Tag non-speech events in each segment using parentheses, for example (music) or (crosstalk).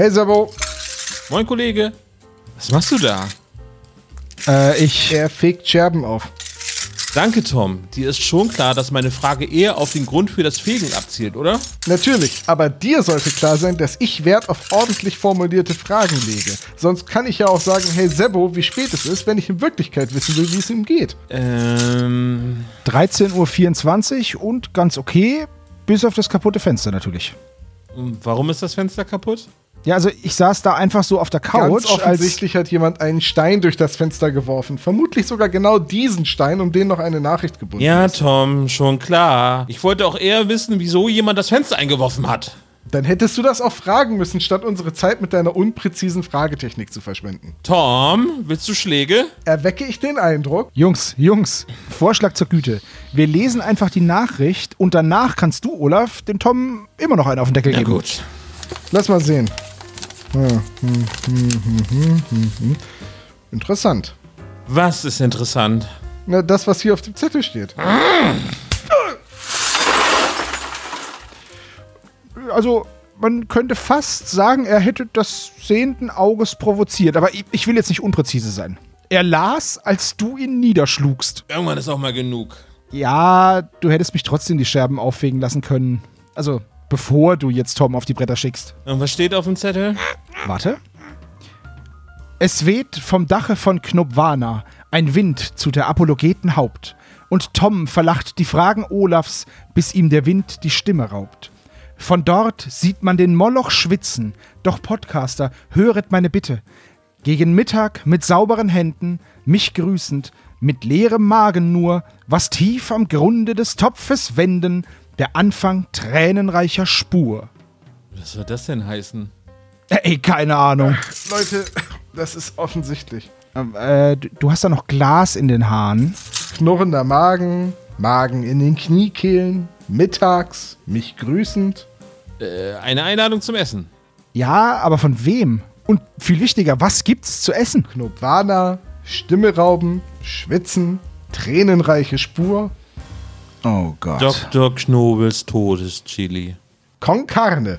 Hey Sabo. Moin Kollege. Was machst du da? Äh, ich. Er fegt Scherben auf. Danke, Tom. Dir ist schon klar, dass meine Frage eher auf den Grund für das Fegen abzielt, oder? Natürlich, aber dir sollte klar sein, dass ich Wert auf ordentlich formulierte Fragen lege. Sonst kann ich ja auch sagen, hey Sebo, wie spät es ist, wenn ich in Wirklichkeit wissen will, wie es ihm geht. Ähm. 13.24 Uhr und ganz okay, bis auf das kaputte Fenster natürlich. Warum ist das Fenster kaputt? Ja, also ich saß da einfach so auf der Couch. Ganz offensichtlich hat jemand einen Stein durch das Fenster geworfen. Vermutlich sogar genau diesen Stein, um den noch eine Nachricht gebunden Ja, ist. Tom, schon klar. Ich wollte auch eher wissen, wieso jemand das Fenster eingeworfen hat. Dann hättest du das auch fragen müssen, statt unsere Zeit mit deiner unpräzisen Fragetechnik zu verschwenden. Tom, willst du Schläge? Erwecke ich den Eindruck? Jungs, Jungs, Vorschlag zur Güte. Wir lesen einfach die Nachricht und danach kannst du, Olaf, dem Tom immer noch einen auf den Deckel geben. Na gut. Lass mal sehen. Hm, hm, hm, interessant. Was ist interessant? Na, das, was hier auf dem Zettel steht. Also, man könnte fast sagen, er hätte das sehenden Auges provoziert, aber ich will jetzt nicht unpräzise sein. Er las, als du ihn niederschlugst. Irgendwann ist auch mal genug. Ja, du hättest mich trotzdem die Scherben aufwegen lassen können. Also, bevor du jetzt Tom auf die Bretter schickst. Und was steht auf dem Zettel? Warte. Es weht vom Dache von Knobwana ein Wind zu der Apologeten Haupt. Und Tom verlacht die Fragen Olafs, bis ihm der Wind die Stimme raubt. Von dort sieht man den Moloch schwitzen, doch Podcaster, höret meine Bitte. Gegen Mittag mit sauberen Händen, mich grüßend, mit leerem Magen nur, was tief am Grunde des Topfes wenden, der Anfang tränenreicher Spur. Was soll das denn heißen? Ey, keine Ahnung. Leute, das ist offensichtlich. Ähm, äh, du hast da noch Glas in den Haaren. Knurrender Magen, Magen in den Kniekehlen, mittags, mich grüßend. Äh, eine Einladung zum Essen. Ja, aber von wem? Und viel wichtiger, was gibt's zu essen? Knobwana, Stimme rauben, schwitzen, tränenreiche Spur. Oh Gott. Dr. Knobels Todeschili. Con Carne.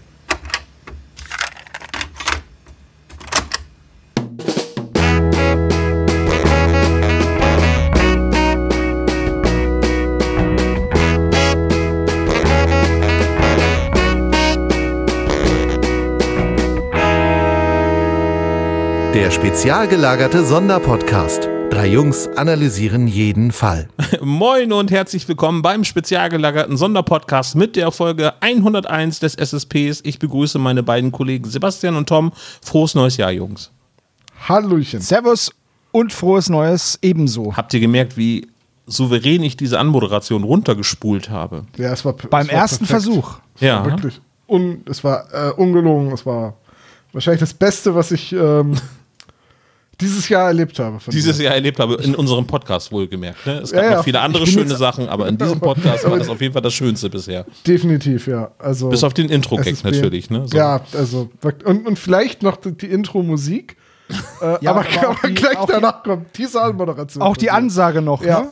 Der spezial gelagerte Sonderpodcast. Drei Jungs analysieren jeden Fall. (laughs) Moin und herzlich willkommen beim spezial gelagerten Sonderpodcast mit der Folge 101 des SSPs. Ich begrüße meine beiden Kollegen Sebastian und Tom. Frohes neues Jahr, Jungs. Hallöchen. Servus und frohes Neues ebenso. Habt ihr gemerkt, wie souverän ich diese Anmoderation runtergespult habe? Ja, es war beim es war ersten perfekt. Versuch. Ja. Wirklich. Und es war äh, ungelogen. Es war wahrscheinlich das Beste, was ich ähm, (laughs) dieses Jahr erlebt habe. von Dieses dir. Jahr erlebt habe, in unserem Podcast wohlgemerkt. Ne? Es gab Ja, ja. noch viele andere schöne Sachen, aber in diesem Podcast war das auf jeden Fall das Schönste bisher. Definitiv, ja. Also, Bis auf den Intro-Gag natürlich. Ne? So. Ja, also und, und vielleicht noch die, die Intro-Musik. Äh, Ja, aber, aber aber die- gleich auch die- danach kommt diese Anmoderation. Auch die. Ansage noch, Ja. ne?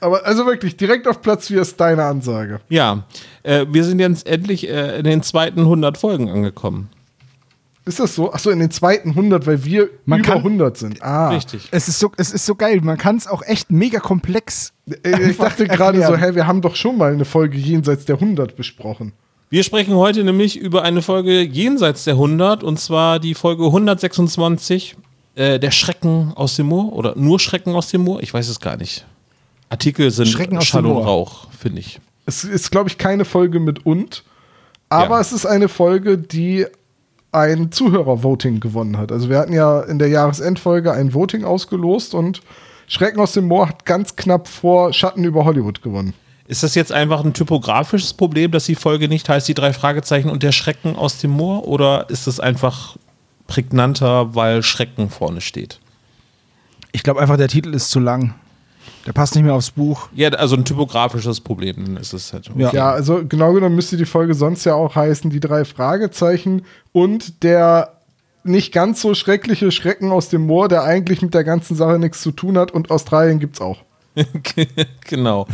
Aber also wirklich, direkt auf Platz 4 ist deine Ansage. Ja, äh, wir sind jetzt endlich äh, in den zweiten 100 Folgen angekommen. Ist das so? Achso, in den zweiten 100, weil wir Man über kann- 100 sind. Ah. Richtig. Es ist so, es ist so geil. Man kann es auch echt mega komplex. Äh, Ich dachte gerade so, hä, wir haben doch schon mal eine Folge jenseits der 100 besprochen. Wir sprechen heute nämlich über eine Folge jenseits der 100 und zwar die Folge 126, äh, der Schrecken aus dem Moor oder nur Schrecken aus dem Moor, ich weiß es gar nicht. Artikel sind Schrecken aus Schall dem und Moor. Rauch, finde ich. Es ist, glaube ich, keine Folge mit und, aber Ja. es ist eine Folge, die ein Zuhörervoting gewonnen hat. Also wir hatten ja in der Jahresendfolge ein Voting ausgelost und Schrecken aus dem Moor hat ganz knapp vor Schatten über Hollywood gewonnen. Ist das jetzt einfach ein typografisches Problem, dass die Folge nicht heißt die drei Fragezeichen und der Schrecken aus dem Moor oder ist es einfach prägnanter, weil Schrecken vorne steht? Ich glaube einfach, der Titel ist zu lang. Der passt nicht mehr aufs Buch. Ja, also ein typografisches Problem dann ist es halt. Ja. Ja, also genau genommen müsste die Folge sonst ja auch heißen, die drei Fragezeichen und der nicht ganz so schreckliche Schrecken aus dem Moor, der eigentlich mit der ganzen Sache nichts zu tun hat und Australien gibt's auch. (laughs) genau.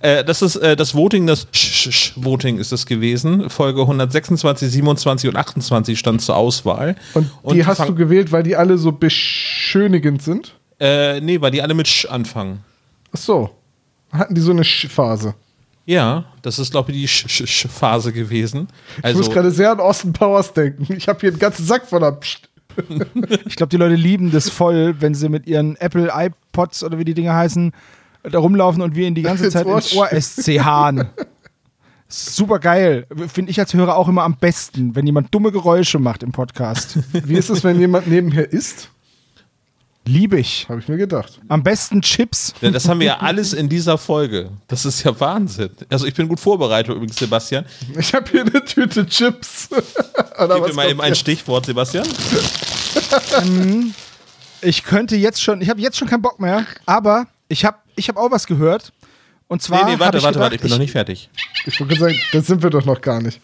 Äh, das ist äh, das Voting, das Sch -Sch -Sch Voting ist es gewesen. Folge 126, 27 und 28 stand zur Auswahl. Und die hast du gewählt, weil die alle so beschönigend sind? Äh, nee, weil die alle mit Sch anfangen. Ach so. Hatten die so eine Sch-Phase? Ja, das ist, glaube ich, die Sch -Sch -Sch Phase gewesen. Also, ich muss gerade sehr an Austin Powers denken. Ich habe hier einen ganzen Sack voller Psst. (laughs) ich glaube, die Leute lieben das voll, wenn sie mit ihren Apple iPods oder wie die Dinge heißen, da rumlaufen und wir ihnen die ganze Zeit ins Ohr SCH. Super geil. Finde ich als Hörer auch immer am besten, wenn jemand dumme Geräusche macht im Podcast. Wie ist es, wenn jemand nebenher isst? Liebe ich. Habe ich mir gedacht. Am besten Chips. Ja, das haben wir ja alles in dieser Folge. Das ist ja Wahnsinn. Also ich bin gut vorbereitet übrigens, Sebastian. Ich habe hier eine Tüte Chips. (laughs) Gib mir mal eben ein Stichwort, Sebastian. (laughs) Ich könnte jetzt schon, ich habe jetzt schon keinen Bock mehr, aber ich habe ich hab auch was gehört. Und zwar. Nee, nee, warte, warte, warte, ich bin noch nicht fertig. Ich wollte sagen, das sind wir doch noch gar nicht.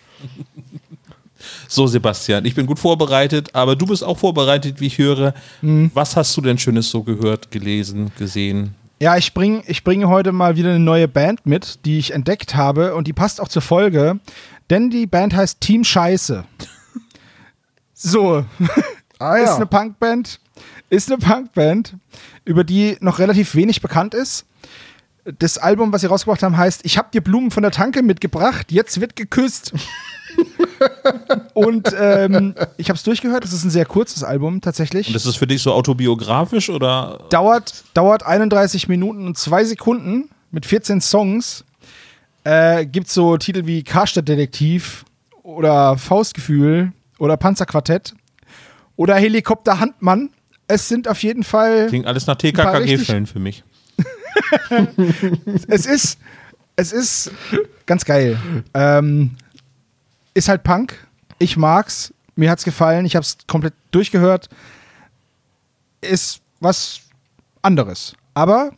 So, Sebastian, ich bin gut vorbereitet, aber du bist auch vorbereitet, wie ich höre. Mhm. Was hast du denn Schönes so gehört, gelesen, gesehen? Ja, ich bringe ich bring heute mal wieder eine neue Band mit, die ich entdeckt habe und die passt auch zur Folge, denn die Band heißt Team Scheiße. (laughs) so. (laughs) Ah, ja. Ist eine Punkband. Ist eine Punkband, über die noch relativ wenig bekannt ist. Das Album, was sie rausgebracht haben, heißt Ich hab dir Blumen von der Tanke mitgebracht, jetzt wird geküsst. (laughs) und ähm, ich habe es durchgehört. Es ist ein sehr kurzes Album tatsächlich. Und das ist für dich so autobiografisch oder? Dauert, dauert 31 Minuten und zwei Sekunden mit 14 Songs. Äh, gibt so Titel wie Karstadt-Detektiv oder Faustgefühl oder Panzerquartett oder Helikopter Handmann. Es sind auf jeden Fall. Klingt alles nach TKKG-Fällen für mich. (laughs) es ist, es ist ganz geil. Ähm, ist halt Punk. Ich mag's. Mir hat's gefallen. Ich hab's komplett durchgehört. Ist was anderes. Aber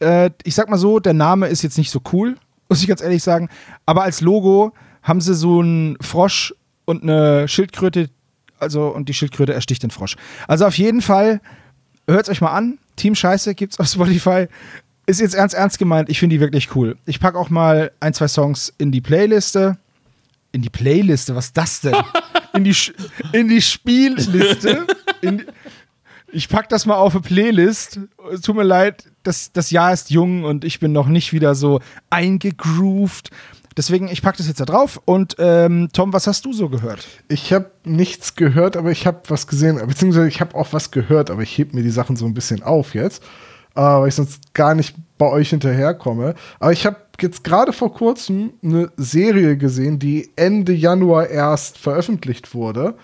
äh, ich sag mal so, der Name ist jetzt nicht so cool, (laughs) muss ich ganz ehrlich sagen. Aber als Logo haben sie so einen Frosch und eine Schildkröte. Also, und die Schildkröte ersticht den Frosch. Also auf jeden Fall, hört's euch mal an. Team Scheiße gibt's auf Spotify. Ist jetzt ernst, ernst gemeint. Ich finde die wirklich cool. Ich packe auch mal ein, zwei Songs in die Playliste in die Playliste, was ist das denn? (laughs) in, die, in die Spielliste. In, ich pack das mal auf eine Playlist. Es tut mir leid, das, das Jahr ist jung und ich bin noch nicht wieder so eingegroovt. Deswegen, ich pack das jetzt da drauf. Und ähm, Tom, was hast du so gehört? Ich habe nichts gehört, aber ich habe was gesehen. Beziehungsweise ich habe auch was gehört, aber ich heb mir die Sachen so ein bisschen auf jetzt. Äh, weil ich sonst gar nicht bei euch hinterherkomme. Aber ich habe jetzt gerade vor kurzem eine Serie gesehen, die Ende Januar erst veröffentlicht wurde.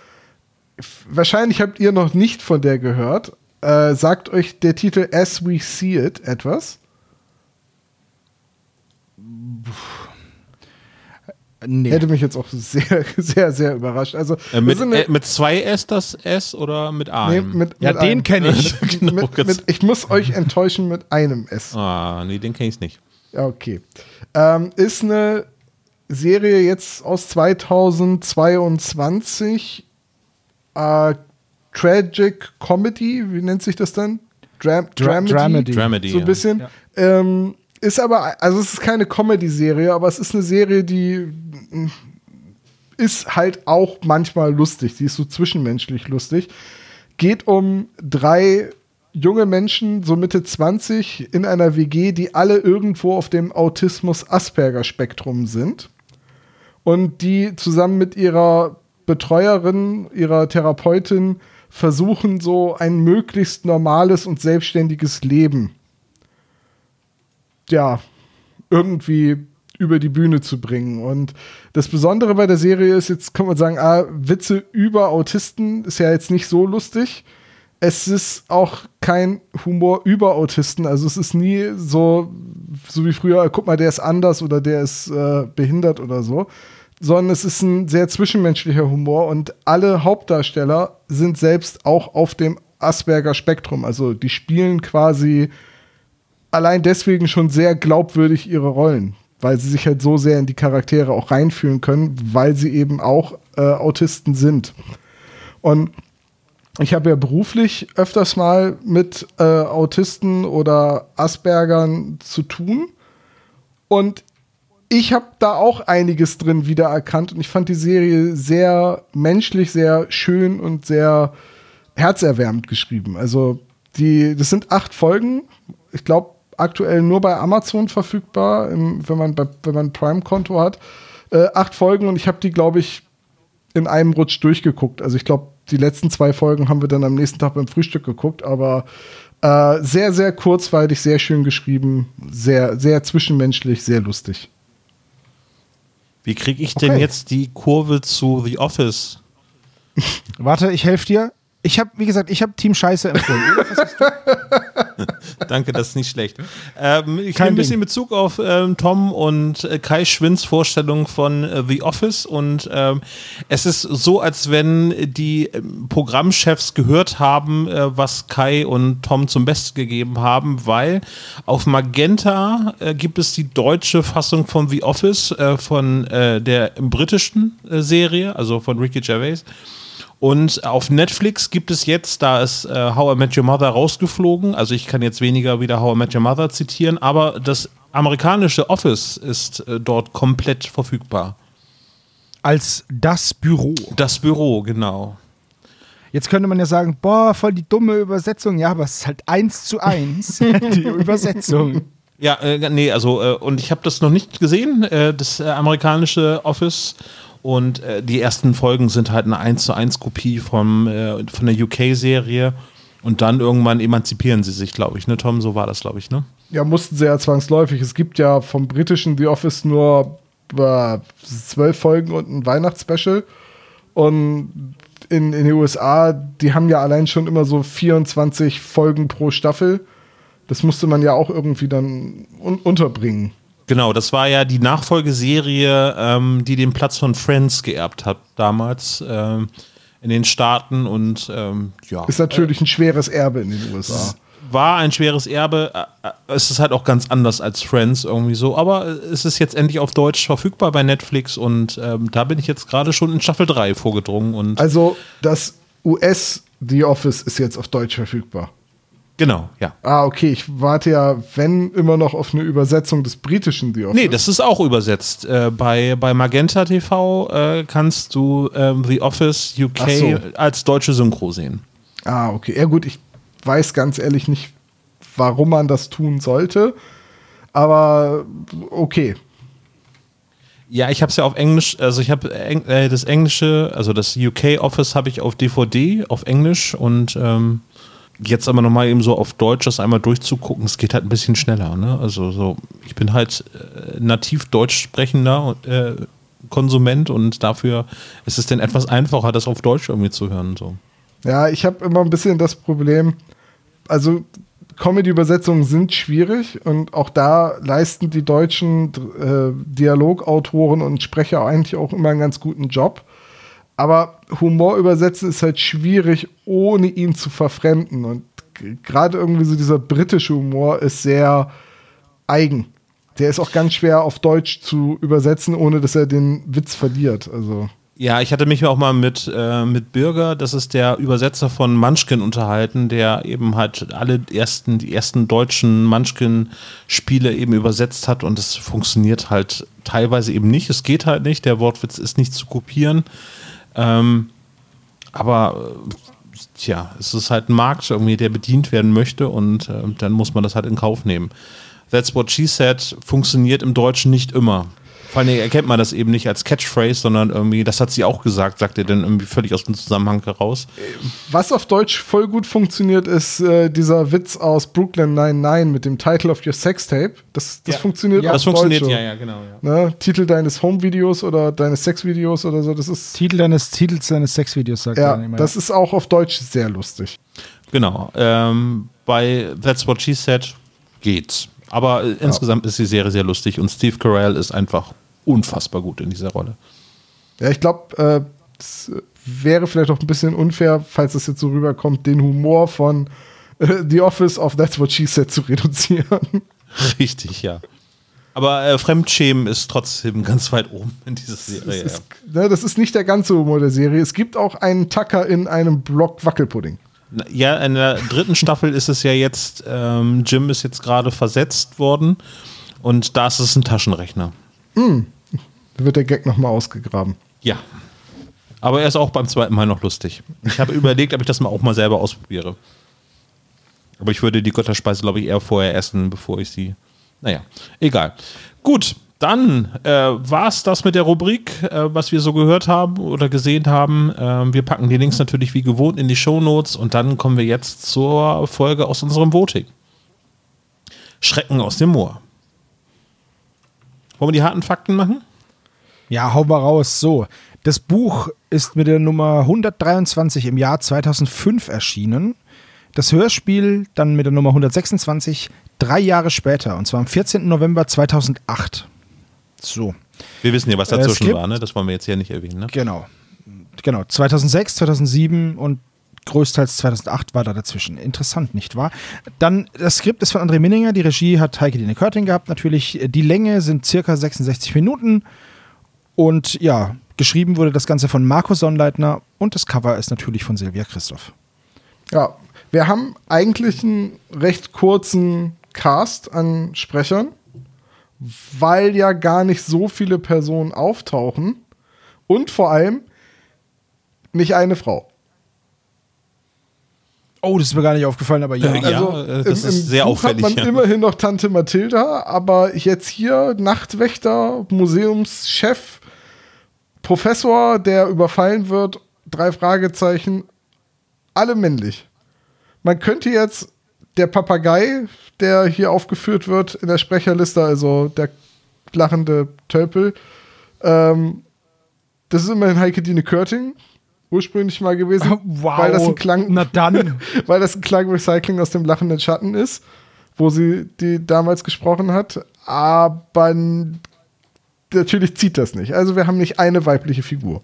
Wahrscheinlich habt ihr noch nicht von der gehört. Äh, sagt euch der Titel As We See It etwas? Nee. Hätte mich jetzt auch sehr, (laughs) sehr, sehr überrascht. Also, äh, mit, eine, äh, mit zwei S das S oder mit einem? Nee, mit, ja, mit den kenne ich. (laughs) genau, mit, ich muss euch enttäuschen mit einem S. Ah, nee, den kenne ich nicht. Ja, okay. Ähm, ist eine Serie jetzt aus 2022. Äh, Tragic Comedy, wie nennt sich das dann? Dram Dramedy. Dramedy. Dramedy. So ein bisschen. Ja. Ähm, ist aber, also es ist keine Comedy-Serie, aber es ist eine Serie, die ist halt auch manchmal lustig. Die ist so zwischenmenschlich lustig. Geht um drei junge Menschen, so Mitte 20, in einer WG, die alle irgendwo auf dem Autismus-Asperger-Spektrum sind. Und die zusammen mit ihrer Betreuerin, ihrer Therapeutin versuchen, so ein möglichst normales und selbstständiges Leben ja, irgendwie über die Bühne zu bringen. Und das Besondere bei der Serie ist, jetzt kann man sagen, ah, Witze über Autisten ist ja jetzt nicht so lustig es ist auch kein Humor über Autisten. Also es ist nie so, so wie früher, guck mal, der ist anders oder der ist äh, behindert oder so. Sondern es ist ein sehr zwischenmenschlicher Humor und alle Hauptdarsteller sind selbst auch auf dem Asperger-Spektrum. Also die spielen quasi allein deswegen schon sehr glaubwürdig ihre Rollen, weil sie sich halt so sehr in die Charaktere auch reinfühlen können, weil sie eben auch äh, Autisten sind. Und ich habe ja beruflich öfters mal mit äh, Autisten oder Aspergern zu tun. Und ich habe da auch einiges drin wiedererkannt und ich fand die Serie sehr menschlich, sehr schön und sehr herzerwärmend geschrieben. Also die, das sind acht Folgen. Ich glaube aktuell nur bei Amazon verfügbar, im, wenn man bei, wenn man ein Prime-Konto hat. Äh, acht Folgen und ich habe die glaube ich in einem Rutsch durchgeguckt. Also ich glaube die letzten zwei Folgen haben wir dann am nächsten Tag beim Frühstück geguckt, aber äh, sehr sehr kurzweilig, sehr schön geschrieben, sehr sehr zwischenmenschlich, sehr lustig. Wie kriege ich denn Okay. jetzt die Kurve zu The Office? Warte, ich helfe dir. Ich habe, wie gesagt, ich habe Team Scheiße empfohlen. (laughs) (laughs) Danke, das ist nicht schlecht. Ähm, ich Kein nehme ein bisschen. Bezug auf ähm, Tom und äh, Kai Schwinds Vorstellung von äh, The Office und ähm, es ist so, als wenn die ähm, Programmchefs gehört haben, äh, was Kai und Tom zum Besten gegeben haben, weil auf Magenta äh, gibt es die deutsche Fassung von The Office äh, von äh, der britischen Serie, also von Ricky Gervais. Und auf Netflix gibt es jetzt, da ist äh, How I Met Your Mother rausgeflogen, also ich kann jetzt weniger wieder How I Met Your Mother zitieren, aber das amerikanische Office ist äh, dort komplett verfügbar. Als das Büro. Das Büro, genau. Jetzt könnte man ja sagen, boah, voll die dumme Übersetzung. Ja, aber es ist halt eins zu eins (laughs) die Übersetzung. Ja, äh, nee, also, äh, und ich habe das noch nicht gesehen, äh, das äh, amerikanische Office. Und äh, die ersten Folgen sind halt eine 1 zu 1 Kopie vom, äh, von der UK-Serie. Und dann irgendwann emanzipieren sie sich, glaube ich, ne, Tom? So war das, glaube ich, ne? Ja, mussten sie ja zwangsläufig. Es gibt ja vom britischen The Office nur äh, zwölf Folgen und ein Weihnachtsspecial. Und in, in den USA, die haben ja allein schon immer so 24 Folgen pro Staffel. Das musste man ja auch irgendwie dann un unterbringen. Genau, das war ja die Nachfolgeserie, ähm, die den Platz von Friends geerbt hat damals ähm, in den Staaten und ähm, ja, Ist natürlich ein schweres Erbe in den USA. war ein schweres Erbe. Äh, äh, Es ist halt auch ganz anders als Friends irgendwie so, aber es ist jetzt endlich auf Deutsch verfügbar bei Netflix und ähm, da bin ich jetzt gerade schon in Staffel 3 vorgedrungen und Also das US The Office ist jetzt auf Deutsch verfügbar. Genau, ja. Ah, okay. Ich warte ja, wenn immer noch auf eine Übersetzung des britischen The Office. Nee, das ist auch übersetzt. Äh, bei, bei Magenta TV äh, kannst du ähm, The Office UK so. als deutsche Synchro sehen. Ah, okay. Ja, gut, ich weiß ganz ehrlich nicht, warum man das tun sollte. Aber okay. Ja, ich habe es ja auf Englisch, also ich habe Eng äh, das englische, also das UK Office habe ich auf DVD, auf Englisch und ähm, jetzt aber nochmal eben so auf Deutsch das einmal durchzugucken, es geht halt ein bisschen schneller, ne? Also so, ich bin halt äh, nativ deutsch sprechender äh, Konsument und dafür ist es dann etwas einfacher, das auf Deutsch irgendwie zu hören. So. Ja, ich habe immer ein bisschen das Problem, also Comedy-Übersetzungen sind schwierig und auch da leisten die deutschen äh, Dialogautoren und Sprecher eigentlich auch immer einen ganz guten Job. Aber Humor übersetzen ist halt schwierig, ohne ihn zu verfremden. Und gerade irgendwie so dieser britische Humor ist sehr eigen. Der ist auch ganz schwer auf Deutsch zu übersetzen, ohne dass er den Witz verliert. Also. Ja, ich hatte mich auch mal mit, äh, mit Bürger, das ist der Übersetzer von Munchkin unterhalten, der eben halt alle ersten, die ersten deutschen Munchkin-Spiele eben übersetzt hat und es funktioniert halt teilweise eben nicht. Es geht halt nicht, der Wortwitz ist nicht zu kopieren. Ähm, aber tja, es ist halt ein Markt irgendwie, der bedient werden möchte und äh, dann muss man das halt in Kauf nehmen. That's what she said funktioniert im Deutschen nicht immer. Vor allem erkennt man das eben nicht als Catchphrase, sondern irgendwie, das hat sie auch gesagt, sagt er dann irgendwie völlig aus dem Zusammenhang heraus. Was auf Deutsch voll gut funktioniert, ist äh, dieser Witz aus Brooklyn 99 mit dem Title of your Sextape. Das, das Ja. funktioniert Ja, auch das auf funktioniert, Deutsch. ja, ja, genau. Ja. Ne? Titel deines Home-Videos oder deines Sex-Videos oder so, das ist Titel deines Titels deines Sexvideos, sagt er ja, dann immer. das ist auch auf Deutsch sehr lustig. Genau. Ähm, bei That's What She Said geht's. Aber äh, insgesamt ist die Serie sehr lustig und Steve Carell ist einfach unfassbar gut in dieser Rolle. Ja, ich glaube, äh, es wäre vielleicht auch ein bisschen unfair, falls es jetzt so rüberkommt, den Humor von äh, The Office auf That's What She Said zu reduzieren. (laughs) Richtig, ja. Aber äh, Fremdschämen ist trotzdem ganz weit oben in dieser Serie. Das ist, ne, das ist nicht der ganze Humor der Serie. Es gibt auch einen Tacker in einem Block Wackelpudding. Ja, in der dritten Staffel ist es ja jetzt, ähm, Jim ist jetzt gerade versetzt worden und da ist es ein Taschenrechner. Da wird der Gag nochmal ausgegraben. Ja. Aber er ist auch beim zweiten Mal noch lustig. Ich habe überlegt, ob ich das mal auch mal selber ausprobiere. Aber ich würde die Götterspeise, glaube ich, eher vorher essen, bevor ich sie. Naja, egal. Gut, dann äh, war es das mit der Rubrik, äh, was wir so gehört haben oder gesehen haben. Ähm, wir packen die Links natürlich wie gewohnt in die Shownotes und dann kommen wir jetzt zur Folge aus unserem Voting. Schrecken aus dem Moor. Wollen wir die harten Fakten machen? Ja, hau mal raus. So, das Buch ist mit der Nummer 123 im Jahr 2005 erschienen. Das Hörspiel dann mit der Nummer 126 drei Jahre später, und zwar am 14. November 2008. So, Wir wissen ja, was Äh, dazwischen gibt- war, ne? Das wollen wir jetzt hier nicht erwähnen, ne? genau. Genau, 2006, 2007 und größtenteils 2008 war da dazwischen. Interessant, nicht wahr? Dann, das Skript ist von André Minninger, die Regie hat Heike Dine Körting gehabt, natürlich. Die Länge sind circa 66 Minuten und ja, geschrieben wurde das Ganze von Marco Sonnleitner und das Cover ist natürlich von Silvia Christoph. Ja, wir haben eigentlich einen recht kurzen Cast an Sprechern, weil ja gar nicht so viele Personen auftauchen und vor allem nicht eine Frau. Oh, das ist mir gar nicht aufgefallen, aber ja. Ja, Also äh, das im, ist im sehr Buch auffällig, hat man ja. immerhin noch Tante Mathilda, aber jetzt hier Nachtwächter, Museumschef, Professor, der überfallen wird, drei Fragezeichen, alle männlich. Man könnte jetzt der Papagei, der hier aufgeführt wird in der Sprecherliste, also der lachende Tölpel, ähm, das ist immerhin Heike Dine Körting, ursprünglich mal gewesen, (laughs) Wow. weil das ein Klang, Na dann. (laughs) weil das ein Klangrecycling aus dem lachenden Schatten ist, wo sie die damals gesprochen hat. Aber natürlich zieht das nicht. Also wir haben nicht eine weibliche Figur.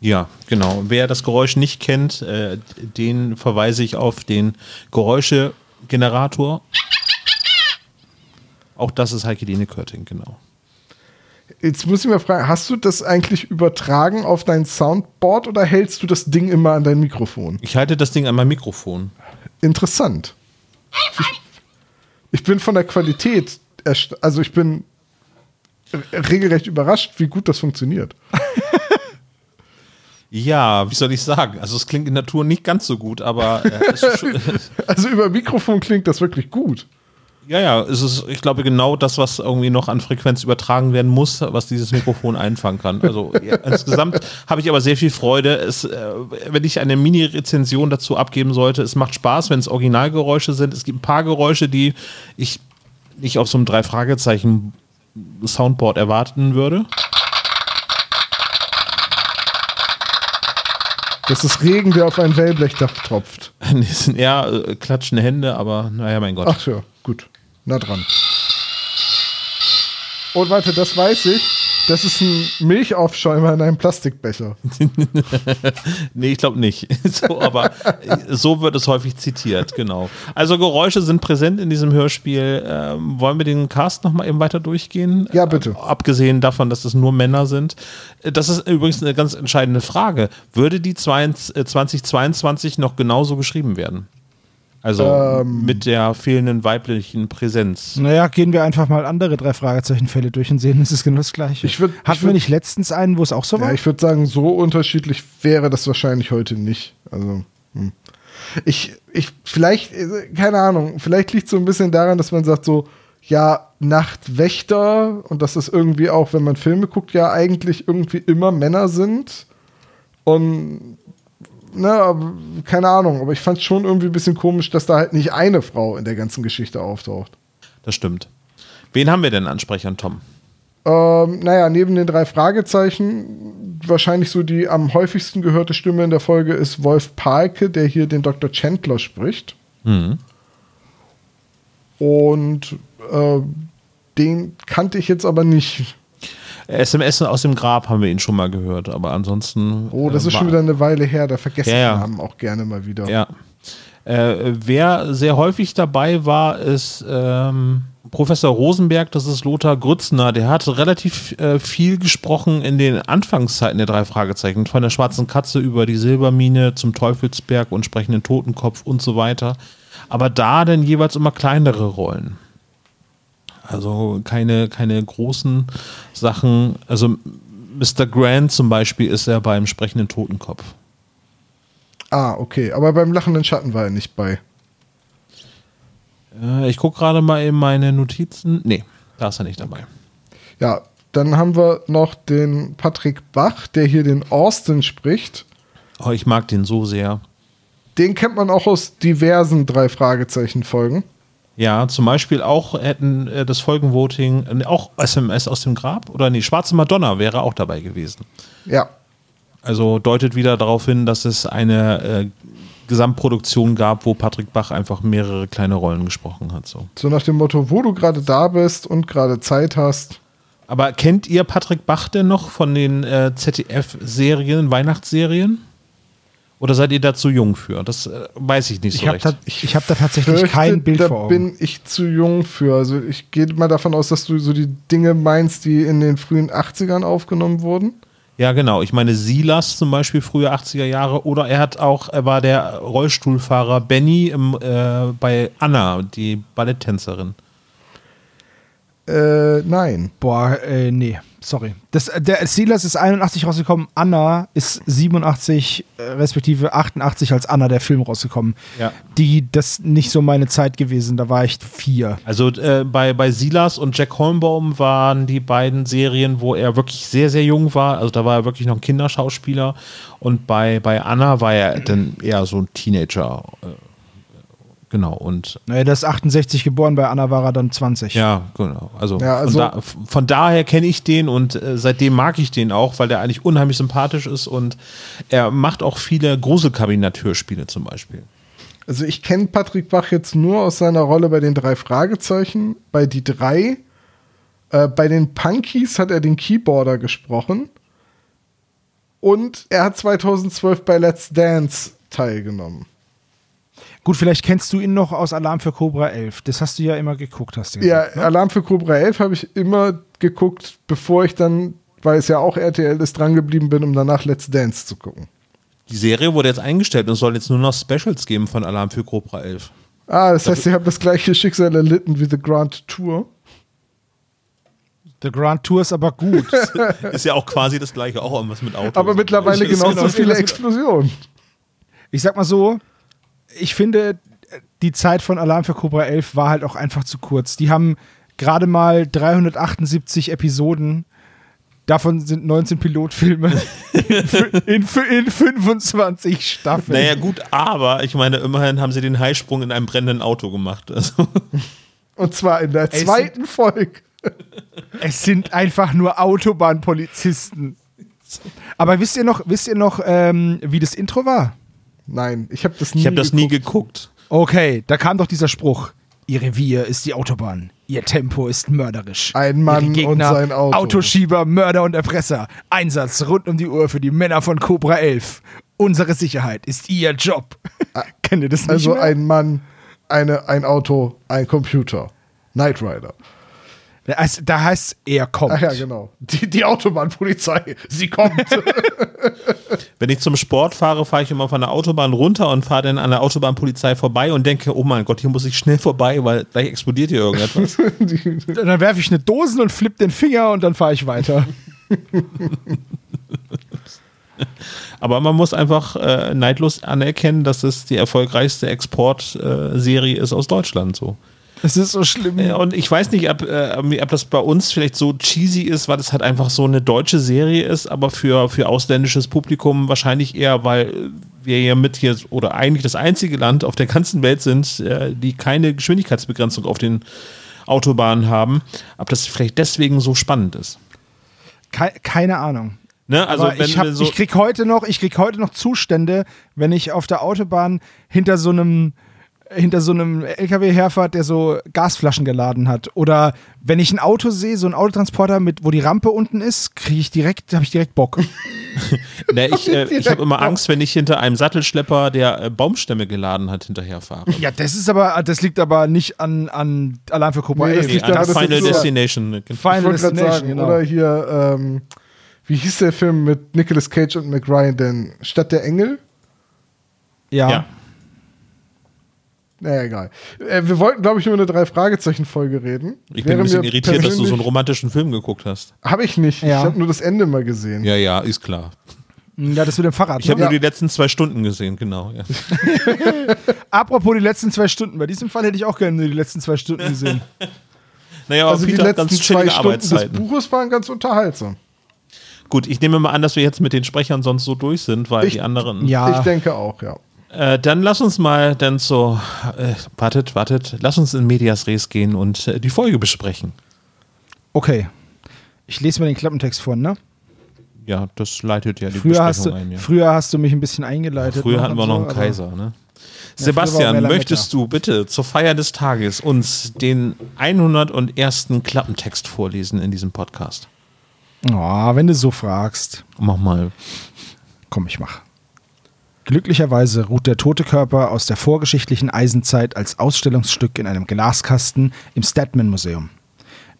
Ja, genau. Wer das Geräusch nicht kennt, äh, den verweise ich auf den Geräuschegenerator. Auch das ist Heike Dine Körting, genau. Jetzt muss ich mir fragen, hast du das eigentlich übertragen auf dein Soundboard oder hältst du das Ding immer an dein Mikrofon? Ich halte das Ding an meinem Mikrofon. Interessant. Ich, ich bin von der Qualität, also ich bin regelrecht überrascht, wie gut das funktioniert. (laughs) Ja, wie soll ich sagen? Also es klingt in der Tour nicht ganz so gut, aber äh, (laughs) Also über Mikrofon klingt das wirklich gut. ja, ja, es ist, ich glaube, genau das, was irgendwie noch an Frequenz übertragen werden muss, was dieses Mikrofon einfangen kann. Also ja, (laughs) insgesamt habe ich aber sehr viel Freude. Es, äh, wenn ich eine Mini-Rezension dazu abgeben sollte, es macht Spaß, wenn es Originalgeräusche sind. Es gibt ein paar Geräusche, die ich nicht auf so einem Drei-Fragezeichen-Soundboard erwarten würde. Das ist Regen, der auf ein Wellblechdach tropft. (laughs) Das sind eher äh, klatschende Hände, aber naja, mein Gott. Ach ja, gut. Na dran. Und warte, das weiß ich. Das ist ein Milchaufschäumer in einem Plastikbecher. (laughs) Nee, ich glaube nicht. (laughs) So, aber äh, so wird es häufig zitiert, genau. Also Geräusche sind präsent in diesem Hörspiel. Ähm, wollen wir den Cast nochmal eben weiter durchgehen? Ja, bitte. Äh, abgesehen davon, dass es nur Männer sind. Äh, Das ist übrigens eine ganz entscheidende Frage. Würde die 22 äh, 2022 noch genauso geschrieben werden? Also Ähm. mit der fehlenden weiblichen Präsenz. Naja, gehen wir einfach mal andere drei Fragezeichenfälle durch und sehen, (laughs) es ist genau das Gleiche. Ich würd- ich Hatten wir würd- nicht letztens einen, wo es auch so war? Ja, ich würde sagen, so unterschiedlich wäre das wahrscheinlich heute nicht. Also, hm. ich, ich, vielleicht, äh, keine Ahnung, vielleicht liegt es so ein bisschen daran, dass man sagt so, ja, Nachtwächter und dass das irgendwie auch, wenn man Filme guckt, ja eigentlich irgendwie immer Männer sind. Und, ne, keine Ahnung, aber ich fand es schon irgendwie ein bisschen komisch, dass da halt nicht eine Frau in der ganzen Geschichte auftaucht. Das stimmt. Wen haben wir denn an Sprechern, Tom? Ähm, naja, neben den drei Fragezeichen, wahrscheinlich so die am häufigsten gehörte Stimme in der Folge ist Wolf Palke, der hier den Dr. Chandler spricht. Mhm. Und äh, den kannte ich jetzt aber nicht. SMS aus dem Grab haben wir ihn schon mal gehört, aber ansonsten. Oh, das äh, ist schon wieder eine Weile her, da vergesse Ja, ja. Namen auch gerne mal wieder. Ja. Äh, wer sehr häufig dabei war, ist, ähm, Professor Rosenberg, das ist Lothar Grützner, der hat relativ äh, viel gesprochen in den Anfangszeiten der drei Fragezeichen. Von der schwarzen Katze über die Silbermine zum Teufelsberg und sprechenden Totenkopf und so weiter. Aber da dann jeweils immer kleinere Rollen. Also keine, keine großen Sachen. Also Mr. Grant zum Beispiel ist er beim sprechenden Totenkopf. Ah, okay. Aber beim lachenden Schatten war er nicht bei. Äh, ich gucke gerade mal in meine Notizen. Nee, da ist er nicht dabei. Ja, dann haben wir noch den Patrick Bach, der hier den Austin spricht. Oh, ich mag den so sehr. Den kennt man auch aus diversen drei Fragezeichen-Folgen. Ja, zum Beispiel auch hätten äh, das Folgenvoting, äh, auch SMS aus dem Grab oder nee, Schwarze Madonna wäre auch dabei gewesen. Ja. Also deutet wieder darauf hin, dass es eine äh, Gesamtproduktion gab, wo Patrick Bach einfach mehrere kleine Rollen gesprochen hat. So. So nach dem Motto, wo du gerade da bist und gerade Zeit hast. Aber kennt ihr Patrick Bach denn noch von den äh, ZDF-Serien, Weihnachtsserien? Oder seid ihr da zu jung für? Das äh, weiß ich nicht so Ich habe recht. da, ich hab da tatsächlich Fürchte, kein Bild da vor Augen. bin ich zu jung für. Also ich gehe mal davon aus, dass du so die Dinge meinst, die in den frühen 80ern aufgenommen wurden. Ja, genau. Ich meine, Silas zum Beispiel, frühe 80er Jahre. Oder er hat auch, er war der Rollstuhlfahrer Benny im, äh, bei Anna, die Balletttänzerin. Äh, nein. Boah, äh, nee, sorry. Das, der Steelers ist 81 rausgekommen, Anna ist 87, äh, respektive 88 als Anna der Film rausgekommen. Ja. Die, das nicht so meine Zeit gewesen, da war ich vier. Also äh, bei, bei Silas und Jack Holmbaum waren die beiden Serien, wo er wirklich sehr, sehr jung war. Also da war er wirklich noch ein Kinderschauspieler. Und bei, bei Anna war er dann eher so ein Teenager. Äh, genau. Und Naja, der ist 68 geboren, bei Anna war er dann 20. ja, genau. Also, Ja, also- von, da, von daher kenne ich den und äh, seitdem mag ich den auch, weil der eigentlich unheimlich sympathisch ist und er macht auch viele Gruselkabinett-Hörspiele zum Beispiel. Also ich kenne Patrick Bach jetzt nur aus seiner Rolle bei den drei Fragezeichen, bei die drei. Äh, bei den Punkies hat er den Keyboarder gesprochen. Und er hat 2012 bei Let's Dance teilgenommen. Gut, vielleicht kennst du ihn noch aus Alarm für Cobra 11. Das hast du ja immer geguckt, hast du Ja, gesagt. ne? Alarm für Cobra 11 habe ich immer geguckt, bevor ich dann, weil es ja auch RTL ist, drangeblieben bin, um danach Let's Dance zu gucken. Die Serie wurde jetzt eingestellt und es soll jetzt nur noch Specials geben von Alarm für Cobra 11. Ah, das heißt, ich habe das gleiche Schicksal erlitten wie The Grand Tour. The Grand Tour ist aber gut. (laughs) Ist ja auch quasi das gleiche, auch irgendwas mit Autos. Aber mittlerweile genauso genau- viele Explosionen. ich sag mal so, ich finde, die Zeit von Alarm für Cobra 11 war halt auch einfach zu kurz. Die haben gerade mal 378 Episoden. Davon sind 19 Pilotfilme (laughs) in, in, in 25 Staffeln. Naja, gut, aber ich meine, immerhin haben sie den Highsprung in einem brennenden Auto gemacht. Also, Und zwar in der zweiten Folge. Es sind einfach nur Autobahnpolizisten. Aber wisst ihr noch, wisst ihr noch, ähm, wie das Intro war? Nein, ich habe das nie ich habe das nie geguckt. Okay, da kam doch dieser Spruch. Ihr Revier ist die Autobahn. Ihr Tempo ist mörderisch. Ein Mann Gegner, und sein Auto. Autoschieber, Mörder und Erpresser. Einsatz rund um die Uhr für die Männer von Cobra 11. Unsere Sicherheit ist ihr Job. (laughs) Kennt ihr das nicht Also mehr? ein Mann, eine, ein Auto, ein Computer. Knight Rider. Also, da heißt er kommt. Ach ja, genau. Die, die Autobahnpolizei, sie kommt. (laughs) Wenn ich zum Sport fahre, fahre ich immer von der Autobahn runter und fahre dann an der Autobahnpolizei vorbei und denke, oh mein Gott, hier muss ich schnell vorbei, weil gleich explodiert hier irgendetwas. (laughs) Dann werfe ich eine Dosen und flipp den Finger und dann fahre ich weiter. (laughs) Aber man muss einfach äh, neidlos anerkennen, dass es die erfolgreichste Exportserie ist aus Deutschland so. Es ist so schlimm. Äh, Und ich weiß nicht, ob, äh, ob das bei uns vielleicht so cheesy ist, weil das halt einfach so eine deutsche Serie ist, aber für, für ausländisches Publikum wahrscheinlich eher, weil wir ja mit hier oder eigentlich das einzige Land auf der ganzen Welt sind, äh, die keine Geschwindigkeitsbegrenzung auf den Autobahnen haben, ob das vielleicht deswegen so spannend ist. Kei- keine Ahnung. Ne? Also wenn ich, hab, so, ich krieg heute noch, ich krieg heute noch Zustände, wenn ich auf der Autobahn hinter so einem hinter so einem LKW herfahrt, der so Gasflaschen geladen hat. Oder wenn ich ein Auto sehe, so ein Autotransporter mit, wo die Rampe unten ist, kriege ich direkt, habe ich direkt Bock. (laughs) (laughs) Ne, ich äh, ich habe immer Angst, wenn ich hinter einem Sattelschlepper, der äh, Baumstämme geladen hat, hinterherfahre. Ja, das ist aber, das liegt aber nicht an, an Alarm für Cobra Nee, 11. das Nee, liegt an Final so- Destination. Final wollte gerade Destination, sagen, genau. oder hier, ähm, wie hieß der Film mit Nicolas Cage und Mac Ryan denn? Stadt der Engel? ja. Ja. Naja, egal. Äh, wir wollten, glaube ich, nur eine Drei-Fragezeichen-Folge reden. Ich bin ein bisschen irritiert, dass du so einen romantischen Film geguckt hast. Habe ich nicht. Ja. Ich habe nur das Ende mal gesehen. Ja, ja, ist klar. Ja, das mit dem Fahrrad. Ich habe ne? nur die letzten zwei Stunden gesehen, genau. Ja. (laughs) Apropos die letzten zwei Stunden. Bei diesem Fall hätte ich auch gerne nur die letzten zwei Stunden gesehen. (laughs) Naja, aber Also die Peter hat letzten ganz zwei Stunden des. Buches waren ganz unterhaltsam. Gut, ich nehme mal an, dass wir jetzt mit den Sprechern sonst so durch sind, weil Ich- die anderen. Ja. Ich denke auch, ja. Äh, dann lass uns mal dann so. Äh, wartet, wartet. Lass uns in Medias Res gehen und äh, die Folge besprechen. Okay. Ich lese mal den Klappentext vor, ne? Ja, das leitet ja die Früher hast, du, Besprechung ein. Ja. früher hast du mich ein bisschen eingeleitet. Früher noch hatten wir noch so, einen Kaiser, ne? früher Sebastian, möchtest du bitte zur Feier des Tages uns den 101. Klappentext vorlesen in diesem Podcast? Oh, wenn du so fragst. Mach mal. Komm, ich mach. Glücklicherweise ruht der tote Körper aus der vorgeschichtlichen Eisenzeit als Ausstellungsstück in einem Glaskasten im Statman Museum.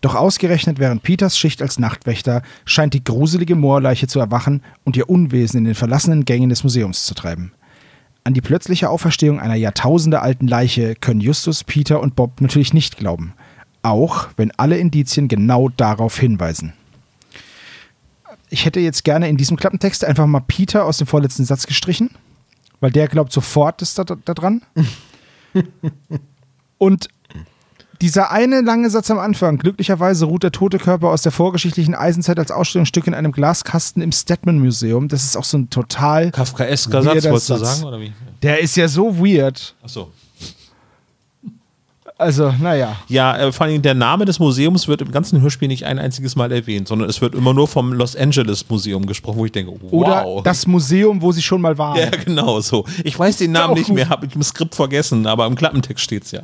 Doch ausgerechnet während Peters Schicht als Nachtwächter scheint die gruselige Moorleiche zu erwachen und ihr Unwesen in den verlassenen Gängen des Museums zu treiben. An die plötzliche Auferstehung einer jahrtausendealten Leiche können Justus, Peter und Bob natürlich nicht glauben. Auch wenn alle Indizien genau darauf hinweisen. Ich hätte jetzt gerne in diesem Klappentext einfach mal Peter aus dem vorletzten Satz gestrichen, weil der glaubt sofort ist da, da dran. (laughs) Und dieser eine lange Satz am Anfang, glücklicherweise ruht der tote Körper aus der vorgeschichtlichen Eisenzeit als Ausstellungsstück in einem Glaskasten im Statman Museum. Das ist auch so ein total. Kafkaesker Satz, wolltest du sagen? Oder wie? Der ist ja so weird. Achso. Also, naja. Ja, äh, vor allem der Name des Museums wird im ganzen Hörspiel nicht ein einziges Mal erwähnt, sondern es wird immer nur vom Los Angeles Museum gesprochen, wo ich denke, wow. Oder das Museum, wo sie schon mal waren. ja, genau so. Ich weiß den Namen nicht gut. mehr, habe ich im Skript vergessen, aber im Klappentext steht's ja.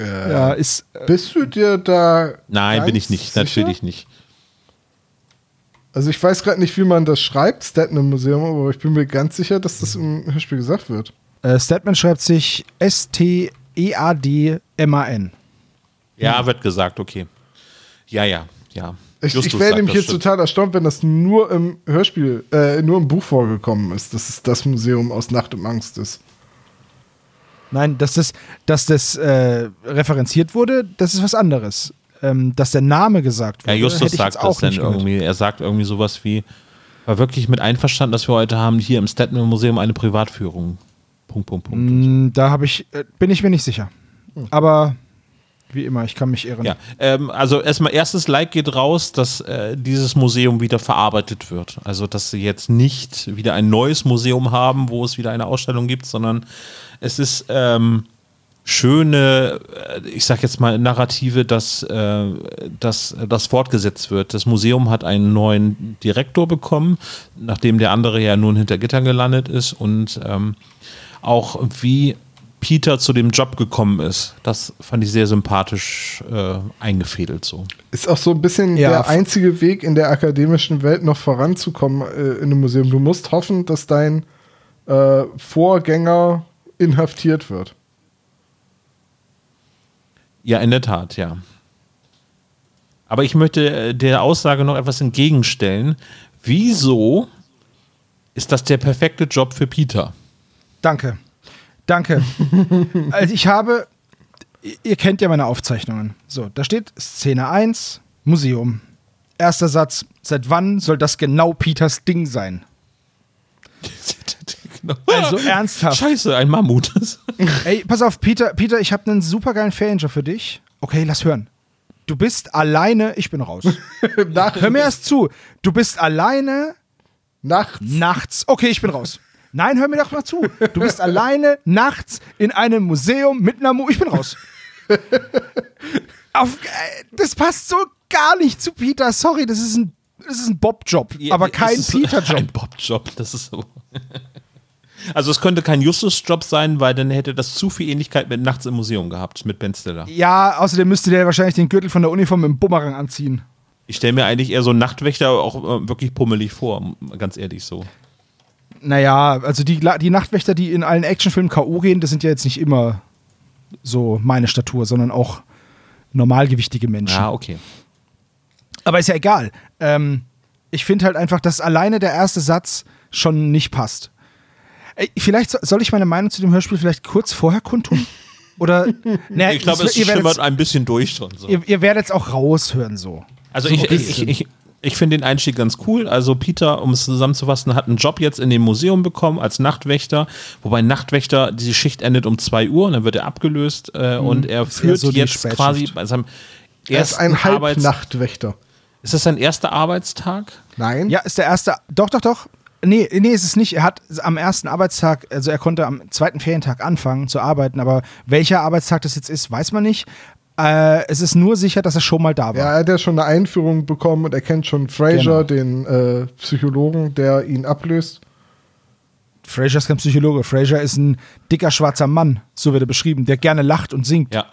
Ja, ist. äh, Bist du dir da. Nein, bin ich nicht, sicher? natürlich nicht. Also ich weiß gerade nicht, wie man das schreibt, Statman Museum, aber ich bin mir ganz sicher, dass das im Hörspiel gesagt wird. Äh, Statman schreibt sich E S-T-E-A-D-M-A-N. Ja, wird gesagt, okay. Ja, ja, ja. Ich, Justus ich wäre nämlich jetzt stimmt. total erstaunt, wenn das nur im Hörspiel, äh, nur im Buch vorgekommen ist, dass es das Museum aus Nacht im Angst ist. Nein, dass das, dass das äh, referenziert wurde, das ist was anderes. Ähm, dass der Name gesagt Ja, wurde, Justus hätte ich sagt das dann irgendwie. Er sagt irgendwie sowas wie, war wirklich mit einverstanden, dass wir heute haben hier im Statman Museum eine Privatführung. Punkt, Punkt, Punkt. Mm, Da habe ich, äh, bin ich mir nicht sicher. Aber wie immer, ich kann mich irren. Ja, ähm, also erstmal erstes Like geht raus, dass äh, dieses Museum wieder verarbeitet wird. Also dass sie jetzt nicht wieder ein neues Museum haben, wo es wieder eine Ausstellung gibt, sondern es ist ähm, schöne, äh, ich sag jetzt mal Narrative, dass, äh, dass das fortgesetzt wird. Das Museum hat einen neuen Direktor bekommen, nachdem der andere ja nun hinter Gittern gelandet ist und ähm, auch wie Peter zu dem Job gekommen ist, das fand ich sehr sympathisch äh, eingefädelt so. Ist auch so ein bisschen Ja, der einzige Weg in der akademischen Welt noch voranzukommen äh, in einem Museum. Du musst hoffen, dass dein äh, Vorgänger inhaftiert wird. Ja, in der Tat, ja. Aber ich möchte äh, der Aussage noch etwas entgegenstellen. Wieso ist das der perfekte Job für Peter? Danke. Danke. (laughs) also ich habe, ihr kennt ja meine Aufzeichnungen. So, da steht Szene 1, Museum. Erster Satz, seit wann soll das genau Peters Ding sein? Also ernsthaft. Scheiße, ein Mammut. (laughs) Ey, pass auf, Peter, Peter, ich habe einen supergeilen Ferienjob für dich. Okay, lass hören. Du bist alleine, ich bin raus. (laughs) Hör mir erst zu. Du bist alleine nachts. nachts. Okay, ich bin raus. Nein, hör mir doch mal zu. Du bist (laughs) alleine nachts in einem Museum mit einer Mu Ich bin raus. Auf, äh, das passt so gar nicht zu Peter. Sorry, das ist ein, das ist ein Bob-Job, aber kein Peter-Job. Ein (laughs) Bob-Job, das ist so. Also es könnte kein Justus-Job sein, weil dann hätte das zu viel Ähnlichkeit mit Nachts im Museum gehabt, mit Ben Stiller. Ja, außerdem müsste der wahrscheinlich den Gürtel von der Uniform im Bumerang anziehen. Ich stelle mir eigentlich eher so einen Nachtwächter auch äh, wirklich pummelig vor, ganz ehrlich so. Naja, also die, die Nachtwächter, die in allen Actionfilmen K.O. gehen, das sind ja jetzt nicht immer so meine Statur, sondern auch normalgewichtige Menschen. Ja, okay. Aber ist ja egal. Ähm, ich finde halt einfach, dass alleine der erste Satz schon nicht passt. Vielleicht so, soll ich meine Meinung zu dem Hörspiel vielleicht kurz vorher kundtun? (laughs) Oder, naja, Ich glaube, es schimmert werdet ein bisschen durch schon. So. ihr, ihr werdet es auch raushören so. Also So ich, ich, ich. Ich, finde den Einstieg ganz cool. Also Peter, um es zusammenzufassen, hat einen Job jetzt in dem Museum bekommen als Nachtwächter, wobei Nachtwächter, diese Schicht endet um 2 Uhr und dann wird er abgelöst äh, und er führt so jetzt Spätschicht. quasi bei seinem Er ist ersten ein. Halbnachtwächter. Ist das sein erster Arbeitstag? Nein? Ja, ist der erste. Doch, doch, doch. Nee, nee, ist es nicht. Er hat am ersten Arbeitstag, also er konnte am zweiten Ferientag anfangen zu arbeiten, aber welcher Arbeitstag das jetzt ist, weiß man nicht. Äh, es ist nur sicher, dass er schon mal da war. Ja, er hat ja schon eine Einführung bekommen und er kennt schon Fraser, Genau. den äh, Psychologen, der ihn ablöst. Fraser ist kein Psychologe. Fraser ist ein dicker schwarzer Mann, so wird er beschrieben, der gerne lacht und singt. Ja.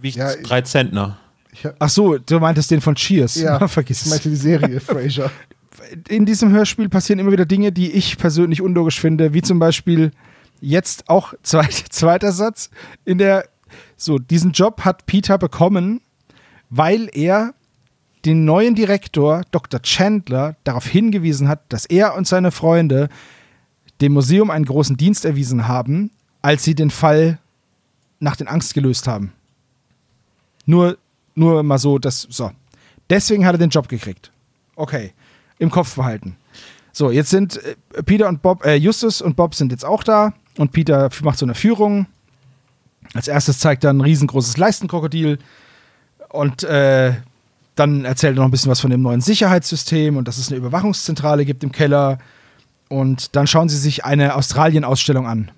Wiegt Ja, drei Zentner. Ich, Ach so, du meintest den von Cheers. ja, (laughs) vergiss ich es. meinte die Serie Fraser. (laughs) in diesem Hörspiel passieren immer wieder Dinge, die ich persönlich unlogisch finde, wie zum Beispiel jetzt auch (laughs) zweit, zweiter Satz in der so diesen Job hat Peter bekommen, weil er den neuen Direktor Dr. Chandler darauf hingewiesen hat, dass er und seine Freunde dem Museum einen großen Dienst erwiesen haben, als sie den Fall nach den Angst gelöst haben. Nur, nur mal so, das so. Deswegen hat er den Job gekriegt. Okay, im Kopf behalten. So, jetzt sind äh, Peter und Bob, äh, Justus und Bob sind jetzt auch da und Peter macht so eine Führung. Als erstes zeigt er ein riesengroßes Leistenkrokodil und äh, dann erzählt er noch ein bisschen was von dem neuen Sicherheitssystem und dass es eine Überwachungszentrale gibt im Keller. Und dann schauen sie sich eine Australien-Ausstellung an.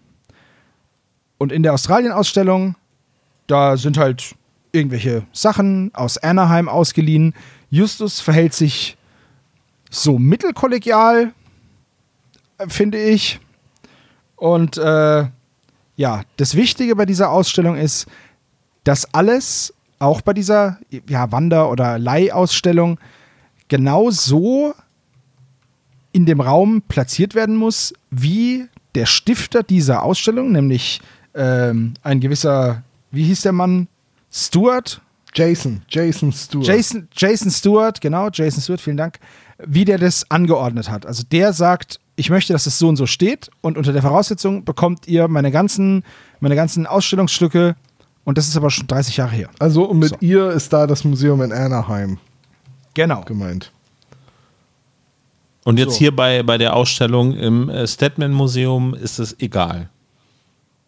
Und in der Australien-Ausstellung, da sind halt irgendwelche Sachen aus Anaheim ausgeliehen. Justus verhält sich so mittelkollegial, finde ich. Und äh, ja, das Wichtige bei dieser Ausstellung ist, dass alles, auch bei dieser ja, Wander- oder Leihausstellung, genau so in dem Raum platziert werden muss, wie der Stifter dieser Ausstellung, nämlich ähm, ein gewisser, wie hieß der Mann? Stuart? Jason, Jason Stewart. Jason, Jason Stewart, genau, Jason Stewart, vielen Dank, wie der das angeordnet hat. Also der sagt, ich möchte, dass es so und so steht und unter der Voraussetzung bekommt ihr meine ganzen, meine ganzen Ausstellungsstücke und das ist aber schon 30 Jahre her. Also und mit So. ihr ist da das Museum in Anaheim Genau. gemeint. Und jetzt So. hier bei, bei der Ausstellung im äh, Statman Museum ist es egal.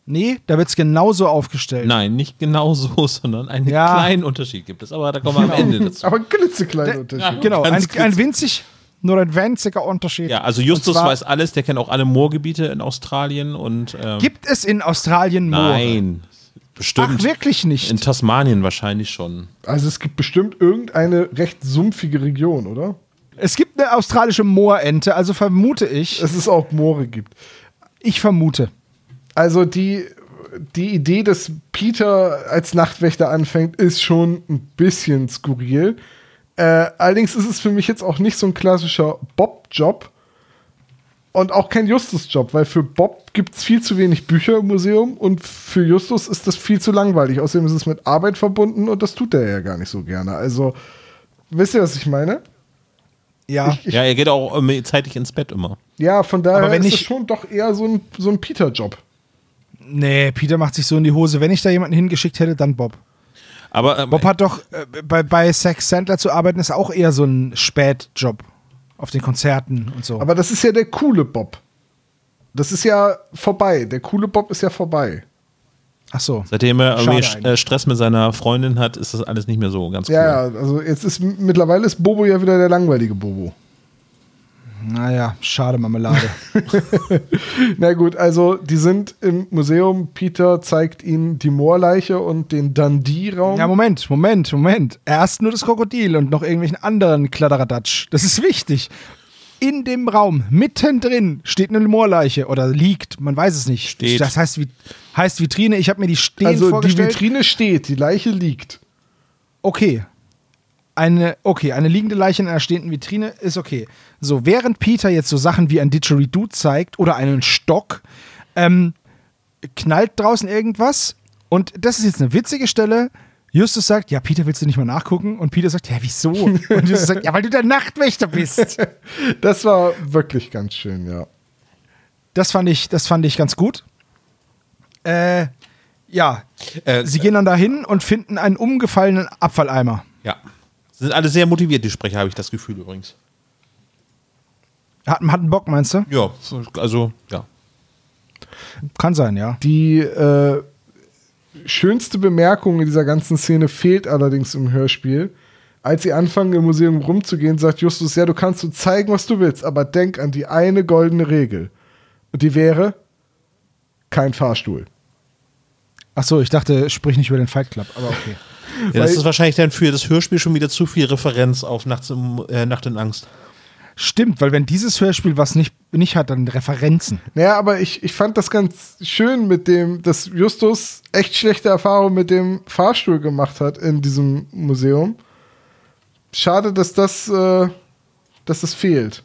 Nee, da wird es genauso aufgestellt. Nein, nicht genau so, (laughs) sondern einen Ja. kleinen Unterschied gibt es. Aber da kommen wir am (laughs) Ende dazu. Aber ein klitzekleiner Unterschied. Genau, ein, ein winzig, nur ein winziger Unterschied. Ja, also Justus zwar weiß alles, der kennt auch alle Moorgebiete in Australien und ähm, Gibt es in Australien Moore? nein, bestimmt. Ach, wirklich nicht. In Tasmanien wahrscheinlich schon. Also es gibt bestimmt irgendeine recht sumpfige Region, oder? Es gibt eine australische Moorente, also vermute ich. Dass es auch Moore gibt. Ich vermute. Also die, die Idee, dass Peter als Nachtwächter anfängt, ist schon ein bisschen skurril. Äh, allerdings ist es für mich jetzt auch nicht so ein klassischer Bob-Job und auch kein Justus-Job, weil für Bob gibt es viel zu wenig Bücher im Museum und für Justus ist das viel zu langweilig. Außerdem ist es mit Arbeit verbunden und das tut er ja gar nicht so gerne. Also, wisst ihr, was ich meine? Ja. Ich, ich, Ja, er geht auch zeitig ins Bett immer. ja, von daher Aber wenn ist es schon doch eher so ein, so ein Peter-Job. Nee, Peter macht sich so in die Hose. Wenn ich da jemanden hingeschickt hätte, dann Bob. Aber ähm, Bob hat doch, äh, bei, bei Sex Sandler zu arbeiten, ist auch eher so ein Spätjob. Auf den Konzerten und so. Aber das ist ja der coole Bob. Das ist ja vorbei. Der coole Bob ist ja vorbei. Ach so. seitdem er irgendwie äh, Stress mit seiner Freundin hat, ist das alles nicht mehr so ganz cool. Ja, ja, also jetzt ist mittlerweile ist Bobo ja wieder der langweilige Bobo. Naja, schade Marmelade. (laughs) Na gut, also die sind im Museum. Peter zeigt ihnen die Moorleiche und den Dundee-Raum. ja, Moment, Moment, Moment. Erst nur das Krokodil und noch irgendwelchen anderen Kladderadatsch. Das ist wichtig. in dem Raum, mittendrin, steht eine Moorleiche oder liegt, man weiß es nicht. Steht. Das heißt, wie, heißt Vitrine, ich habe mir die stehen Also die vorgestellt. Vitrine steht, die Leiche liegt. Okay. Eine, okay, eine liegende Leiche in einer stehenden Vitrine ist okay. So, während Peter jetzt so Sachen wie ein Didgeridoo zeigt oder einen Stock, ähm, knallt draußen irgendwas und das ist jetzt eine witzige Stelle. Justus sagt, ja, Peter, willst du nicht mal nachgucken? Und Peter sagt, ja, wieso? Und Justus sagt, ja, weil du der Nachtwächter bist. (laughs) Das war wirklich ganz schön, ja. Das fand ich, das fand ich ganz gut. Äh, ja, Äh, sie gehen dann dahin und finden einen umgefallenen Abfalleimer. Ja. Sind alle sehr motiviert, die Sprecher, habe ich das Gefühl übrigens. Hat, hat einen Bock, meinst du? Ja, also, ja. Kann sein, ja. Die äh, schönste Bemerkung in dieser ganzen Szene fehlt allerdings im Hörspiel. Als sie anfangen, im Museum rumzugehen, sagt Justus, ja, du kannst so zeigen, was du willst, aber denk an die eine goldene Regel. Und die wäre kein Fahrstuhl. Ach so, ich dachte, sprich nicht über den Fight Club, aber okay. (laughs) ja das ist wahrscheinlich dann für das Hörspiel schon wieder zu viel Referenz auf Nachts im, äh, Nacht in Angst. Stimmt, weil wenn dieses Hörspiel was nicht, nicht hat, dann Referenzen. Naja, aber ich, ich fand das ganz schön mit dem, dass Justus echt schlechte Erfahrungen mit dem Fahrstuhl gemacht hat in diesem Museum. Schade, dass das, äh, dass das fehlt.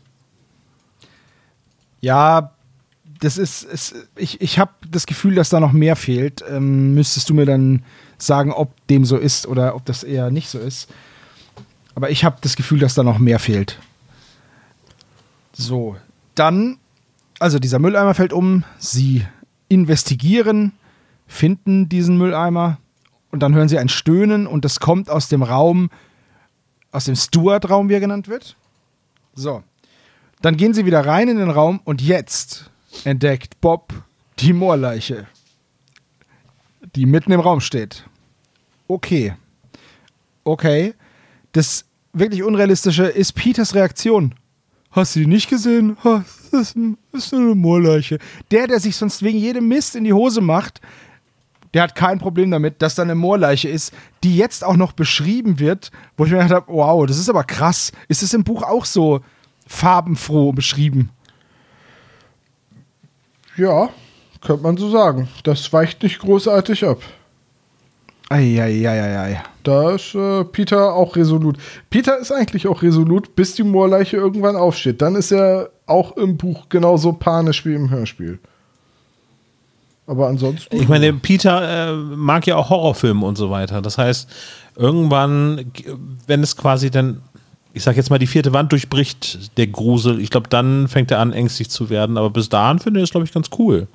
Ja, das ist, es, ich, ich habe das Gefühl, dass da noch mehr fehlt. Ähm, müsstest du mir dann sagen, ob dem so ist oder ob das eher nicht so ist. Aber ich habe das Gefühl, dass da noch mehr fehlt. So, dann, also dieser Mülleimer fällt um, sie investigieren, finden diesen Mülleimer und dann hören sie ein Stöhnen und das kommt aus dem Raum, aus dem Stuart-Raum, wie er genannt wird. So, dann gehen sie wieder rein in den Raum und jetzt entdeckt Bob die Moorleiche, die mitten im Raum steht. Okay. Okay. Das wirklich Unrealistische ist Peters Reaktion. Hast du die nicht gesehen? Das ist, eine Moorleiche. Der, der sich sonst wegen jedem Mist in die Hose macht, der hat kein Problem damit, dass da eine Moorleiche ist, die jetzt auch noch beschrieben wird, wo ich mir gedacht habe, wow, das ist aber krass. Ist es im Buch auch so farbenfroh beschrieben? Ja, könnte man so sagen. Das weicht nicht großartig ab. Eieieiei. Da ist äh, Peter auch resolut. Peter ist eigentlich auch resolut, bis die Moorleiche irgendwann aufsteht. Dann ist er auch im Buch genauso panisch wie im Hörspiel. Aber ansonsten. Ich meine, Peter äh, mag ja auch Horrorfilme und so weiter. Das heißt, irgendwann, wenn es quasi dann, ich sag jetzt mal, die vierte Wand durchbricht, der Grusel, ich glaube, dann fängt er an, ängstlich zu werden. Aber bis dahin finde ich das, glaube ich, ganz cool.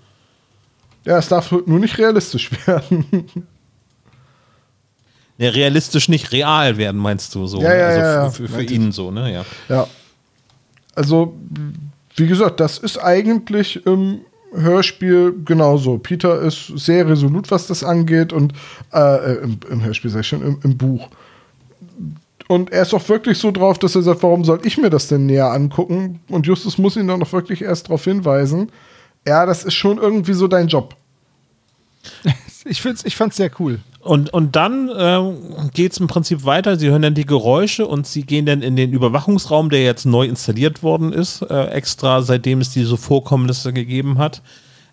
Ja, es darf nur nicht realistisch werden. Ja, realistisch nicht real werden, meinst du so? Ja, ne? ja, also ja, für, für, für ihn so, ne? Ja. ja. Also, wie gesagt, das ist eigentlich im Hörspiel genauso. Peter ist sehr resolut, was das angeht, und äh, äh, im, im Hörspiel, sag ich schon, im, im Buch. Und er ist auch wirklich so drauf, dass er sagt, warum soll ich mir das denn näher angucken? Und Justus muss ihn dann auch wirklich erst darauf hinweisen. Ja, das ist schon irgendwie so dein Job. (laughs) Ich, find's, ich fand's sehr cool. Und, und dann ähm, geht es im Prinzip weiter. Sie hören dann die Geräusche und sie gehen dann in den Überwachungsraum, der jetzt neu installiert worden ist, äh, extra seitdem es diese Vorkommnisse gegeben hat.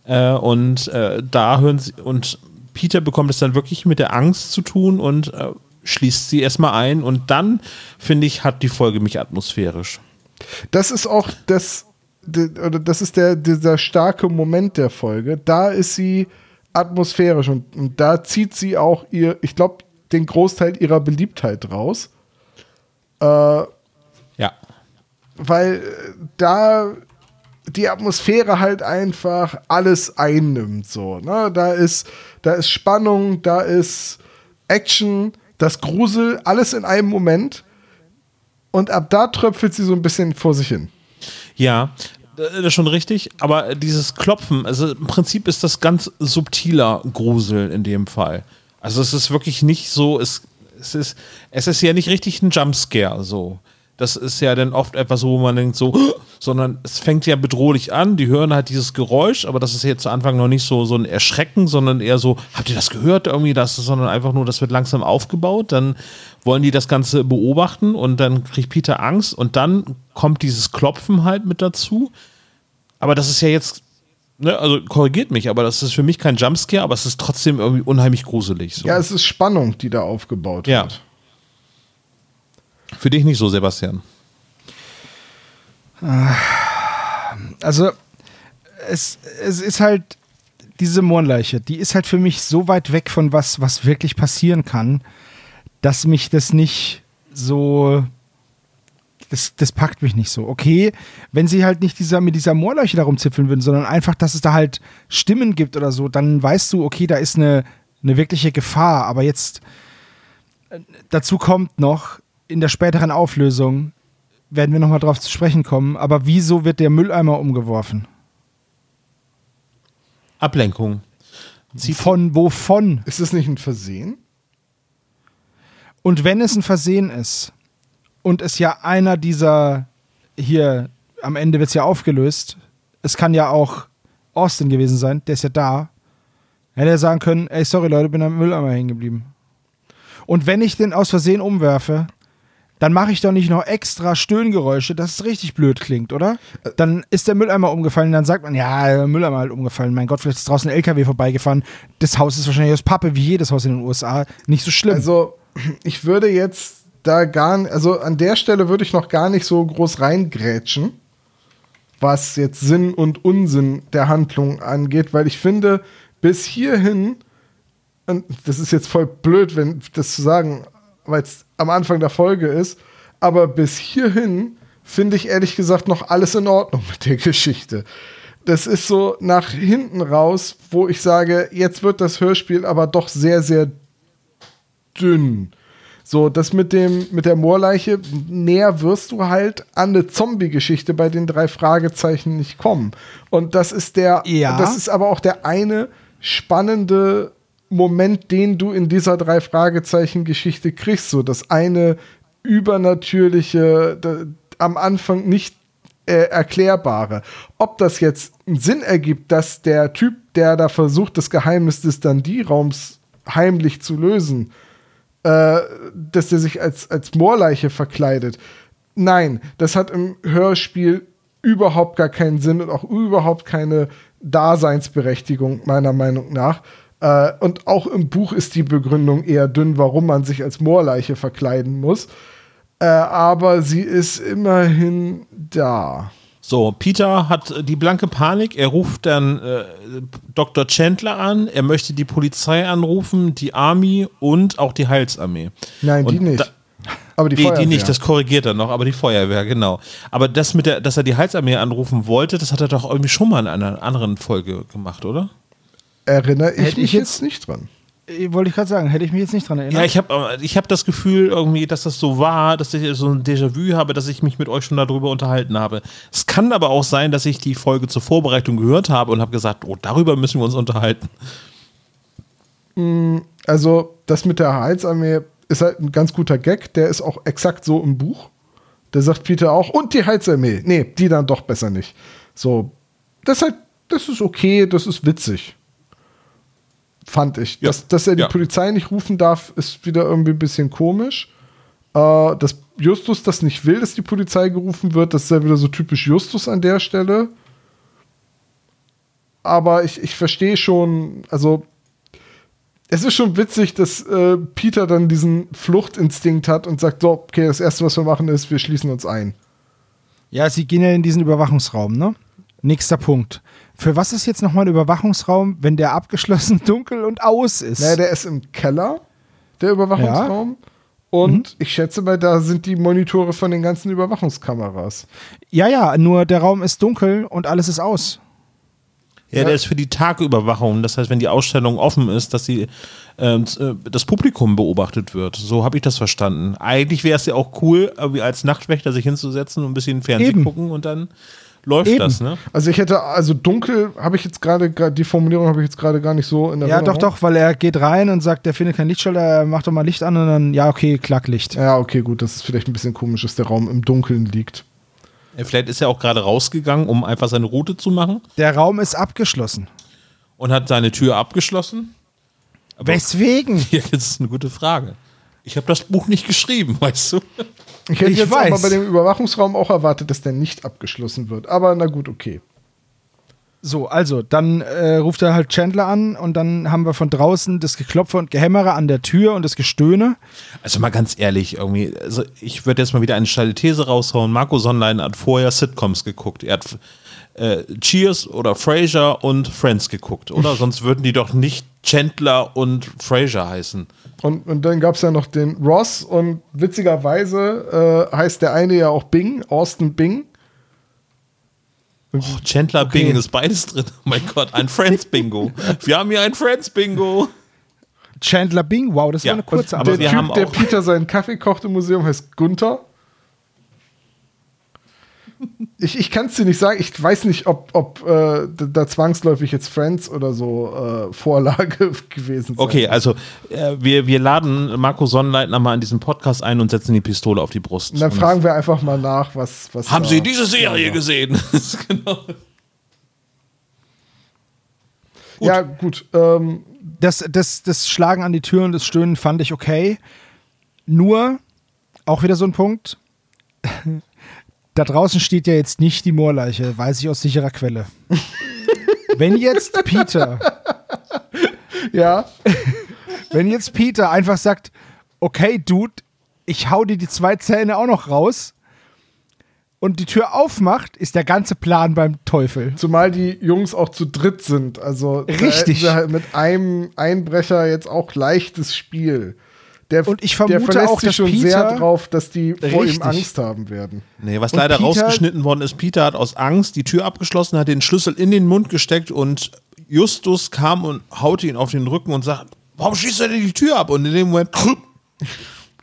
Äh, und äh, da hören sie, und Peter bekommt es dann wirklich mit der Angst zu tun und äh, schließt sie erstmal ein. Und dann, finde ich, hat die Folge mich atmosphärisch. Das ist auch das, oder das ist der, dieser starke Moment der Folge. Da ist sie atmosphärisch und, und da zieht sie auch ihr, ich glaube, den Großteil ihrer Beliebtheit raus. Äh, Ja. weil äh, da die Atmosphäre halt einfach alles einnimmt so, ne? Da ist da ist Spannung, da ist Action, das Grusel, alles in einem Moment. Und ab da tröpfelt sie so ein bisschen vor sich hin. Ja, das ist schon richtig, aber dieses Klopfen, also im Prinzip ist das ganz subtiler Grusel in dem Fall. Also es ist wirklich nicht so, es, es, ist, es ist ja nicht richtig ein Jumpscare so. Das ist ja dann oft etwas, wo man denkt so, (gasps) sondern es fängt ja bedrohlich an. Die hören halt dieses Geräusch, aber das ist jetzt zu Anfang noch nicht so, so ein Erschrecken, sondern eher so, habt ihr das gehört irgendwie, das, sondern einfach nur, das wird langsam aufgebaut. Dann wollen die das Ganze beobachten und dann kriegt Peter Angst und dann kommt dieses Klopfen halt mit dazu. Aber das ist ja jetzt, ne, also korrigiert mich, aber das ist für mich kein Jumpscare, aber es ist trotzdem irgendwie unheimlich gruselig. So. Ja, es ist Spannung, die da aufgebaut Ja. wird. Für dich nicht so, Sebastian. Also, es, es ist halt diese Mohrenleiche, die ist halt für mich so weit weg von was, was wirklich passieren kann, dass mich das nicht so. Das, das packt mich nicht so. Okay, wenn sie halt nicht dieser, mit dieser Moorleiche darum zipfeln würden, sondern einfach, dass es da halt Stimmen gibt oder so, dann weißt du, okay, da ist eine, eine wirkliche Gefahr. Aber jetzt äh, dazu kommt noch, in der späteren Auflösung werden wir nochmal drauf zu sprechen kommen, aber wieso wird der Mülleimer umgeworfen? Ablenkung. Von wovon? Ist das nicht ein Versehen? Und wenn es ein Versehen ist und es ja einer dieser hier am Ende wird es ja aufgelöst, es kann ja auch Austin gewesen sein, der ist ja da, hätte er sagen können, ey, sorry Leute, bin am Mülleimer hängen geblieben. Und wenn ich den aus Versehen umwerfe, dann mache ich doch nicht noch extra Stöhngeräusche, dass es richtig blöd klingt, oder? Dann ist der Mülleimer umgefallen, dann sagt man, ja, der Mülleimer halt umgefallen. Mein Gott, vielleicht ist draußen ein LKW vorbeigefahren. Das Haus ist wahrscheinlich aus Pappe, wie jedes Haus in den USA. Nicht so schlimm. Also, ich würde jetzt da gar nicht, also an der Stelle würde ich noch gar nicht so groß reingrätschen, was jetzt Sinn und Unsinn der Handlung angeht, weil ich finde, bis hierhin, und das ist jetzt voll blöd, wenn das zu sagen, weil es am Anfang der Folge ist, aber bis hierhin finde ich ehrlich gesagt noch alles in Ordnung mit der Geschichte. Das ist so nach hinten raus, wo ich sage, jetzt wird das Hörspiel aber doch sehr, sehr dünn. So, das mit dem, mit der Moorleiche, näher wirst du halt an eine Zombie-Geschichte bei den drei Fragezeichen nicht kommen. Und das ist der, Ja. das ist aber auch der eine spannende Moment, den du in dieser drei Fragezeichen-Geschichte kriegst. So, das eine übernatürliche, da, am Anfang nicht äh, erklärbare. Ob das jetzt einen Sinn ergibt, dass der Typ, der da versucht, das Geheimnis des Dundee-Raums heimlich zu lösen, äh, dass der sich als, als Moorleiche verkleidet. Nein, das hat im Hörspiel überhaupt gar keinen Sinn und auch überhaupt keine Daseinsberechtigung, meiner Meinung nach. Äh, und auch im Buch ist die Begründung eher dünn, warum man sich als Moorleiche verkleiden muss. Äh, aber sie ist immerhin da. So, Peter hat äh, die blanke Panik. Er ruft dann äh, Dr. Chandler an. Er möchte die Polizei anrufen, die Army und auch die Heilsarmee. Nein, die Und nicht. da- aber die, Die, die Feuerwehr. nicht, das korrigiert er noch, aber die Feuerwehr, genau. Aber das mit der, dass er die Heilsarmee anrufen wollte, das hat er doch irgendwie schon mal in einer anderen Folge gemacht, oder? erinnere ich Hätte mich ich jetzt nicht dran. Äh, Wollte ich gerade sagen, hätte ich mich jetzt nicht dran erinnert. Ja, ich habe ich hab das Gefühl irgendwie, dass das so war, dass ich so ein Déjà-vu habe, dass ich mich mit euch schon darüber unterhalten habe. Es kann aber auch sein, dass ich die Folge zur Vorbereitung gehört habe und habe gesagt, oh, darüber müssen wir uns unterhalten. Also, das mit der Heilsarmee ist halt ein ganz guter Gag. Der ist auch exakt so im Buch. Da sagt Peter auch, und die Heilsarmee. Nee, die dann doch besser nicht. So, das ist halt, das ist okay, das ist witzig. Fand ich. Ja. Dass, dass er die Ja. Polizei nicht rufen darf, ist wieder irgendwie ein bisschen komisch. Äh, dass Justus das nicht will, dass die Polizei gerufen wird, das ist ja wieder so typisch Justus an der Stelle. Aber ich, ich verstehe schon, also es ist schon witzig, dass äh, Peter dann diesen Fluchtinstinkt hat und sagt, so, okay, das Erste, was wir machen, ist, wir schließen uns ein. Ja, sie gehen ja in diesen Überwachungsraum, ne? Nächster Punkt. Für was ist jetzt nochmal ein Überwachungsraum, wenn der abgeschlossen, (laughs) dunkel und aus ist? Naja, der ist im Keller, der Überwachungsraum. Und ich schätze mal, da sind die Monitore von den ganzen Überwachungskameras. ja, ja, nur der Raum ist dunkel und alles ist aus. Ja, der ist für die Tagüberwachung. Das heißt, wenn die Ausstellung offen ist, dass die, ähm, äh, das Publikum beobachtet wird. So habe ich das verstanden. Eigentlich wäre es ja auch cool, als Nachtwächter sich hinzusetzen und ein bisschen Fernsehen Eben. gucken und dann läuft Eben. das, ne? Also ich hätte, also dunkel habe ich jetzt gerade, die Formulierung habe ich jetzt gerade gar nicht so in der Ja, doch, doch, weil er geht rein und sagt, er findet kein Lichtschalter, er macht doch mal Licht an und dann, ja, okay, klack, Licht. Ja, okay, gut, das ist vielleicht ein bisschen komisch, dass der Raum im Dunkeln liegt. Ja, Vielleicht ist er auch gerade rausgegangen, um einfach seine Route zu machen Der Raum ist abgeschlossen. und hat seine Tür abgeschlossen. Aber Weswegen? (laughs) Ja, das ist eine gute Frage. Ich habe das Buch nicht geschrieben, (laughs) weißt du? Ich hätte Ich jetzt weiß. aber bei dem Überwachungsraum auch erwartet, dass der nicht abgeschlossen wird. Aber na gut, okay. So, also, dann äh, ruft er halt Chandler an und dann haben wir von draußen das Geklopfe und Gehämmere an der Tür und das Gestöhne. Also mal ganz ehrlich, irgendwie, also ich würde jetzt mal wieder eine steile These raushauen. Marco Sonnlein hat vorher Sitcoms geguckt. Er hat äh, Cheers oder Frasier und Friends geguckt, oder? Sonst würden die doch nicht Chandler und Frasier heißen. Und, und dann gab es ja noch den Ross und witzigerweise äh, heißt der eine ja auch Bing, Austin Bing. Oh, Chandler Bing ist beides drin. Oh mein Gott, ein Friends-Bingo. (laughs) Wir haben hier ein Friends-Bingo. Chandler Bing, wow, das Ja, war eine kurze aber der wir Typ, haben der Peter seinen Kaffee kocht im Museum, heißt Gunther. Ich, ich kann es dir nicht sagen. Ich weiß nicht, ob, ob äh, da, zwangsläufig jetzt Friends oder so äh, Vorlage (laughs) gewesen ist. Okay, also äh, wir, wir laden Marco Sonnleitner mal in diesen Podcast ein und setzen die Pistole auf die Brust. Und dann Und fragen wir einfach mal nach, was. was haben da- Sie diese Serie gesehen? (laughs) Das ist genau. Ja, gut. Ähm, Das, das, das Schlagen an die Tür und das Stöhnen fand ich okay. Nur, auch wieder so ein Punkt. Da draußen steht ja jetzt nicht die Moorleiche, weiß ich aus sicherer Quelle. Wenn jetzt Peter, (laughs) ja, wenn jetzt Peter einfach sagt, okay, Dude, ich hau dir die zwei Zähne auch noch raus und die Tür aufmacht, ist der ganze Plan beim Teufel. zumal die Jungs auch zu dritt sind. Also da Richtig. sie halt mit einem Einbrecher jetzt auch leichtes Spiel. Der, Und ich der vermute verlässt auch, sich dass schon Peter- sehr drauf, dass die vor ihm Richtig. Angst haben werden. Nee, was Und leider Peter- rausgeschnitten worden ist, Peter hat aus Angst die Tür abgeschlossen, hat den Schlüssel in den Mund gesteckt und Justus kam und haute ihn auf den Rücken und sagt, warum schießt er denn die Tür ab? Und in dem Moment,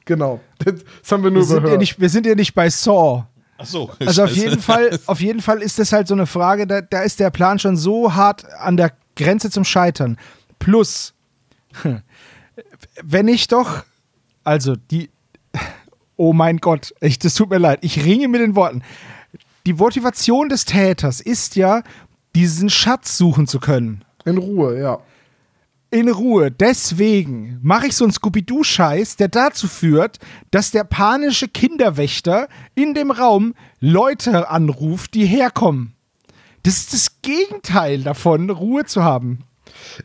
Genau. Das, haben wir nur Wir sind, ja nicht, wir sind ja nicht bei Saw. ach so. Also auf jeden Fall, (laughs) auf jeden Fall ist das halt so eine Frage, da, da ist der Plan schon so hart an der Grenze zum Scheitern. Plus, (laughs) wenn ich doch, also die, (laughs) oh mein Gott, ich, das tut mir leid, ich ringe mit den Worten. Die Motivation des Täters ist ja, diesen Schatz suchen zu können. In Ruhe, ja. In Ruhe. Deswegen mache ich so einen Scooby-Doo-Scheiß, der dazu führt, dass der panische Kinderwächter in dem Raum Leute anruft, die herkommen. Das ist das Gegenteil davon, Ruhe zu haben.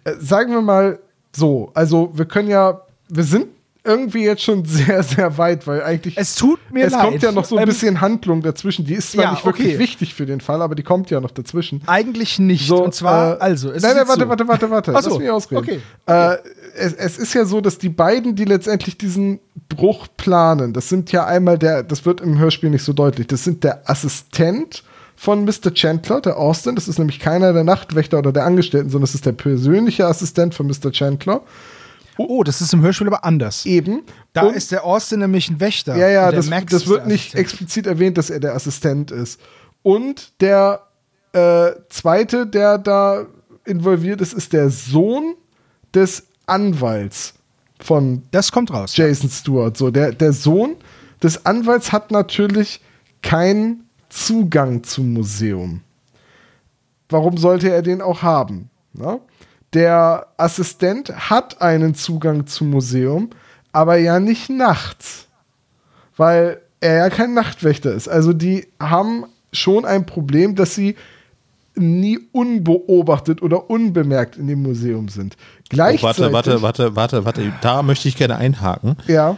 Äh, sagen wir mal so, also wir können ja, wir sind irgendwie jetzt schon sehr, sehr weit, weil eigentlich Es tut mir es leid. kommt ja noch so ein Ähm, bisschen Handlung dazwischen. Die ist zwar ja, nicht wirklich okay. wichtig für den Fall, aber die kommt ja noch dazwischen. Eigentlich nicht. So, Und zwar, äh, also, es nein, nein, warte, so. warte, warte, warte. Ach so, Lass mich ausreden. okay. Äh, es, es ist ja so, dass die beiden, die letztendlich diesen Bruch planen, das sind ja einmal der, das wird im Hörspiel nicht so deutlich, das sind der Assistent von Mr. Chandler, der Austin. Das ist nämlich keiner der Nachtwächter oder der Angestellten, sondern das ist der persönliche Assistent von Mr. Chandler. Oh, das ist im Hörspiel aber anders. Eben. Da Und- ist der Austin nämlich ein Wächter. Ja, ja, das, das wird nicht explizit erwähnt, dass er der Assistent ist. Und der äh, zweite, der da involviert ist, ist der Sohn des Anwalts von Das kommt raus. Jason Stewart. So, der, der Sohn des Anwalts hat natürlich keinen Zugang zum Museum. Warum sollte er den auch haben? Na? Der Assistent hat einen Zugang zum Museum, aber ja nicht nachts, weil er ja kein Nachtwächter ist. Also die haben schon ein Problem, dass sie nie unbeobachtet oder unbemerkt in dem Museum sind. Oh, Gleichzeitig, warte, warte, warte, warte, warte. Da möchte ich gerne einhaken. Ja,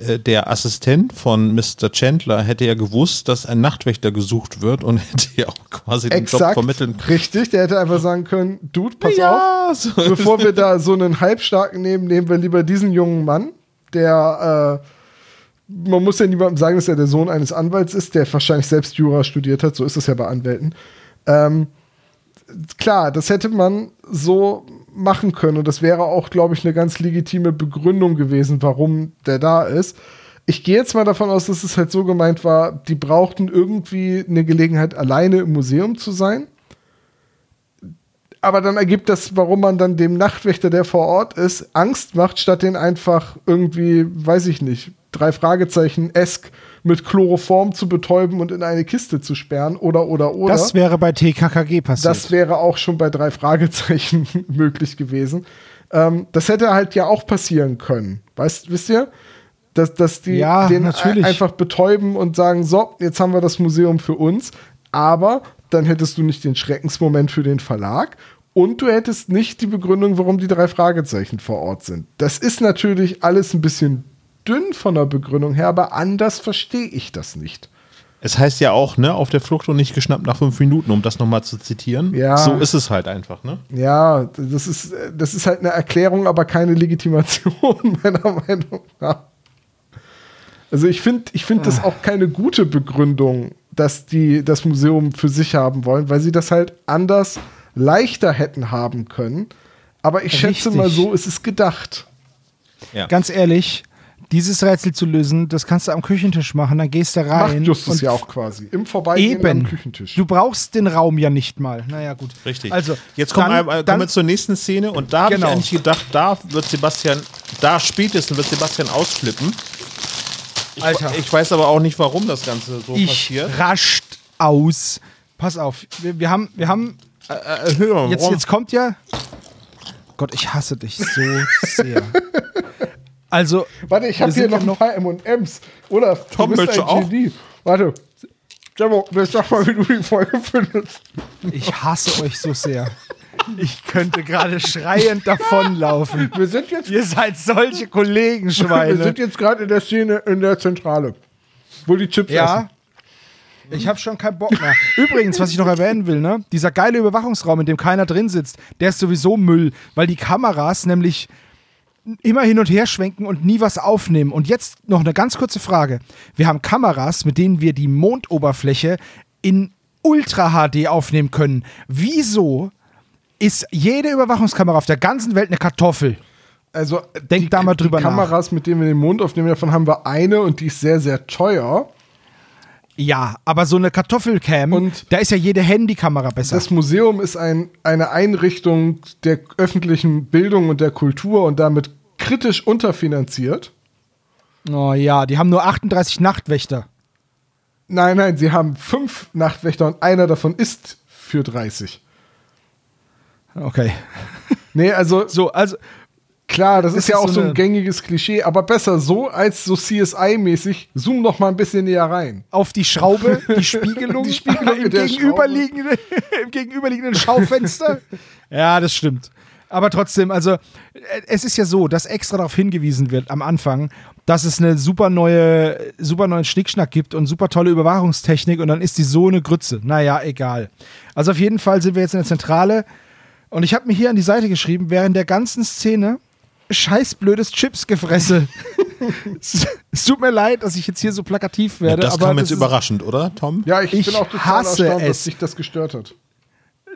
Der Assistent von Mr. Chandler hätte ja gewusst, dass ein Nachtwächter gesucht wird und (laughs) hätte ja auch quasi den Job vermitteln können. richtig. Der hätte einfach sagen können, Dude, pass auf, Ja, so. bevor wir da so einen Halbstarken nehmen, nehmen wir lieber diesen jungen Mann, der, äh, man muss ja niemandem sagen, dass er der Sohn eines Anwalts ist, der wahrscheinlich selbst Jura studiert hat, so ist es ja bei Anwälten. Ähm, klar, das hätte man so machen können und das wäre auch, glaube ich, eine ganz legitime Begründung gewesen, warum der da ist. ich gehe jetzt mal davon aus, dass es halt so gemeint war, die brauchten irgendwie eine Gelegenheit, alleine im Museum zu sein. Aber dann ergibt das, warum man dann dem Nachtwächter, der vor Ort ist, Angst macht, statt den einfach irgendwie, weiß ich nicht, drei Fragezeichen esk mit Chloroform zu betäuben und in eine Kiste zu sperren oder oder oder. Das wäre bei TKKG passiert. Das wäre auch schon bei drei Fragezeichen (laughs) möglich gewesen. Ähm, das hätte halt ja auch passieren können. Weißt, wisst ihr? Dass, dass die Ja, den natürlich. ein- einfach betäuben und sagen, so, jetzt haben wir das Museum für uns. Aber dann hättest du nicht den Schreckensmoment für den Verlag und du hättest nicht die Begründung, warum die drei Fragezeichen vor Ort sind. Das ist natürlich alles ein bisschen dünn von der Begründung her, aber anders verstehe ich das nicht. Es heißt ja auch, ne, auf der Flucht und nicht geschnappt nach fünf Minuten, um das nochmal zu zitieren. Ja. So ist es halt einfach, ne? Ja, das ist, das ist halt eine Erklärung, aber keine Legitimation, (laughs) meiner Meinung nach. Also ich finde ich find das auch keine gute Begründung, dass die das Museum für sich haben wollen, weil sie das halt anders leichter hätten haben können. Aber ich schätze Richtig. mal so, es ist gedacht. Ja. Ganz ehrlich, dieses Rätsel zu lösen, das kannst du am Küchentisch machen, dann gehst du rein. Macht Justus und ja auch quasi. Im Vorbeigehen Eben. am Küchentisch. Du brauchst den Raum ja nicht mal. Naja, gut. Richtig. Also, jetzt kommen, dann, wir, kommen wir zur nächsten Szene und da habe ich Genau. eigentlich gedacht, da wird Sebastian, da spätestens wird Sebastian ausflippen. Ich, Alter. ich weiß aber auch nicht, warum das Ganze so ich passiert. rascht aus. Pass auf, wir, wir haben, wir haben, Äh, hör mal, jetzt, jetzt kommt ja. Gott, ich hasse dich so sehr. (laughs) Also, Warte, ich wir habe hier noch ein paar M&M's. Oder Tom, du bist willst du ein auch? Genie. Warte. Jetzt sag mal, wie du die Folge findest. ich hasse euch so sehr. Ich könnte gerade schreiend davonlaufen. Wir sind jetzt Ihr seid solche Wir Kollegenschweine. sind jetzt gerade in der Szene in der Zentrale, wo die Chips Ja. essen. Ich habe schon keinen Bock mehr. Übrigens, was ich noch erwähnen will, ne? Dieser geile Überwachungsraum, in dem keiner drin sitzt, der ist sowieso Müll, weil die Kameras nämlich immer hin und her schwenken und nie was aufnehmen. Und jetzt noch eine ganz kurze Frage. Wir haben Kameras, mit denen wir die Mondoberfläche in Ultra HD aufnehmen können. Wieso ist jede Überwachungskamera auf der ganzen Welt eine Kartoffel? Also Denk die, da mal drüber die nach. Kameras, mit denen wir den Mond aufnehmen, davon haben wir eine und die ist sehr, sehr teuer. Ja, aber so eine Kartoffelcam, Und da ist ja jede Handykamera besser. Das Museum ist ein, eine Einrichtung der öffentlichen Bildung und der Kultur und damit kritisch unterfinanziert. Oh ja, die haben nur 38 Nachtwächter. Nein, nein, sie haben fünf Nachtwächter und einer davon ist für 30. Okay. Nee, also So, also, klar, das, Das ist ja ist auch so so ein gängiges Klischee, aber besser so als so CSI-mäßig. Zoom noch mal ein bisschen näher rein. auf die Schraube, die Spiegelung, (laughs) Die Spiegelung im, gegenüberliegenden, (laughs) im gegenüberliegenden Schaufenster. (laughs) ja, das stimmt. Aber trotzdem, also, äh, es ist ja so, dass extra darauf hingewiesen wird am Anfang, dass es eine super neue, super neuen Schnickschnack gibt und super tolle Überwachungstechnik und dann ist die so eine Grütze. Naja, egal. Also auf jeden Fall sind wir jetzt in der Zentrale und ich habe mir hier an die Seite geschrieben, während der ganzen Szene scheißblödes Chipsgefresse. es, (laughs) es tut mir leid, dass ich jetzt hier so plakativ Ja, werde, das aber kam das jetzt überraschend, oder, Tom? Ja, ich, Ich bin auch total hasse erstaunt, es. dass sich das gestört hat.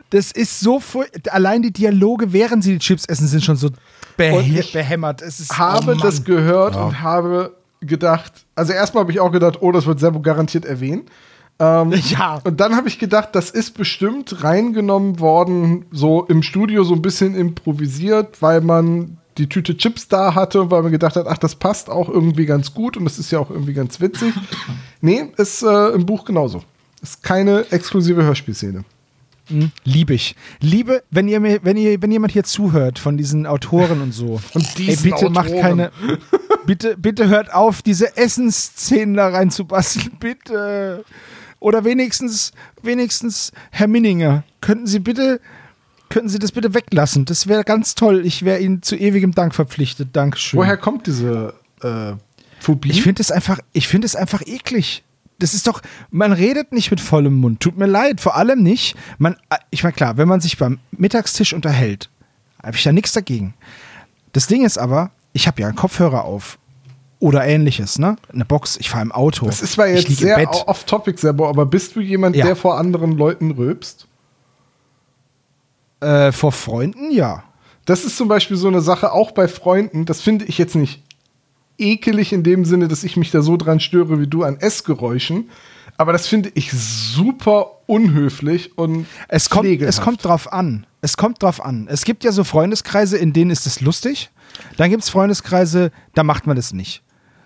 das ist so allein die Dialoge, während sie die Chips essen, sind schon so ich behämmert. Es ist, habe oh das gehört und habe gedacht, also erstmal habe ich auch gedacht, oh, das wird Sebo garantiert erwähnen. Ähm, (laughs) Ja. Und dann habe ich gedacht, das ist bestimmt reingenommen worden, so im Studio so ein bisschen improvisiert, weil man die Tüte Chips da hatte weil man gedacht hat, ach, das passt auch irgendwie ganz gut und das ist ja auch irgendwie ganz witzig. nee, ist äh, im Buch genauso. Ist keine exklusive Hörspielszene. Liebe ich. Liebe, wenn ihr mir, wenn ihr, wenn jemand hier zuhört von diesen Autoren und so. Und diesen ey, bitte macht Autoren. keine. Bitte, bitte hört auf, diese Essensszenen da reinzubasteln. (laughs) Bitte. Oder wenigstens, wenigstens, Herr Minninger, könnten Sie bitte, könnten Sie das bitte weglassen? Das wäre ganz toll. Ich wäre Ihnen zu ewigem Dank verpflichtet. Dankeschön. Woher kommt diese äh, Phobie? Ich finde es einfach, ich finde es einfach eklig. Das ist doch, man redet nicht mit vollem Mund. Tut mir leid, vor allem nicht. Man, ich meine, klar, wenn man sich beim Mittagstisch unterhält, habe ich da nichts dagegen. Das Ding ist aber, ich habe ja einen Kopfhörer auf oder ähnliches, ne? Eine Box, ich fahre im Auto. Das ist zwar jetzt sehr off-topic, Sebo, aber bist du jemand, Ja. der vor anderen Leuten rülpst? Äh, vor Freunden, ja. Das ist zum Beispiel so eine Sache, auch bei Freunden, das finde ich jetzt nicht ekelig in dem Sinne, dass ich mich da so dran störe wie du an Essgeräuschen. Aber das finde ich super unhöflich und Es kommt, es kommt drauf an. Es kommt drauf an. Es gibt ja so Freundeskreise, in denen ist es lustig. Dann gibt es Freundeskreise, da macht man das nicht.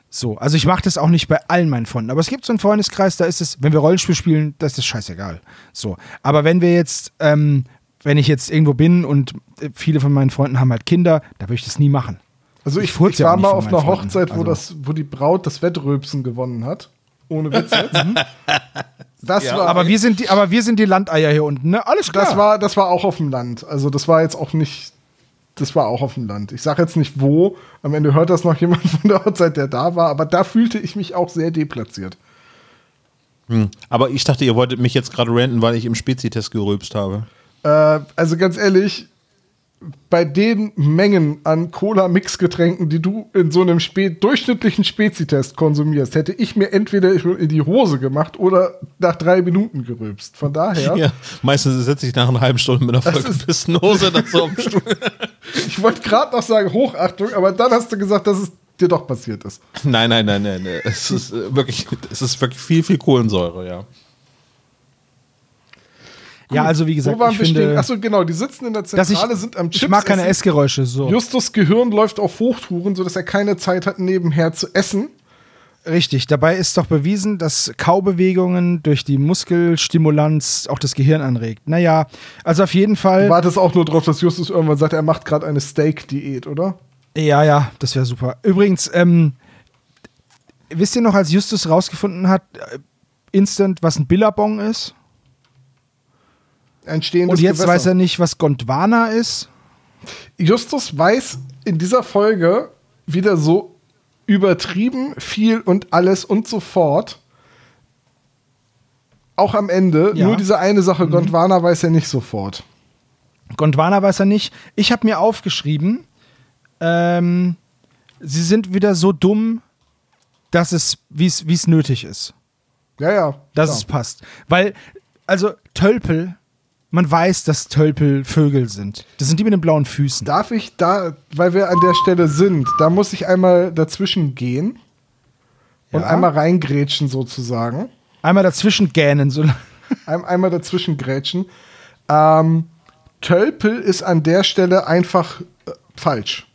So, also ich mache das auch nicht bei allen meinen Freunden. Aber es gibt so einen Freundeskreis, da ist es, wenn wir Rollenspiel spielen, da ist das scheißegal. So, aber wenn wir jetzt, ähm, wenn ich jetzt irgendwo bin und äh, viele von meinen Freunden haben halt Kinder, da würde ich das nie machen. Also Ich ich, ich ja war mal auf einer Freunden. Hochzeit, wo, Also- das, wo die Braut das Wettröpsen gewonnen hat. Ohne Witz jetzt. (laughs) Das war, Aber wir sind die, aber wir sind die Landeier hier unten, ne? Alles klar. das war, das war auch auf dem Land. Also das war jetzt auch nicht, das war auch auf dem Land. Ich sage jetzt nicht wo. Am Ende hört das noch jemand von der Hochzeit, der da war. Aber da fühlte ich mich auch sehr deplatziert. Aber ich dachte, ihr wolltet mich jetzt gerade ranten, weil ich im Spezitest gerülpst habe. Äh, also ganz ehrlich, bei den Mengen an Cola-Mixgetränken, die du in so einem Spe durchschnittlichen Spezitest konsumierst, hätte ich mir entweder in die Hose gemacht oder nach drei Minuten gerülpst. Von daher, Ja. Meistens setze ich nach einer halben Stunde mit einer vollgepissten Hose dann so am (laughs) Stuhl. ich wollte gerade noch sagen Hochachtung, aber dann hast du gesagt, dass es dir doch passiert ist. Nein, nein, nein, nein. nein. Es ist äh, wirklich, es ist wirklich viel, viel Kohlensäure, ja. Ja, also wie gesagt, Wo waren ich wir stehen? finde, Achso, genau, die sitzen in der dass ich, Zentrale, sind am Chips ich mag keine essen. Essgeräusche, so. Justus Gehirn läuft auf Hochtouren, sodass er keine Zeit hat, nebenher zu essen. Richtig, dabei ist doch bewiesen, dass Kaubewegungen durch die Muskelstimulanz auch das Gehirn anregt. Naja, also auf jeden Fall. Wartest auch nur drauf, dass Justus irgendwann sagt, er macht gerade eine Steak-Diät, oder? Ja, ja, das wäre super. Übrigens, ähm, wisst ihr noch, als Justus rausgefunden hat, äh, instant, was ein Billabong ist? Ein stehendes Und jetzt Gewässer. weiß er nicht, was Gondwana ist? Justus weiß in dieser Folge wieder so übertrieben viel und alles und so fort. Auch am Ende. Ja. Nur diese eine Sache, Gondwana weiß er nicht sofort. Gondwana weiß er nicht. Ich habe mir aufgeschrieben, ähm, sie sind wieder so dumm, dass es, wie es nötig ist. Ja, ja. dass klar. es passt. Weil, also Tölpel, man weiß, dass Tölpel Vögel sind. Das sind die mit den blauen Füßen. Darf ich da, weil wir an der Stelle sind, da muss ich einmal dazwischen gehen und Ja. einmal reingrätschen sozusagen. Einmal dazwischen gähnen. So. Ein, einmal dazwischen grätschen. Ähm, Tölpel ist an der Stelle einfach äh, falsch.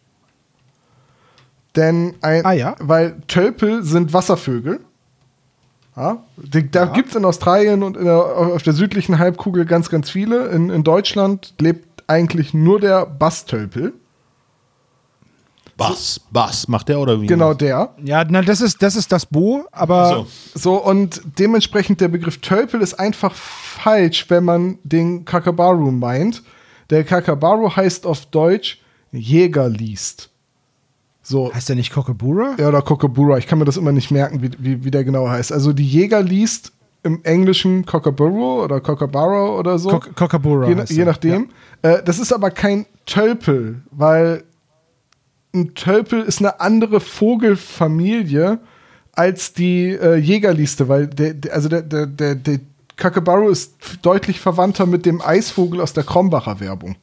Denn ein, Ah, ja? weil Tölpel sind Wasservögel. Ja, die, da gibt es in Australien und in der, auf der südlichen Halbkugel ganz, ganz viele. In, in Deutschland lebt eigentlich nur der Basstölpel. Bass, Bass, macht der oder wie? Genau der. Ja, na, das ist das, ist das Bo, aber So. So, und dementsprechend der Begriff Tölpel ist einfach falsch, wenn man den Kakabaru meint. Der Kakabaru heißt auf Deutsch Jäger liest. So, heißt der nicht Kokobura? ja, oder Kokabura, ich kann mir das immer nicht merken, wie, wie, wie der genau heißt. Also die Jäger liest im Englischen Kokaburu oder Kokabara oder so. Kok Kokobura. je, je nachdem. Äh, das ist aber kein Tölpel, weil ein Tölpel ist eine andere Vogelfamilie als die äh, Jägerliste, weil der, der, also der, der, der, der Kakabaru ist deutlich verwandter mit dem Eisvogel aus der Krombacher Werbung.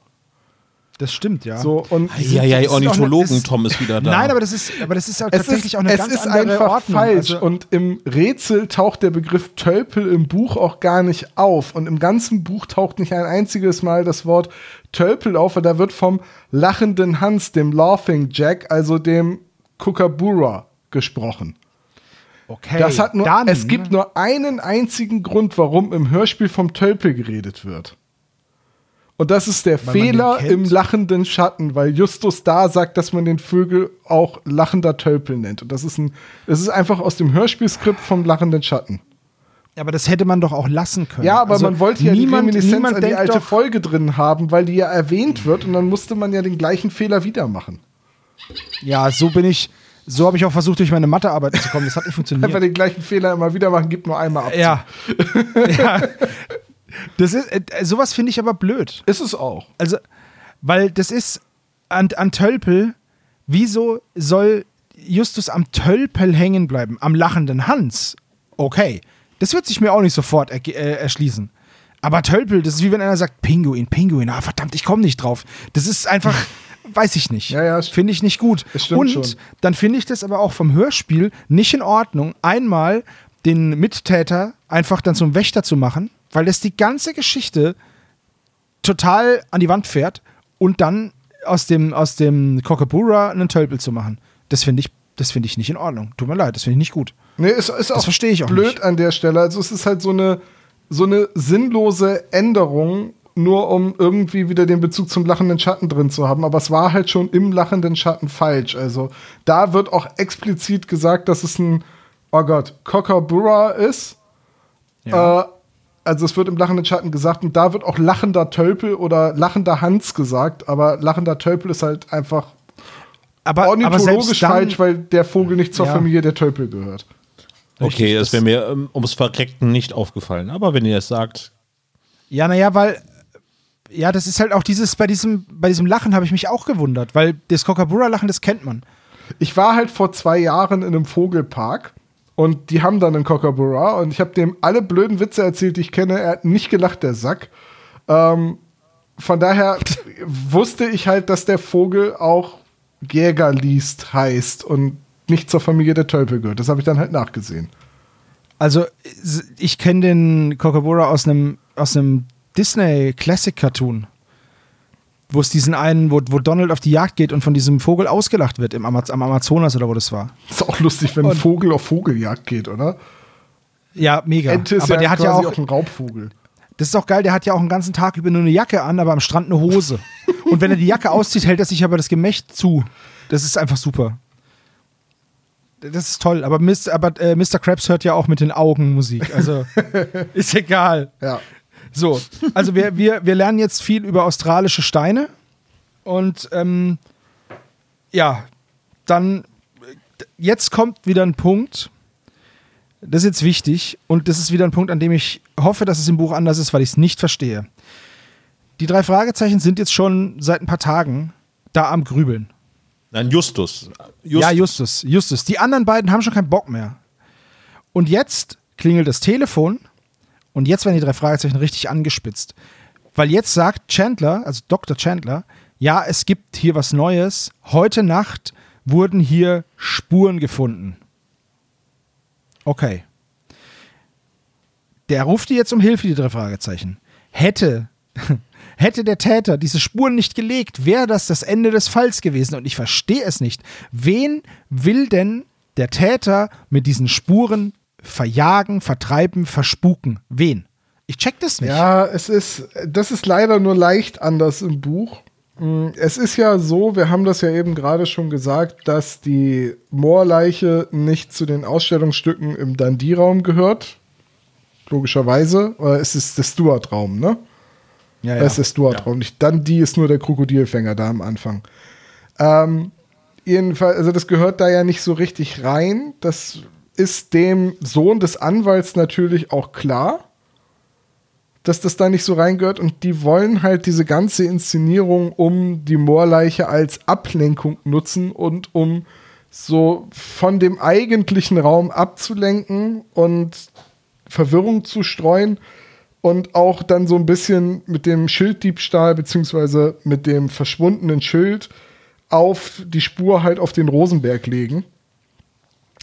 Das stimmt, ja. So, und Ja, ja, ist Ornithologen, das- Tom ist wieder da. Nein, aber das ist, aber das ist auch es tatsächlich ist, auch eine es ganz ist andere einfach Ordnung. falsch. Also, und im Rätsel taucht der Begriff Tölpel im Buch auch gar nicht auf. Und im ganzen Buch taucht nicht ein einziges Mal das Wort Tölpel auf. Und da wird vom lachenden Hans, dem Laughing Jack, also dem Kookaburra, gesprochen. okay, das hat nur, dann, es gibt nur einen einzigen Grund, warum im Hörspiel vom Tölpel geredet wird. Und das ist der Weil Fehler im lachenden Schatten, weil Justus da sagt, dass man den Vögel auch lachender Tölpel nennt. Und das ist ein, das ist einfach aus dem Hörspielskript vom lachenden Schatten. aber das hätte man doch auch lassen können. Ja, aber Also man wollte ja niemand, die Reminiszenz niemand an die alte Folge drin haben, weil die ja erwähnt wird und dann musste man ja den gleichen Fehler wieder machen. Ja, so bin ich, so habe ich auch versucht, durch meine Mathearbeit zu kommen. Das hat nicht (laughs) funktioniert. Einfach den gleichen Fehler immer wieder machen, gibt nur einmal ab. Ja. (laughs) ja. Das ist, äh, sowas finde ich aber blöd. Ist es auch. Also, weil das ist an, an Tölpel, wieso soll Justus am Tölpel hängen bleiben? Am lachenden Hans? Okay. Das wird sich mir auch nicht sofort erge- äh, erschließen. Aber Tölpel, das ist wie wenn einer sagt, Pinguin, Pinguin, ah verdammt, ich komme nicht drauf. Das ist einfach, (laughs) weiß ich nicht. Ja, ja, finde ich nicht gut. Und schon. dann finde ich das aber auch vom Hörspiel nicht in Ordnung, einmal den Mittäter einfach dann zum Wächter zu machen, weil das die ganze Geschichte total an die Wand fährt und dann aus dem, aus dem Kokabura einen Tölpel zu machen. Das finde ich, das finde ich nicht in Ordnung. Tut mir leid, das finde ich nicht gut. Nee, ist, ist auch verstehe ich auch blöd nicht. an der Stelle. Also es ist halt so eine, so eine sinnlose Änderung, nur um irgendwie wieder den Bezug zum lachenden Schatten drin zu haben. Aber es war halt schon im lachenden Schatten falsch. Also da wird auch explizit gesagt, dass es ein, oh Gott, Kokabura ist. Äh, also es wird im lachenden Schatten gesagt und da wird auch lachender Tölpel oder lachender Hans gesagt. Aber lachender Tölpel ist halt einfach Aber, aber ornithologisch dann, falsch, weil der Vogel nicht zur Ja. Familie der Tölpel gehört. Okay, das das- wäre mir ähm, ums Verreckten nicht aufgefallen. Aber wenn ihr es sagt, Ja, naja, weil. Ja, das ist halt auch dieses, bei diesem, bei diesem Lachen habe ich mich auch gewundert, weil das Kokabura-Lachen, das kennt man. Ich war halt vor zwei Jahren in einem Vogelpark und die haben dann einen Kookaburra und ich habe dem alle blöden Witze erzählt, die ich kenne. Er hat nicht gelacht, der Sack. Ähm, von daher (laughs) wusste ich halt, dass der Vogel auch Jäger liest heißt und nicht zur Familie der Tölpel gehört. Das habe ich dann halt nachgesehen. Also, ich kenne den Kokabura aus einem, aus einem Disney Classic Cartoon. Wo es diesen einen, wo, wo Donald auf die Jagd geht und von diesem Vogel ausgelacht wird im Amaz am Amazonas oder wo das war. Ist auch lustig, wenn ein Und- Vogel auf Vogeljagd geht, oder? Ja, mega. Ente ist aber ja der hat ja auch, auch ein Raubvogel. das ist auch geil, der hat ja auch einen ganzen Tag über nur eine Jacke an, aber am Strand eine Hose. und wenn er die Jacke auszieht, hält er sich aber das Gemächt zu. Das ist einfach super. Das ist toll, aber, Mr., aber äh, Mr. Krabs hört ja auch mit den Augen Musik. Also (laughs) ist egal. Ja. So, also wir, wir, wir lernen jetzt viel über australische Steine und ähm, ja, dann jetzt kommt wieder ein Punkt, das ist jetzt wichtig und das ist wieder ein Punkt, an dem ich hoffe, dass es im Buch anders ist, weil ich es nicht verstehe. Die drei Fragezeichen sind jetzt schon seit ein paar Tagen da am Grübeln. nein, Justus. Ja, Justus, Justus. Die anderen beiden haben schon keinen Bock mehr. Und jetzt klingelt das Telefon und jetzt werden die drei Fragezeichen richtig angespitzt. Weil jetzt sagt Chandler, also Dr. Chandler, ja, es gibt hier was Neues. Heute Nacht wurden hier Spuren gefunden. Okay. Der ruft die jetzt um Hilfe, die drei Fragezeichen. Hätte, (laughs) hätte der Täter diese Spuren nicht gelegt, wäre das das Ende des Falls gewesen. Und ich verstehe es nicht. Wen will denn der Täter mit diesen Spuren verjagen, vertreiben, verspuken? Wen? Ich check das nicht. Ja, es ist, das ist leider nur leicht anders im Buch. Mm, Es ist ja so, wir haben das ja eben gerade schon gesagt, dass die Moorleiche nicht zu den Ausstellungsstücken im Dundee-Raum gehört. Logischerweise. Oder es ist der Stuart-Raum, ne? ja, Das ist der Stuart-Raum. Nicht Dundee ist nur der Krokodilfänger da am Anfang. Ähm, jedenfalls, also das gehört da ja nicht so richtig rein. Das ist dem Sohn des Anwalts natürlich auch klar, dass das da nicht so reingehört. Und die wollen halt diese ganze Inszenierung um die Moorleiche als Ablenkung nutzen und um so von dem eigentlichen Raum abzulenken und Verwirrung zu streuen und auch dann so ein bisschen mit dem Schilddiebstahl beziehungsweise mit dem verschwundenen Schild auf die Spur halt auf den Rosenberg legen,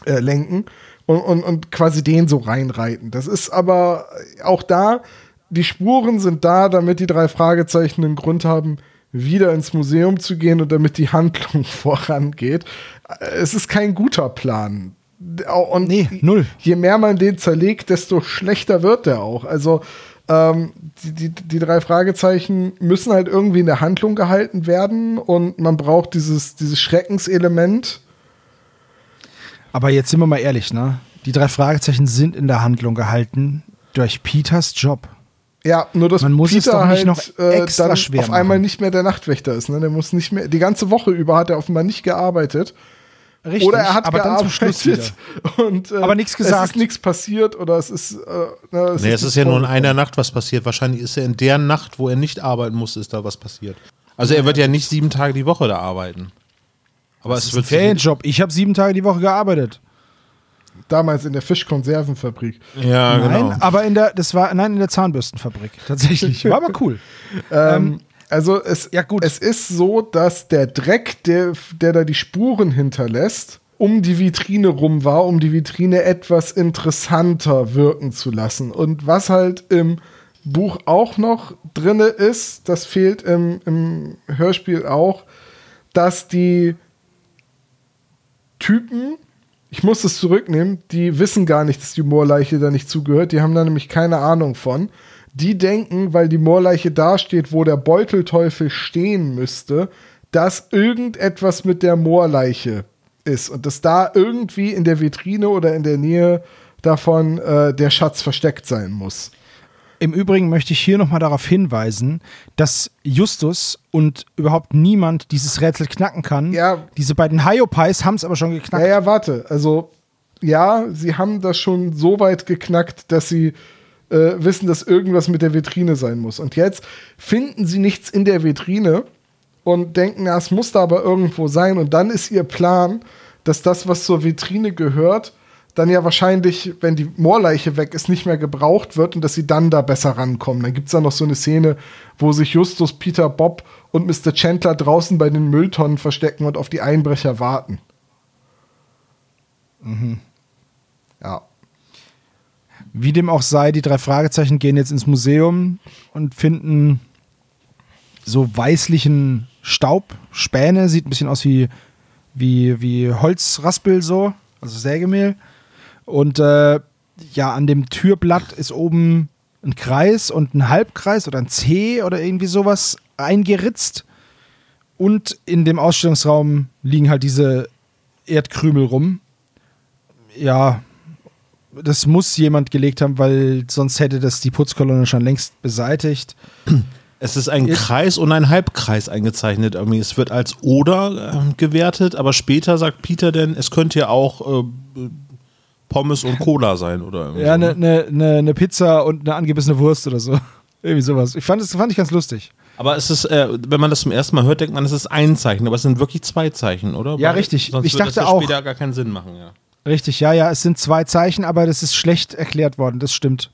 äh, lenken und, und, und quasi den so reinreiten. Das ist aber auch da, die Spuren sind da, damit die drei Fragezeichen einen Grund haben, wieder ins Museum zu gehen und damit die Handlung (laughs) vorangeht. Es ist kein guter Plan. Und Nee, null. je mehr man den zerlegt, desto schlechter wird der auch. Also ähm, die, die, die drei Fragezeichen müssen halt irgendwie in der Handlung gehalten werden und man braucht dieses, dieses Schreckenselement. Aber jetzt sind wir mal ehrlich, ne? Die drei Fragezeichen sind in der Handlung gehalten durch Peters Job. Ja, nur dass Man muss es Peter doch nicht halt noch äh, extra dann schwer auf einmal machen. nicht mehr der Nachtwächter ist. Ne? Der muss nicht mehr, die ganze Woche über hat er offenbar nicht gearbeitet. Richtig, oder er hat aber dann zum gearbeitet Schluss wieder. (laughs) und äh, Aber nichts Es gesagt. ist nichts passiert oder es ist. Äh, ne, es Nee, es ist ja nur in einer Nacht was passiert. Wahrscheinlich ist ja in der Nacht, wo er nicht arbeiten muss, ist da was passiert. Also er wird ja nicht sieben Tage die Woche da arbeiten. Aber Das es ist ein wird Ferienjob. Ich habe sieben Tage die Woche gearbeitet. Damals in der Fischkonservenfabrik. Ja, nein, genau. aber in der, das war, nein, in der Zahnbürstenfabrik. Tatsächlich. War aber cool. (laughs) Ähm, Ähm, Also es, Ja, gut. es ist so, dass der Dreck, der, der da die Spuren hinterlässt, um die Vitrine rum war, um die Vitrine etwas interessanter wirken zu lassen. Und was halt im Buch auch noch drinne ist, das fehlt im, im Hörspiel auch, dass die Typen, ich muss es zurücknehmen, die wissen gar nicht, dass die Moorleiche da nicht zugehört. Die haben da nämlich keine Ahnung von. Die denken, weil die Moorleiche dasteht, wo der Beutelteufel stehen müsste, dass irgendetwas mit der Moorleiche ist und dass da irgendwie in der Vitrine oder in der Nähe davon äh, der Schatz versteckt sein muss. Im Übrigen möchte ich hier nochmal darauf hinweisen, dass Justus und überhaupt niemand dieses Rätsel knacken kann. Ja. Diese beiden Hyopies haben es aber schon geknackt. Ja, ja, warte. Also, ja, sie haben das schon so weit geknackt, dass sie äh, wissen, dass irgendwas mit der Vitrine sein muss. Und jetzt finden sie nichts in der Vitrine und denken, na, es muss da aber irgendwo sein. Und dann ist ihr Plan, dass das, was zur Vitrine gehört, dann ja wahrscheinlich, wenn die Moorleiche weg ist, nicht mehr gebraucht wird und dass sie dann da besser rankommen. Dann gibt es da noch so eine Szene, wo sich Justus, Peter, Bob und Mr. Chandler draußen bei den Mülltonnen verstecken und auf die Einbrecher warten. Ja. Wie dem auch sei, die drei Fragezeichen gehen jetzt ins Museum und finden so weißlichen Staub, Späne, sieht ein bisschen aus wie, wie, wie Holzraspel so, also Sägemehl. Und äh, ja, an dem Türblatt ist oben ein Kreis und ein Halbkreis oder ein C oder irgendwie sowas eingeritzt. Und in dem Ausstellungsraum liegen halt diese Erdkrümel rum. Ja, das muss jemand gelegt haben, weil sonst hätte das die Putzkolonne schon längst beseitigt. (clears throat) Es ist ein Jetzt- Kreis und ein Halbkreis eingezeichnet. Es wird als Oder äh, gewertet, aber später sagt Peter denn, es könnte ja auch äh, Pommes und Cola sein oder irgendwie Ja, so, eine ne, ne, ne Pizza und eine angebissene Wurst oder so. (laughs) Irgendwie sowas. Ich fand das fand ich ganz lustig. Aber es ist, äh, wenn man das zum ersten Mal hört, denkt man, es ist ein Zeichen, aber es sind wirklich zwei Zeichen, oder? Ja, Weil richtig. Sonst Ich würde dachte das ja auch. später gar keinen Sinn machen, ja. Richtig, ja, ja, es sind zwei Zeichen, aber das ist schlecht erklärt worden, das stimmt.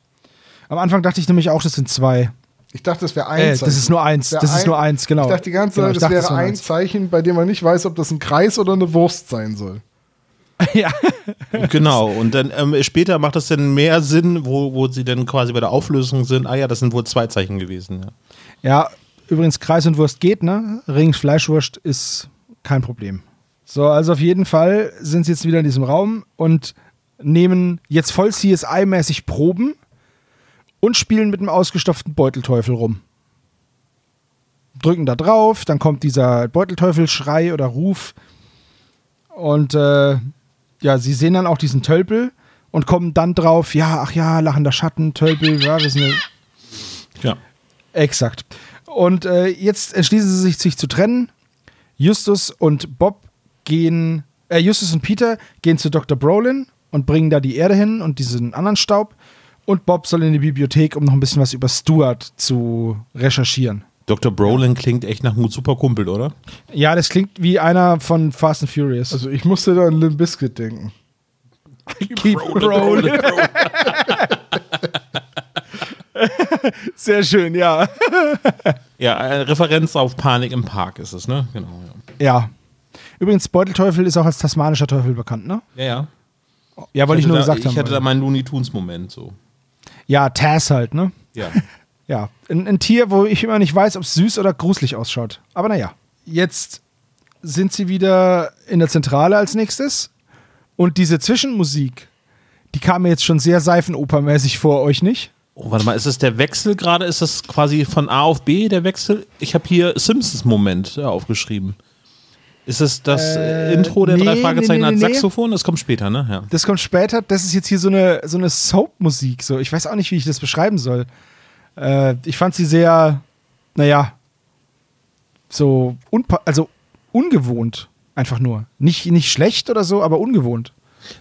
Am Anfang dachte ich nämlich auch, das sind zwei. Ich dachte, das wäre Äh, eins. das ist nur eins, das ist nur eins, genau. Ich dachte die ganze Genau, Zeit, ich das dachte, wäre wäre ein eins. Zeichen, bei dem man nicht weiß, ob das ein Kreis oder eine Wurst sein soll. (laughs) ja. Genau, und dann ähm, später macht es dann mehr Sinn, wo, wo sie dann quasi bei der Auflösung sind. Ah ja, das sind wohl zwei Zeichen gewesen. Ja. ja, übrigens Kreis und Wurst geht, ne? Rings Fleischwurst ist kein Problem. So, also auf jeden Fall sind sie jetzt wieder in diesem Raum und nehmen jetzt voll CSI-mäßig Proben und spielen mit einem ausgestopften Beutelteufel rum. Drücken da drauf, dann kommt dieser Beutelteufel-Schrei oder Ruf. Und äh, ja, sie sehen dann auch diesen Tölpel und kommen dann drauf, ja, ach ja, lachender Schatten, Tölpel, ja, wir sind ja ja. Exakt. Und äh, jetzt entschließen sie sich, sich zu trennen. Justus und Bob gehen, äh, Justus und Peter gehen zu Dr. Brolin und bringen da die Erde hin und diesen anderen Staub. Und Bob soll in die Bibliothek, um noch ein bisschen was über Stuart zu recherchieren. Dr. Brolin klingt echt nach einem super Kumpel, oder? Ja, das klingt wie einer von Fast and Furious. Also ich musste da an Limp Bizkit denken. Keep rolling. (laughs) Sehr schön, ja. Ja, eine Referenz auf Panik im Park ist es, ne? Genau. Ja, Ja. Übrigens, Beutelteufel ist auch als tasmanischer Teufel bekannt, ne? ja. ja. Ja, wollte ich hatte nur da, gesagt ich haben. hatte da meinen Looney Tunes-Moment so. ja, Taz halt, ne? Ja. (laughs) Ja, ein, ein Tier, wo ich immer nicht weiß, ob es süß oder gruselig ausschaut. Aber naja. Jetzt sind sie wieder in der Zentrale als nächstes. Und diese Zwischenmusik, die kam mir jetzt schon sehr seifenopermäßig vor, euch nicht? Oh, warte mal, ist es der Wechsel gerade? Ist das quasi von A auf B der Wechsel? Ich habe hier Simpsons-Moment ja, aufgeschrieben. Ist es das äh, Äh, Intro der nee, drei Fragezeichen nee, als nee, nee. Saxophon? Das kommt später, ne? Ja. Das kommt später. Das ist jetzt hier so eine, so eine Soap-Musik. So. Ich weiß auch nicht, wie ich das beschreiben soll. Äh, ich fand sie sehr, naja, so, unpa also ungewohnt. Einfach nur. Nicht, nicht schlecht oder so, aber ungewohnt.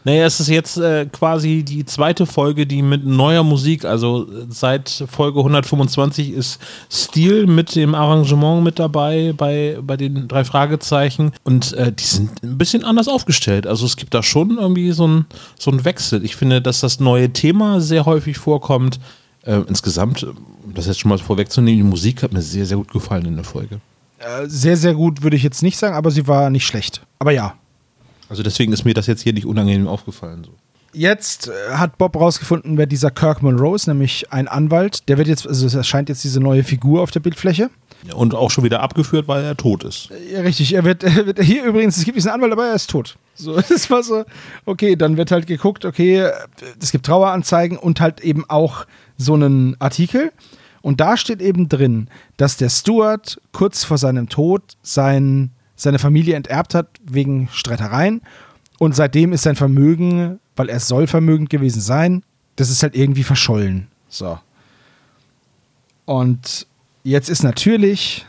Naja, es ist jetzt äh, quasi die zweite Folge, die mit neuer Musik, also äh, seit Folge 125 ist Stil mit dem Arrangement mit dabei bei, bei den drei Fragezeichen und äh, die sind ein bisschen anders aufgestellt. Also es gibt da schon irgendwie so einen so Wechsel. Ich finde, dass das neue Thema sehr häufig vorkommt. Äh, insgesamt, um das jetzt schon mal vorwegzunehmen, die Musik hat mir sehr, sehr gut gefallen in der Folge. Äh, sehr, sehr gut würde ich jetzt nicht sagen, aber sie war nicht schlecht. Aber ja. Also deswegen ist mir das jetzt hier nicht unangenehm aufgefallen. So. Jetzt äh, hat Bob rausgefunden, wer dieser Kirk Monroe ist, nämlich ein Anwalt. Der wird jetzt, also es erscheint jetzt diese neue Figur auf der Bildfläche. Und auch schon wieder abgeführt, weil er tot ist. Ja, richtig. Er wird, (laughs) er wird hier übrigens, es gibt diesen Anwalt, aber er ist tot. So, (laughs) das war so, okay, dann wird halt geguckt, okay, es gibt Traueranzeigen und halt eben auch so einen Artikel. Und da steht eben drin, dass der Stuart kurz vor seinem Tod sein, seine Familie enterbt hat wegen Streitereien. Und seitdem ist sein Vermögen, weil er soll vermögend gewesen sein, das ist halt irgendwie verschollen. So. Und jetzt ist natürlich,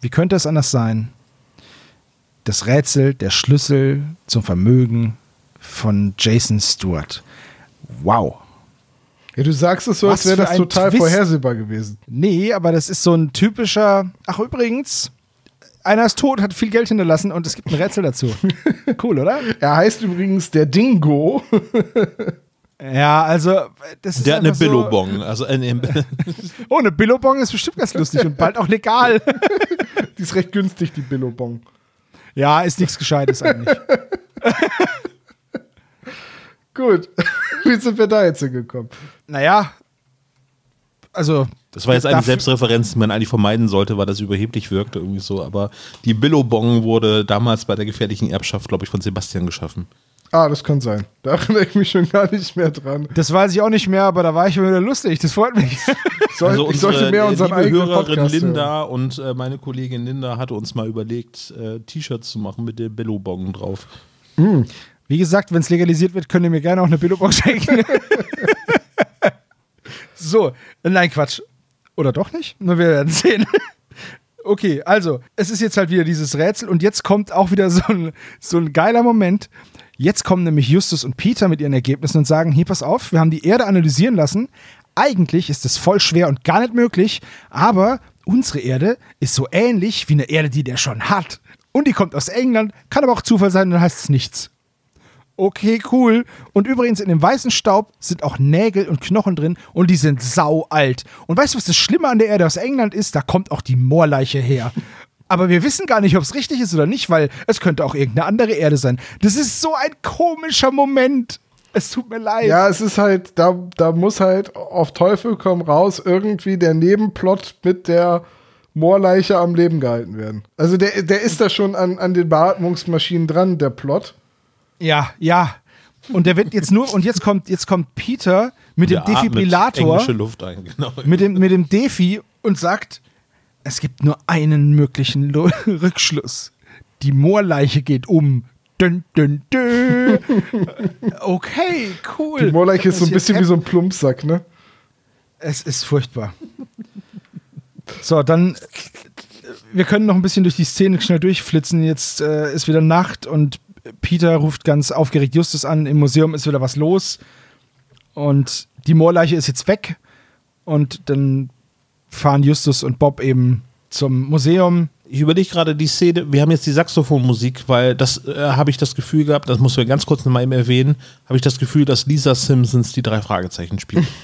wie könnte es anders sein, das Rätsel, der Schlüssel zum Vermögen von Jason Stewart. Wow. Ja, du sagst es so, als wäre das total Twist. vorhersehbar gewesen. Nee, aber das ist so ein typischer. Ach, übrigens, einer ist tot, hat viel Geld hinterlassen und es gibt ein Rätsel dazu. (laughs) cool, oder? Er heißt übrigens der Dingo. (laughs) Ja, also, das ist Der hat eine so- Billobong. Also, äh, nee, (laughs) Oh, eine Billobong ist bestimmt ganz lustig und bald auch legal. Die ist recht günstig, die Billobong. ja, ist nichts Gescheites eigentlich. Gut. (laughs) Wie sind wir da jetzt hingekommen? Naja, also, das war jetzt eine Selbstreferenz, die man eigentlich vermeiden sollte, weil das überheblich wirkte irgendwie so. Aber die Billobong wurde damals bei der gefährlichen Erbschaft, glaube ich, von Sebastian geschaffen. Ah, das kann sein. (laughs) Da erinnere ich mich schon gar nicht mehr dran. das weiß ich auch nicht mehr, aber da war ich wieder lustig. Das freut mich. (laughs) Soll, Also ich sollte mehr unseren liebe eigenen Hörerin Podcast hören. Linda und äh, meine Kollegin Linda hatte uns mal überlegt, äh, T-Shirts zu machen mit der Billobong drauf. Wie gesagt, wenn es legalisiert wird, könnt ihr mir gerne auch eine Billobong schenken. (laughs) so, nein, Quatsch. Oder doch nicht? Nur wir werden sehen. (laughs) Okay, also, es ist jetzt halt wieder dieses Rätsel und jetzt kommt auch wieder so ein, so ein geiler Moment. Jetzt kommen nämlich Justus und Peter mit ihren Ergebnissen und sagen: Hier, pass auf, wir haben die Erde analysieren lassen. Eigentlich ist es voll schwer und gar nicht möglich, aber unsere Erde ist so ähnlich wie eine Erde, die der schon hat. Und die kommt aus England, kann aber auch Zufall sein, dann heißt es nichts. Okay, cool. Und übrigens, in dem weißen Staub sind auch Nägel und Knochen drin und die sind sau alt. Und weißt du, was das Schlimme an der Erde aus England ist? Da kommt auch die Moorleiche her. Aber wir wissen gar nicht, ob es richtig ist oder nicht, weil es könnte auch irgendeine andere Erde sein. Das ist so ein komischer Moment. Es tut mir leid. Ja, es ist halt, da, da muss halt auf Teufel komm raus irgendwie der Nebenplot mit der Moorleiche am Leben gehalten werden. Also der, der ist da schon an, an den Beatmungsmaschinen dran, der Plot. Ja, ja. Und der wird jetzt nur, und jetzt kommt, jetzt kommt Peter mit dem Der atmet Defibrillator. Englische Luft ein, genau. mit dem, mit dem Defi und sagt, es gibt nur einen möglichen Lo (laughs) Rückschluss. Die Moorleiche geht um. Dün, dün, dün. (laughs) Okay, cool. Die Moorleiche ist so ein bisschen wie so ein Plumpsack, ne? Es ist furchtbar. So, dann. Wir können noch ein bisschen durch die Szene schnell durchflitzen. Jetzt äh, ist wieder Nacht und Peter ruft ganz aufgeregt Justus an. Im Museum ist wieder was los. Und die Moorleiche ist jetzt weg. Und dann fahren Justus und Bob eben zum Museum. Ich überlege gerade die Szene, wir haben jetzt die Saxophonmusik, weil das äh, habe ich das Gefühl gehabt, das muss wir ganz kurz noch mal eben erwähnen, habe ich das Gefühl, dass Lisa Simpsons die drei Fragezeichen spielt. (laughs)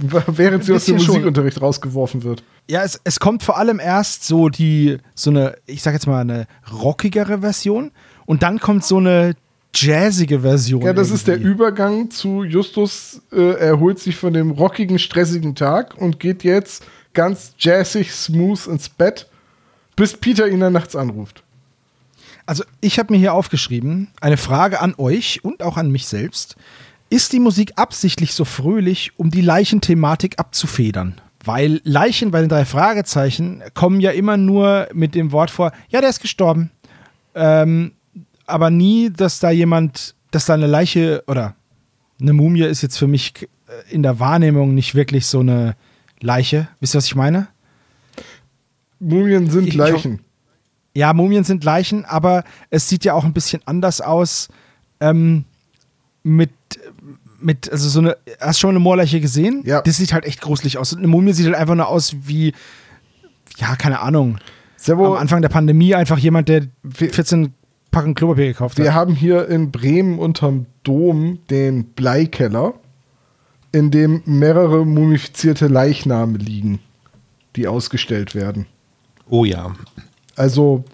(laughs) Während sie aus dem bisschen schon. Musikunterricht rausgeworfen wird. Ja, es, es kommt vor allem erst so die, so eine, ich sag jetzt mal, eine rockigere Version. Und dann kommt so eine jazzige Version. Ja, das ist der irgendwie. Übergang zu Justus äh, erholt sich von dem rockigen, stressigen Tag und geht jetzt ganz jazzig, smooth ins Bett, bis Peter ihn dann nachts anruft. Also ich habe mir hier aufgeschrieben, eine Frage an euch und auch an mich selbst. Ist die Musik absichtlich so fröhlich, um die Leichenthematik abzufedern? Weil Leichen bei den drei Fragezeichen kommen ja immer nur mit dem Wort vor, ja, der ist gestorben. Ähm, aber nie, dass da jemand, dass da eine Leiche oder eine Mumie ist jetzt für mich äh, in der Wahrnehmung nicht wirklich so eine Leiche. Wisst ihr, was ich meine? Mumien sind Ich- Leichen. Ja, Mumien sind Leichen, aber es sieht ja auch ein bisschen anders aus. Ähm, mit, mit, also so eine, hast du schon mal eine Moorleiche gesehen? Ja. Das sieht halt echt gruselig aus. Und eine Mumie sieht halt einfach nur aus wie, ja, keine Ahnung. Servo, Am Anfang der Pandemie einfach jemand, der Wir- 14 Packen Klopapier gekauft wir hat. haben hier in Bremen unterm Dom den Bleikeller. in dem mehrere mumifizierte Leichname liegen, die ausgestellt werden. Oh ja. Also,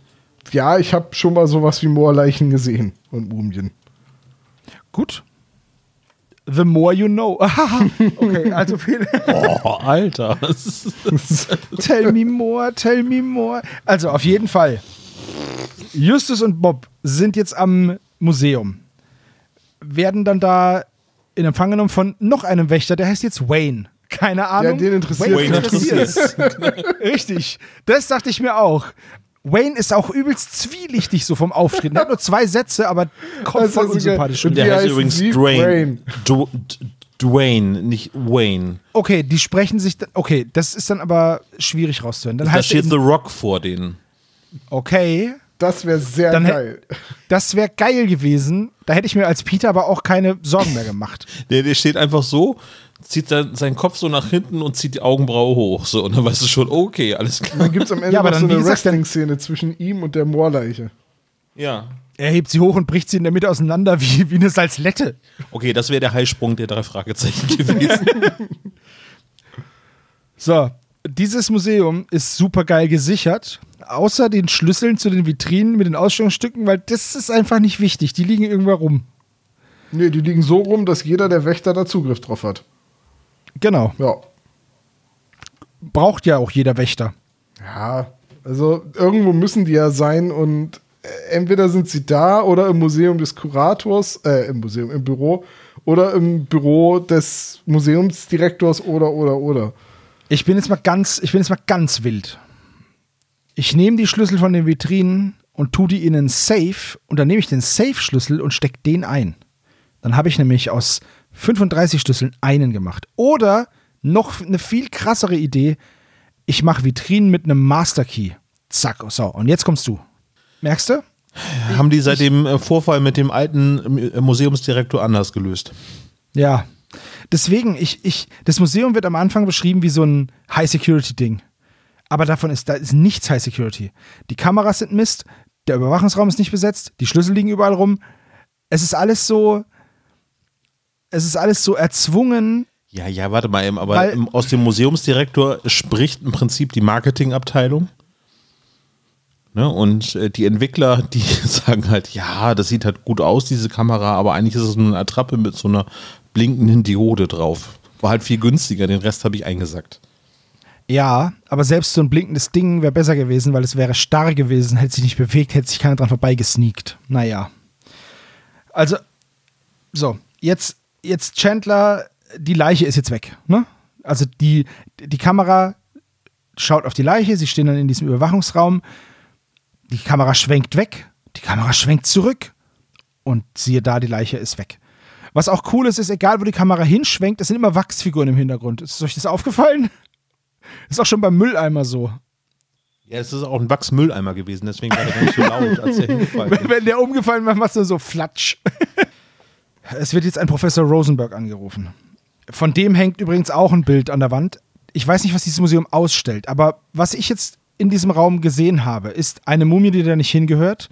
ja, ich habe schon mal sowas wie Moorleichen gesehen und Mumien. Gut. The more you know. (laughs) okay, also viel. Oh, Alter. (laughs) Tell me more, tell me more. Also auf jeden Fall. Justus und Bob sind jetzt am Museum. Werden dann da in Empfang genommen von noch einem Wächter, der heißt jetzt Wayne. Keine Ahnung. den interessiert Wayne interessiert's. (laughs) Richtig. Das dachte ich mir auch. Wayne ist auch übelst zwielichtig so vom Auftreten. Er hat nur zwei Sätze, aber kommt voll unsympathisch. Wie Der heißt übrigens Sie? Dwayne. Wayne. Du, D- Dwayne, nicht Wayne. Okay, die sprechen sich. dann- Okay, das ist dann aber schwierig rauszuhören. Dann Da heißt er steht The Rock vor denen. Okay, Das wäre sehr Dann geil. das wäre geil gewesen. Da hätte ich mir als Peter aber auch keine Sorgen mehr gemacht. (laughs) Der, der steht einfach so, zieht dann seinen Kopf so nach hinten und zieht die Augenbraue hoch. So, und dann weißt du schon, okay, alles klar. Dann gibt es am Ende Ja, aber noch dann, so eine Wrestling-Szene zwischen ihm und der Moorleiche. Ja. Er hebt sie hoch und bricht sie in der Mitte auseinander wie, wie eine Salzlette. Okay, das wäre der Heilsprung der drei Fragezeichen (laughs) gewesen. (laughs) So, dieses Museum ist super geil gesichert. Außer den Schlüsseln zu den Vitrinen mit den Ausstellungsstücken, weil das ist einfach nicht wichtig. Die liegen irgendwo rum. Nee, die liegen so rum, dass jeder der Wächter da Zugriff drauf hat. Genau. Ja. Braucht ja auch jeder Wächter. Ja, also irgendwo müssen die ja sein und äh, entweder sind sie da oder im Museum des Kurators, äh, im Museum, im Büro oder im Büro des Museumsdirektors oder, oder, oder. Ich bin jetzt mal ganz, ich bin jetzt mal ganz wild. Ich nehme die Schlüssel von den Vitrinen und tue die in einen Safe und dann nehme ich den Safe-Schlüssel und stecke den ein. Dann habe ich nämlich aus 35 Schlüsseln einen gemacht. Oder noch eine viel krassere Idee, ich mache Vitrinen mit einem Master Key. Zack, so. Und jetzt kommst du. Merkst du? Haben die seit dem äh, Vorfall mit dem alten äh, Museumsdirektor anders gelöst? Ja. Deswegen, ich, ich, das Museum wird am Anfang beschrieben wie so ein High-Security-Ding. Aber davon ist, da ist nichts High Security. Die Kameras sind Mist, der Überwachungsraum ist nicht besetzt, die Schlüssel liegen überall rum. Es ist alles so, es ist alles so erzwungen. Ja, ja, warte mal eben, aber Weil- aus dem Museumsdirektor spricht im Prinzip die Marketingabteilung. Ne, und äh, die Entwickler, (laughs) die (laughs) sagen halt, ja, das sieht halt gut aus, diese Kamera, aber eigentlich ist es nur eine Attrappe mit so einer blinkenden Diode drauf. War halt viel günstiger, den Rest habe ich eingesackt. Ja, aber selbst so ein blinkendes Ding wäre besser gewesen, weil es wäre starr gewesen, hätte sich nicht bewegt, hätte sich keiner dran vorbeigesneakt. Naja. Also, so, jetzt, jetzt Chandler, die Leiche ist jetzt weg. Ne? Also die, die Kamera schaut auf die Leiche, sie stehen dann in diesem Überwachungsraum, die Kamera schwenkt weg, die Kamera schwenkt zurück und siehe da, die Leiche ist weg. Was auch cool ist, ist, egal wo die Kamera hinschwenkt, es sind immer Wachsfiguren im Hintergrund. Ist euch das aufgefallen? (laughs) Ist auch schon beim Mülleimer so. Ja, es ist auch ein Wachsmülleimer gewesen, deswegen war der gar nicht so laut, als der (laughs) hingefallen ist. Wenn der umgefallen war, machst du so Flatsch. (laughs) es wird jetzt ein Professor Rosenberg angerufen. Von dem hängt übrigens auch ein Bild an der Wand. Ich weiß nicht, was dieses Museum ausstellt, aber was ich jetzt in diesem Raum gesehen habe, ist eine Mumie, die da nicht hingehört,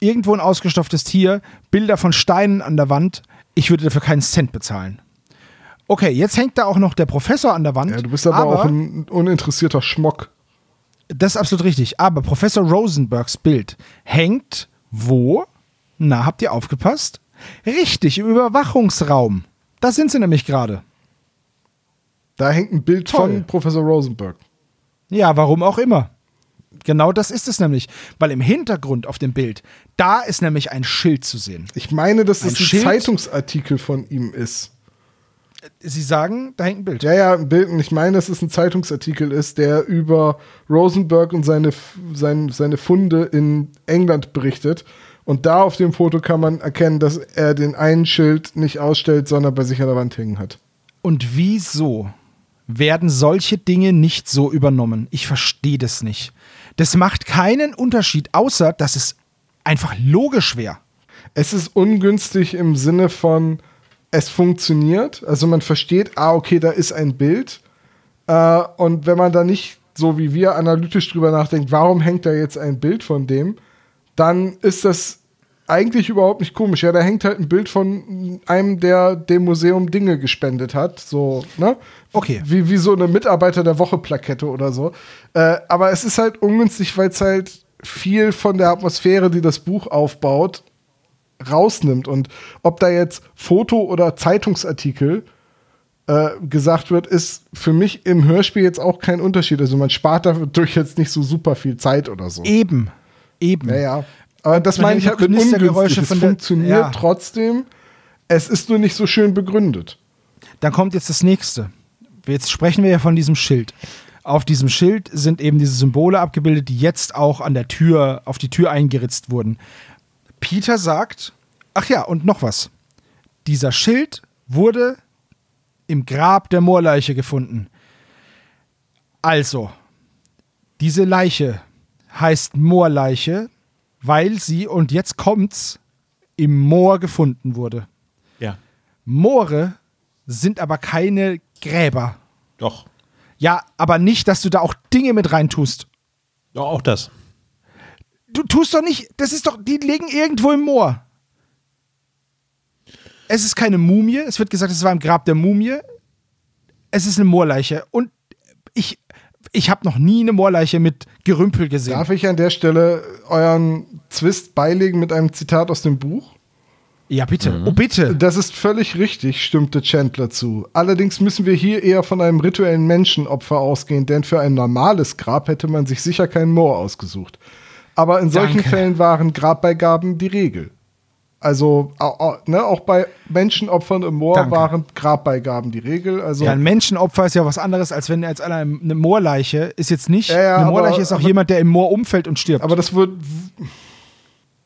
irgendwo ein ausgestopftes Tier, Bilder von Steinen an der Wand. Ich würde dafür keinen Cent bezahlen. Okay, jetzt hängt da auch noch der Professor an der Wand. Ja, du bist aber, auch ein uninteressierter Schmock. Das ist absolut richtig. Aber Professor Rosenbergs Bild hängt wo? Na, habt ihr aufgepasst? Richtig, im Überwachungsraum. Da sind sie nämlich gerade. Da hängt ein Bild Toll. von Professor Rosenberg. Ja, warum auch immer. Genau das ist es nämlich. Weil im Hintergrund auf dem Bild, da ist nämlich ein Schild zu sehen. Ich meine, dass Ein das ein Schild? Zeitungsartikel von ihm ist. Sie sagen, da hängt ein Bild. Ja, ja, ein Bild. Und ich meine, dass es ein Zeitungsartikel ist, der über Rosenberg und seine, sein, seine Funde in England berichtet. Und da auf dem Foto kann man erkennen, dass er den einen Schild nicht ausstellt, sondern bei sich an der Wand hängen hat. Und wieso werden solche Dinge nicht so übernommen? Ich verstehe das nicht. Das macht keinen Unterschied, außer dass es einfach logisch wäre. Es ist ungünstig im Sinne von, es funktioniert. Also man versteht, ah, okay, da ist ein Bild. Äh, und wenn man da nicht so wie wir analytisch drüber nachdenkt, warum hängt da jetzt ein Bild von dem, dann ist das eigentlich überhaupt nicht komisch. Ja, da hängt halt ein Bild von einem, der dem Museum Dinge gespendet hat. So, ne? Okay. Wie, wie so eine Mitarbeiter der Woche-Plakette oder so. Äh, aber es ist halt ungünstig, weil es halt viel von der Atmosphäre, die das Buch aufbaut, rausnimmt. Und ob da jetzt Foto oder Zeitungsartikel äh, gesagt wird, ist für mich im Hörspiel jetzt auch kein Unterschied. Also man spart dadurch jetzt nicht so super viel Zeit oder so. Eben. Eben. Ja, ja. Aber das meine ich halt noch mit. Es von der- funktioniert ja. trotzdem. Es ist nur nicht so schön begründet. Dann kommt jetzt das nächste. Jetzt sprechen wir ja von diesem Schild. Auf diesem Schild sind eben diese Symbole abgebildet, die jetzt auch an der Tür, auf die Tür eingeritzt wurden. Peter sagt, ach ja, und noch was. Dieser Schild wurde im Grab der Moorleiche gefunden. Also, diese Leiche heißt Moorleiche, weil sie, und jetzt kommt's, im Moor gefunden wurde. Ja. Moore sind aber keine Gräber. Doch. Ja, aber nicht, dass du da auch Dinge mit reintust. Ja, auch das. Du tust doch nicht, das ist doch, die liegen irgendwo im Moor. Es ist keine Mumie. Es wird gesagt, es war im Grab der Mumie. Es ist eine Moorleiche. Und ich habe noch nie eine Moorleiche mit Gerümpel gesehen. Darf ich an der Stelle euren Zwist beilegen mit einem Zitat aus dem Buch? ja, bitte. Mhm. Oh, bitte. Das ist völlig richtig, stimmte Chandler zu. Allerdings müssen wir hier eher von einem rituellen Menschenopfer ausgehen, denn für ein normales Grab hätte man sich sicher keinen Moor ausgesucht. Aber in solchen Danke. Fällen waren Grabbeigaben die Regel. Also ne, auch bei Menschenopfern im Moor Danke. waren Grabbeigaben die Regel. Also Ja, ein Menschenopfer ist ja was anderes, als wenn jetzt einer eine Moorleiche ist jetzt nicht. Ja, ja, eine aber- Moorleiche ist auch aber- jemand, der im Moor umfällt und stirbt. aber das wird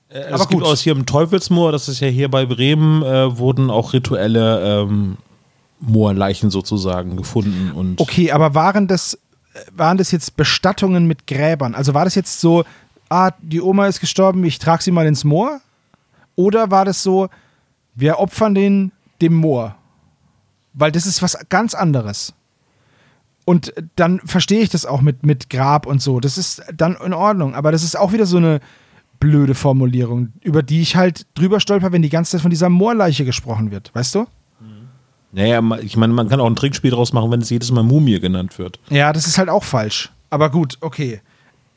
Äh, Aber es gibt gut. aus hier im Teufelsmoor, das ist ja hier bei Bremen, äh, wurden auch rituelle ähm, Moorleichen sozusagen gefunden. Und Okay, aber waren das, äh, waren das jetzt Bestattungen mit Gräbern? Also war das jetzt so, ah, die Oma ist gestorben, ich trage sie mal ins Moor? Oder war das so, wir opfern den dem Moor? Weil das ist was ganz anderes. Und dann verstehe ich das auch mit, mit Grab und so. Das ist dann in Ordnung. Aber das ist auch wieder so eine blöde Formulierung, über die ich halt drüber stolper, wenn die ganze Zeit von dieser Moorleiche gesprochen wird. Weißt du? naja, ich meine, man kann auch ein Trinkspiel draus machen, wenn es jedes Mal Mumie genannt wird. Ja, das ist halt auch falsch. Aber gut, okay.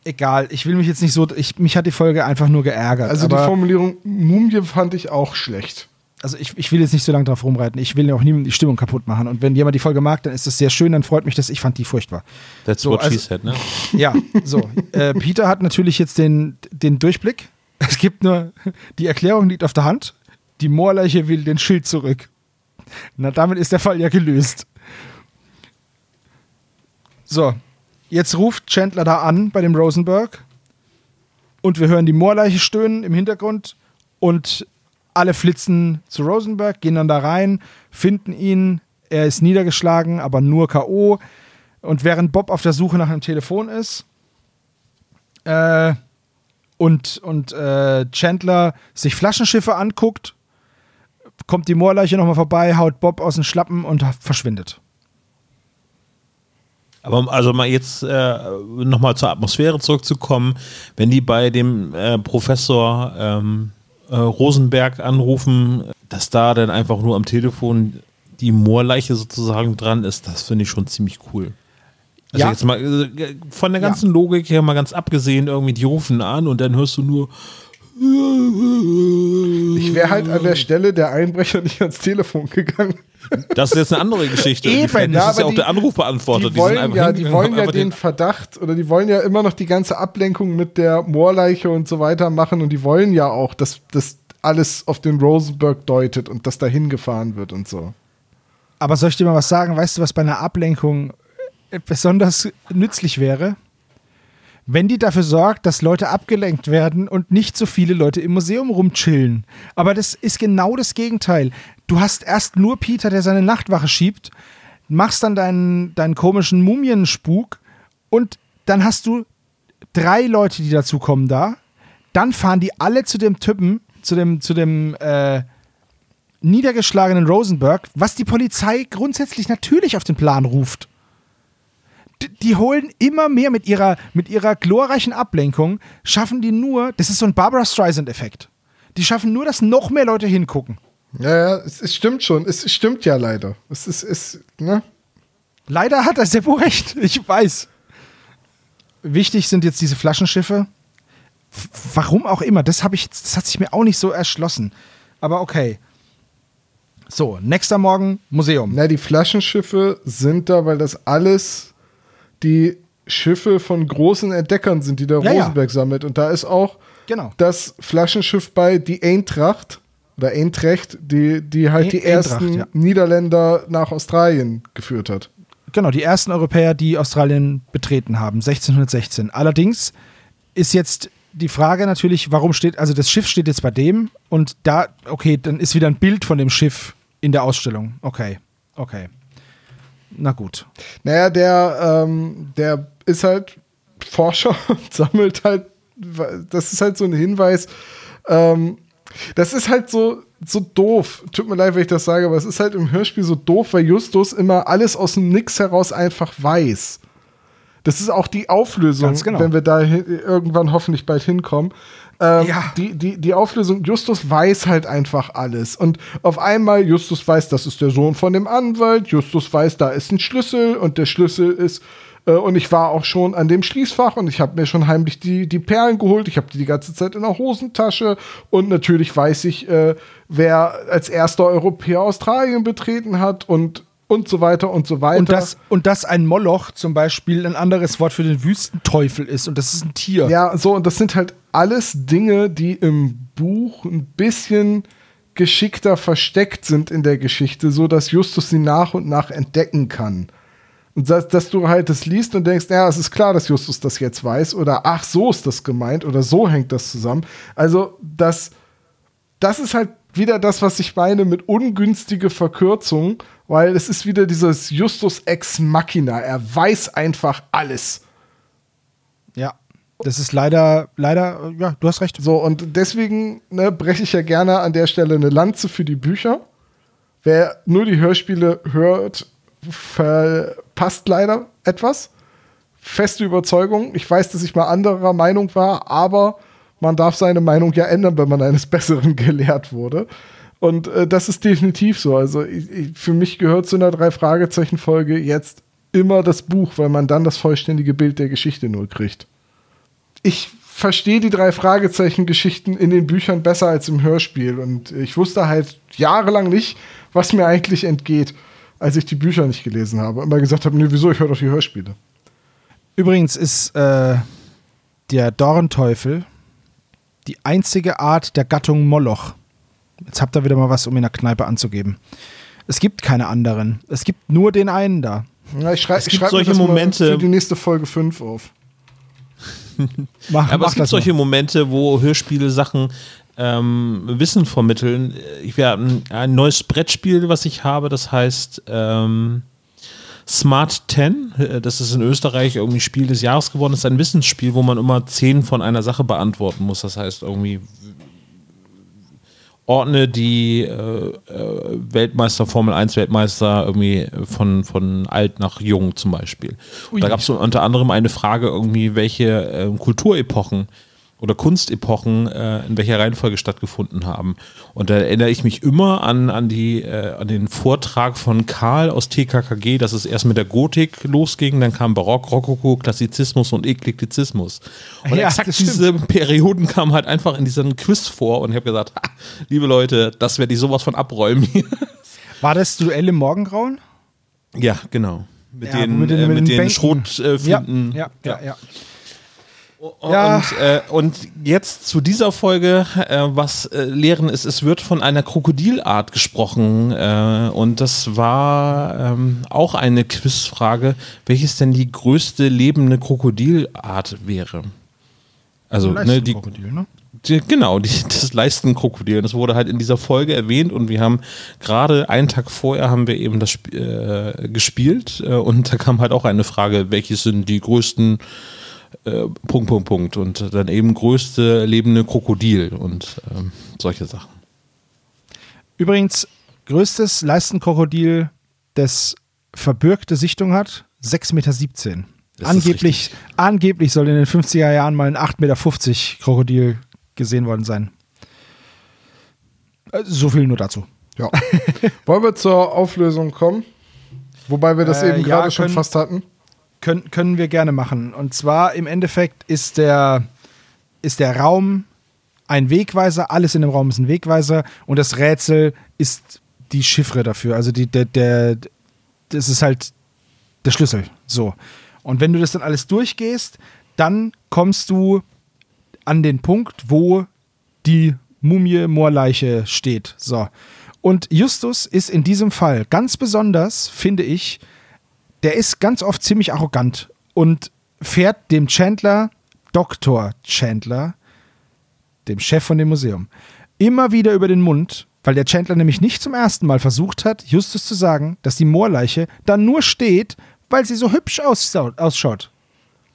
Egal, ich will mich jetzt nicht so. Ich, mich hat die Folge einfach nur geärgert. also die Formulierung Mumie fand ich auch schlecht. also ich, ich will jetzt nicht so lange drauf rumreiten. Ich will ja auch niemandem die Stimmung kaputt machen. Und wenn jemand die Folge mag, dann ist das sehr schön, dann freut mich das. Ich fand die furchtbar. That's So, what she also- said, ne? (laughs) Ja, so. äh, Peter hat natürlich jetzt den, den Durchblick. (laughs) Es gibt nur, die Erklärung liegt auf der Hand. Die Moorleiche will den Schild zurück. Na, damit ist der Fall ja gelöst. So, jetzt ruft Chandler da an bei dem Rosenberg. Und wir hören die Moorleiche stöhnen im Hintergrund. Und alle flitzen zu Rosenberg, gehen dann da rein, finden ihn. Er ist niedergeschlagen, aber nur K.O. Und während Bob auf der Suche nach einem Telefon ist äh, und, und äh, Chandler sich Flaschenschiffe anguckt, kommt die Moorleiche nochmal vorbei, haut Bob aus den Schlappen und verschwindet. Aber also mal jetzt äh, nochmal zur Atmosphäre zurückzukommen, wenn die bei dem äh, Professor ähm, äh, Rosenberg anrufen, dass da dann einfach nur am Telefon die Moorleiche sozusagen dran ist, das finde ich schon ziemlich cool. Also Ja. jetzt mal äh, von der Ja. ganzen Logik her mal ganz abgesehen, irgendwie die rufen an und dann hörst du nur Ich wäre halt an der Stelle der Einbrecher nicht ans Telefon gegangen. Das ist jetzt eine andere Geschichte. Eben, Die- das ja, ist ja aber auch die- der Anrufbeantworter. Die sind wollen ja, die wollen ja einfach den Verdacht oder die wollen ja immer noch die ganze Ablenkung mit der Moorleiche und so weiter machen und die wollen ja auch, dass das alles auf den Rosenberg deutet und dass da hingefahren wird und so. Aber soll ich dir mal was sagen? Weißt du, was bei einer Ablenkung besonders nützlich wäre? Wenn die dafür sorgt, dass Leute abgelenkt werden und nicht so viele Leute im Museum rumchillen. Aber das ist genau das Gegenteil. Du hast erst nur Peter, der seine Nachtwache schiebt, machst dann deinen, deinen komischen Mumienspuk und dann hast du drei Leute, die dazukommen da. Dann fahren die alle zu dem Typen, zu dem, zu dem, äh, niedergeschlagenen Rosenberg, was die Polizei grundsätzlich natürlich auf den Plan ruft. Die holen immer mehr mit ihrer, mit ihrer glorreichen Ablenkung, schaffen die nur, das ist so ein Barbara Streisand-Effekt. Die schaffen nur, dass noch mehr Leute hingucken. Ja, ja, es, es stimmt schon. Es stimmt ja leider. Es ist, es, ne? Leider hat er Seppo recht. Ich weiß. Wichtig sind jetzt diese Flaschenschiffe. F warum auch immer. Das, ich, das hat sich mir auch nicht so erschlossen. Aber okay. So, nächster Morgen Museum. Na, die Flaschenschiffe sind da, weil das alles die Schiffe von großen Entdeckern sind, die der Ja, ja. Rosenberg sammelt. Und da ist auch Genau. das Flaschenschiff bei die Eintracht oder Eintrecht, die, die halt Ein- die Eintracht, ersten ja. Niederländer nach Australien geführt hat. Genau, die ersten Europäer, die Australien betreten haben, 1616. Allerdings ist jetzt die Frage natürlich, warum steht, also das Schiff steht jetzt bei dem und da, okay, dann ist wieder ein Bild von dem Schiff in der Ausstellung. Okay, okay. Na gut. Naja, der, ähm, der ist halt Forscher (laughs) und sammelt halt, das ist halt so ein Hinweis, ähm, das ist halt so, so doof. Tut mir leid, wenn ich das sage, aber es ist halt im Hörspiel so doof, weil Justus immer alles aus dem Nix heraus einfach weiß. Das ist auch die Auflösung, genau. wenn wir da irgendwann hoffentlich bald hinkommen. Ähm, Ja. die, die, die Auflösung, Justus weiß halt einfach alles. Und auf einmal, Justus weiß, das ist der Sohn von dem Anwalt, Justus weiß, da ist ein Schlüssel und der Schlüssel ist, äh, und ich war auch schon an dem Schließfach und ich habe mir schon heimlich die, die Perlen geholt, ich habe die die ganze Zeit in der Hosentasche und natürlich weiß ich, äh, wer als erster Europäer Australien betreten hat und, und so weiter und so weiter. Und dass, und dass ein Moloch zum Beispiel ein anderes Wort für den Wüstenteufel ist und das ist ein Tier. Ja, so, und das sind halt alles Dinge, die im Buch ein bisschen geschickter versteckt sind in der Geschichte, so dass Justus sie nach und nach entdecken kann. Und dass, dass du halt das liest und denkst, ja, es ist klar, dass Justus das jetzt weiß, oder ach, so ist das gemeint, oder so hängt das zusammen. Also, das, das ist halt wieder das, was ich meine mit ungünstige Verkürzung, weil es ist wieder dieses Justus ex machina. Er weiß einfach alles. Ja. Das ist leider, leider, ja, du hast recht. So, und deswegen ne, breche ich ja gerne an der Stelle eine Lanze für die Bücher. Wer nur die Hörspiele hört, verpasst leider etwas. Feste Überzeugung. Ich weiß, dass ich mal anderer Meinung war, aber man darf seine Meinung ja ändern, wenn man eines Besseren gelehrt wurde. Und äh, das ist definitiv so. Also ich, ich, für mich gehört zu einer Drei-Fragezeichen-Folge jetzt immer das Buch, weil man dann das vollständige Bild der Geschichte nur kriegt ich verstehe die drei Fragezeichen-Geschichten in den Büchern besser als im Hörspiel. Und ich wusste halt jahrelang nicht, was mir eigentlich entgeht, als ich die Bücher nicht gelesen habe. Immer gesagt habe, nee, wieso, ich höre doch die Hörspiele. Übrigens ist äh, der Dornteufel die einzige Art der Gattung Moloch. Jetzt habt ihr wieder mal was, um in der Kneipe anzugeben. Es gibt keine anderen. Es gibt nur den einen da. Ja, ich schrei, Es ich gibt schreibe mir solche das mal Momente- für die nächste Folge 5 auf. (laughs) Mach, Aber mach es gibt solche mal. Momente, wo Hörspiele Sachen ähm, Wissen vermitteln. Ich werde ein, ein neues Brettspiel, was ich habe, das heißt ähm, Smart 10. Äh, Das ist in Österreich irgendwie Spiel des Jahres geworden. Das ist ein Wissensspiel, wo man immer zehn von einer Sache beantworten muss. Das heißt irgendwie ordne die äh, äh, Weltmeister, Formel 1 Weltmeister irgendwie von, von alt nach jung zum Beispiel. Und da gab es unter anderem eine Frage irgendwie, welche äh, Kulturepochen oder Kunstepochen äh, in welcher Reihenfolge stattgefunden haben. Und da erinnere ich mich immer an, an, die, äh, an den Vortrag von Karl aus TKKG, dass es erst mit der Gotik losging, dann kam Barock, Rokoko, Klassizismus und Eklektizismus. Und Ja, exakt diese Perioden kamen halt einfach in diesem Quiz vor und ich habe gesagt, ha, liebe Leute, das werde ich sowas von abräumen. (laughs) War das Duell im Morgengrauen? ja, genau. Mit Ja, den, mit den- äh, mit den den. Schrotflinten. ja, ja, ja. Und, äh, und jetzt zu dieser Folge, äh, was äh, Lehren ist, es wird von einer Krokodilart gesprochen äh, und das war ähm, auch eine Quizfrage, welches denn die größte lebende Krokodilart wäre. Also, ne, die, ne? die, genau, die, das Leistenkrokodil. Das wurde halt in dieser Folge erwähnt und wir haben gerade einen Tag vorher haben wir eben das Sp- äh, gespielt äh, und da kam halt auch eine Frage, welches sind die größten äh, Punkt, Punkt, Punkt und dann eben größte lebende Krokodil und ähm, solche Sachen. Übrigens, größtes Leistenkrokodil, das verbürgte Sichtung hat, 6,17 Meter. Das Angeblich, angeblich soll in den 50er Jahren mal ein 8,50 Meter Krokodil gesehen worden sein. Äh, So viel nur dazu. Ja. (laughs) Wollen wir zur Auflösung kommen? Wobei wir das Äh, eben ja, gerade schon fast hatten. Können, können wir gerne machen. Und zwar im Endeffekt ist der, ist der Raum ein Wegweiser, alles in dem Raum ist ein Wegweiser und das Rätsel ist die Chiffre dafür. Also die, der, der, das ist halt der Schlüssel. So. Und wenn du das dann alles durchgehst, dann kommst du an den Punkt, wo die Mumie Moorleiche steht. So. Und Justus ist in diesem Fall ganz besonders, finde ich, der ist ganz oft ziemlich arrogant und fährt dem Chandler, Dr. Chandler, dem Chef von dem Museum, immer wieder über den Mund, weil der Chandler nämlich nicht zum ersten Mal versucht hat, Justus zu sagen, dass die Moorleiche da nur steht, weil sie so hübsch ausschaut.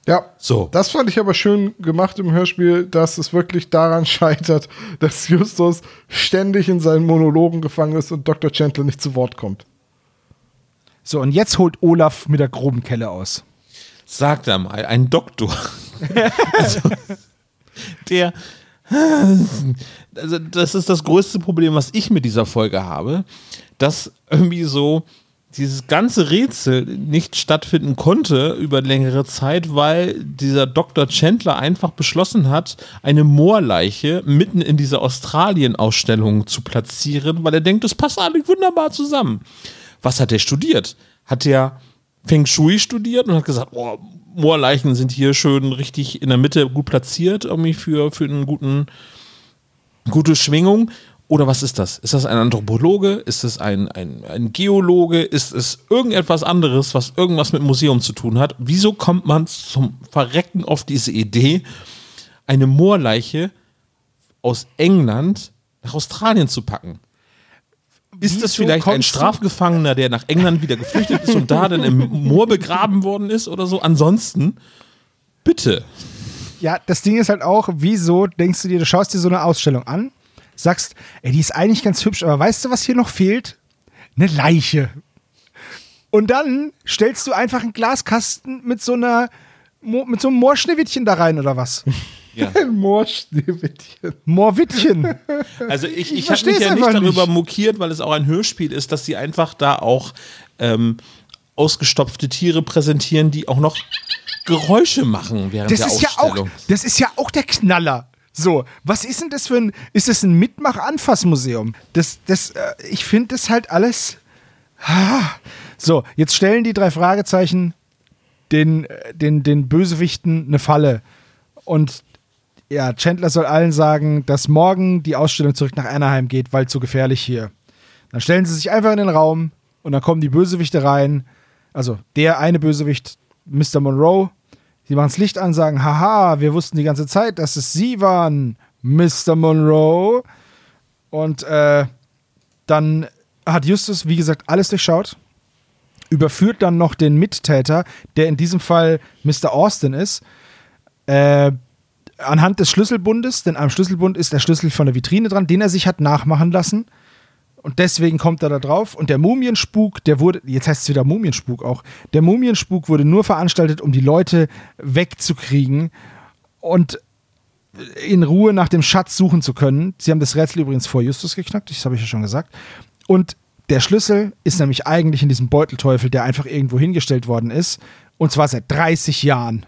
Ja. So. Das fand ich aber schön gemacht im Hörspiel, dass es wirklich daran (laughs) scheitert, dass Justus ständig in seinen Monologen gefangen ist und Dr. Chandler nicht zu Wort kommt. So, und jetzt holt Olaf mit der groben Kelle aus. Sag da mal, ein Doktor. (laughs) also, der. Also, das ist das größte Problem, was ich mit dieser Folge habe, dass irgendwie so dieses ganze Rätsel nicht stattfinden konnte über längere Zeit, weil dieser Dr. Chandler einfach beschlossen hat, eine Moorleiche mitten in dieser Australien-Ausstellung zu platzieren, weil er denkt, das passt alles wunderbar zusammen. Was hat er studiert? Hat er Feng Shui studiert und hat gesagt, oh, Moorleichen sind hier schön richtig in der Mitte gut platziert, irgendwie für, für einen guten, gute Schwingung. Oder was ist das? Ist das ein Anthropologe? Ist es ein, ein, ein Geologe? Ist es irgendetwas anderes, was irgendwas mit Museum zu tun hat? Wieso kommt man zum Verrecken auf diese Idee, eine Moorleiche aus England nach Australien zu packen? Ist das vielleicht ein Strafgefangener, der nach England wieder geflüchtet ist und da dann im Moor begraben worden ist oder so? Ansonsten, bitte. Ja, das Ding ist halt auch, wieso denkst du dir, du schaust dir so eine Ausstellung an, sagst, ey, die ist eigentlich ganz hübsch, aber weißt du, was hier noch fehlt? Eine Leiche. Und dann stellst du einfach einen Glaskasten mit so einer mit so einem Moorschneewittchen da rein oder was? Ja. Ein (laughs) Moorschneewittchen. Moorwittchen. Also ich, Ich ich, habe mich ja nicht darüber nicht. mokiert, weil es auch ein Hörspiel ist, dass sie einfach da auch ähm, ausgestopfte Tiere präsentieren, die auch noch Geräusche machen während Das der ist ja auch, Ausstellung. das ist ja auch der Knaller. So, was ist denn das für ein, ist das ein Mitmach-Anfassmuseum? Das, das, äh, ich finde das halt alles. Ah. So, jetzt stellen die drei Fragezeichen den, äh, den, den Bösewichten eine Falle. Und ja, Chandler soll allen sagen, dass morgen die Ausstellung zurück nach Anaheim geht, weil zu gefährlich hier. Dann stellen sie sich einfach in den Raum und dann kommen die Bösewichte rein. Also der eine Bösewicht, Mr. Monroe. Sie machen das Licht an, sagen, haha, wir wussten die ganze Zeit, dass es Sie waren, Mr. Monroe. Und äh, dann hat Justus, wie gesagt, alles durchschaut. Überführt dann noch den Mittäter, der in diesem Fall Mr. Austin ist. Äh, anhand des Schlüsselbundes, denn am Schlüsselbund ist der Schlüssel von der Vitrine dran, den er sich hat nachmachen lassen. Und deswegen kommt er da drauf. Und der Mumienspuk, der wurde, jetzt heißt es wieder Mumienspuk auch, der Mumienspuk wurde nur veranstaltet, um die Leute wegzukriegen und in Ruhe nach dem Schatz suchen zu können. Sie haben das Rätsel übrigens vor Justus geknackt, das habe ich ja schon gesagt. Und der Schlüssel ist nämlich eigentlich in diesem Beutelteufel, der einfach irgendwo hingestellt worden ist. Und zwar seit 30 Jahren.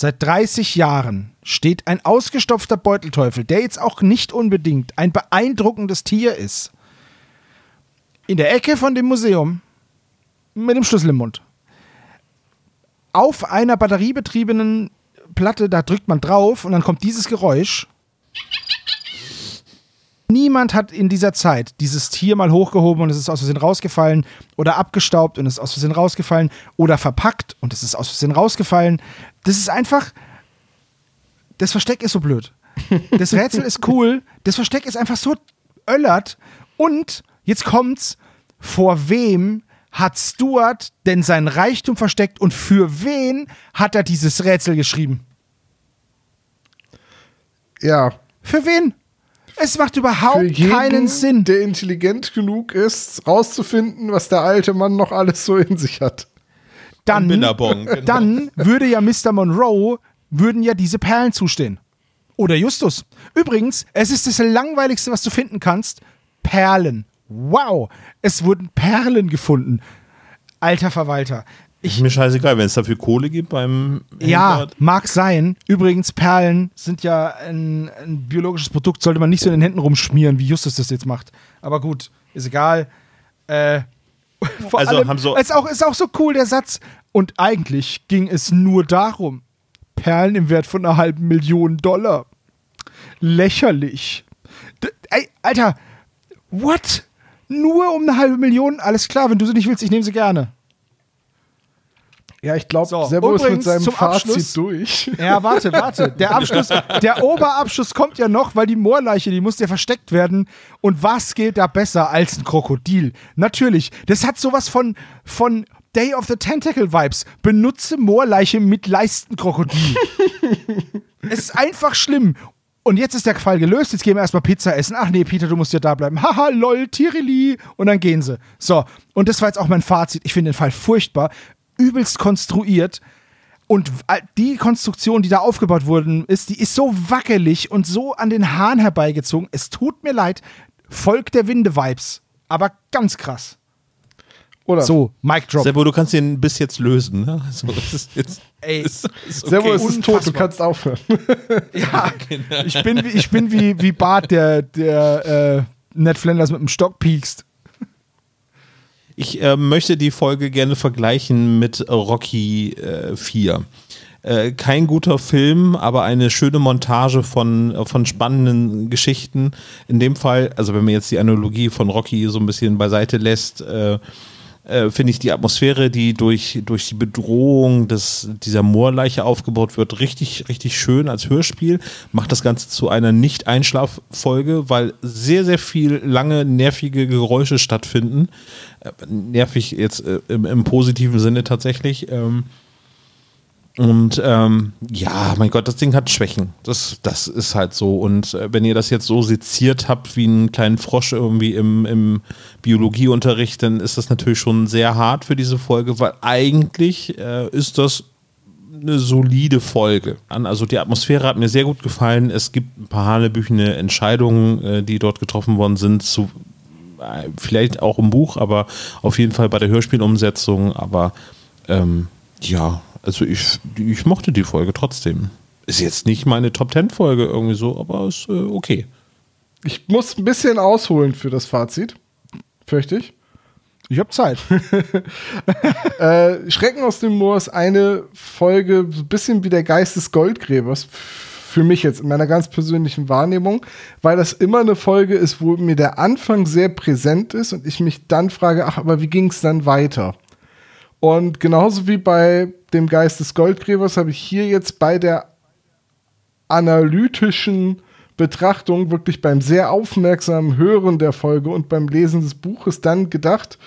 Seit 30 Jahren steht ein ausgestopfter Beutelteufel, der jetzt auch nicht unbedingt ein beeindruckendes Tier ist, in der Ecke von dem Museum mit dem Schlüssel im Mund. Auf einer batteriebetriebenen Platte, da drückt man drauf und dann kommt dieses Geräusch. Niemand hat in dieser Zeit dieses Tier mal hochgehoben und es ist aus Versehen rausgefallen oder abgestaubt und es ist aus Versehen rausgefallen oder verpackt und es ist aus Versehen rausgefallen. Das ist einfach. Das Versteck ist so blöd. Das Rätsel ist cool. Das Versteck ist einfach so öllert. Und jetzt kommt's. Vor wem hat Stuart denn sein Reichtum versteckt und für wen hat er dieses Rätsel geschrieben? Ja. Für wen? Es macht Für überhaupt jeden, keinen Sinn. der intelligent genug ist, rauszufinden, was der alte Mann noch alles so in sich hat. Dann, genau. (laughs) dann würde ja Mr. Monroe, würden ja diese Perlen zustehen. Oder Justus. Übrigens, es ist das langweiligste, was du finden kannst. Perlen. Wow, es wurden Perlen gefunden. Alter Verwalter. Ist mir scheißegal, wenn es dafür Kohle gibt beim Ja, Händler. mag sein. Übrigens, Perlen sind ja ein, ein biologisches Produkt, sollte man nicht so in den Händen rumschmieren, wie Justus das jetzt macht. Aber gut, ist egal. Äh, (laughs) vor Also allem, haben so- ist, auch, ist auch so cool, der Satz. Und eigentlich ging es nur darum. Perlen im Wert von einer halben Million Dollar. Lächerlich. D ey, Alter, what? Nur um eine halbe Million? Alles klar, wenn du sie nicht willst, ich nehme sie gerne. Ja, ich glaube, So, Sebo ist mit seinem Fazit Abschluss- durch. Ja, warte, warte. Der Abschluss, (laughs) der Oberabschluss kommt ja noch, weil die Moorleiche, die muss ja versteckt werden. Und was geht da besser als ein Krokodil? Natürlich. Das hat sowas von, von Day of the Tentacle Vibes. Benutze Moorleiche mit Leistenkrokodil. es (laughs) ist einfach schlimm. Und jetzt ist der Fall gelöst. Jetzt gehen wir erstmal Pizza essen. Ach nee, Peter, du musst ja da bleiben. Haha, lol, Tirili. Und dann gehen sie. So. Und das war jetzt auch mein Fazit. Ich finde den Fall furchtbar. Übelst konstruiert. Und die Konstruktion, die da aufgebaut worden ist, die ist so wackelig und so an den Haaren herbeigezogen. Es tut mir leid. Volk der Winde-Vibes. Aber ganz krass. Oder So, Mic Drop. Sebo, du kannst den Biss jetzt lösen. Ne? Das ist jetzt, Ey. ist, ist okay. Servo, es ist tot, du kannst aufhören. (laughs) Ja, ich bin, wie- ich bin wie, wie Bart, der, der äh, Ned Flanders mit dem Stock piekst. Ich äh, möchte die Folge gerne vergleichen mit Rocky äh, 4. Äh, kein guter Film, aber eine schöne Montage von, äh, von spannenden Geschichten. In dem Fall, also wenn man jetzt die Analogie von Rocky so ein bisschen beiseite lässt, äh, äh, finde ich die Atmosphäre, die durch, durch die Bedrohung des, dieser Moorleiche aufgebaut wird, richtig, richtig schön als Hörspiel. Macht das Ganze zu einer Nicht-Einschlaffolge, weil sehr, sehr viel lange nervige Geräusche stattfinden. Äh, nervig jetzt äh, im, im positiven Sinne tatsächlich. Ähm, und ähm, ja, mein Gott, das Ding hat Schwächen. Das, das ist halt so. Und äh, wenn ihr das jetzt so seziert habt wie einen kleinen Frosch irgendwie im, im Biologieunterricht, dann ist das natürlich schon sehr hart für diese Folge, weil eigentlich äh, ist das eine solide Folge. Also die Atmosphäre hat mir sehr gut gefallen. Es gibt ein paar hanebüchene Entscheidungen, äh, die dort getroffen worden sind, zu, äh, vielleicht auch im Buch, aber auf jeden Fall bei der Hörspielumsetzung. Aber ähm, ja, also ich, ich mochte die Folge trotzdem. Ist jetzt nicht meine Top Ten Folge irgendwie so, aber ist äh, okay. Ich muss ein bisschen ausholen für das Fazit. Fürchte ich. Ich hab Zeit. (laughs) Äh, Schrecken aus dem Moor ist eine Folge, so ein bisschen wie der Geist des Goldgräbers. Für mich jetzt in meiner ganz persönlichen Wahrnehmung, weil das immer eine Folge ist, wo mir der Anfang sehr präsent ist und ich mich dann frage, ach, aber wie ging es dann weiter? Und genauso wie bei dem Geist des Goldgräbers habe ich hier jetzt bei der analytischen Betrachtung, wirklich beim sehr aufmerksamen Hören der Folge und beim Lesen des Buches dann gedacht,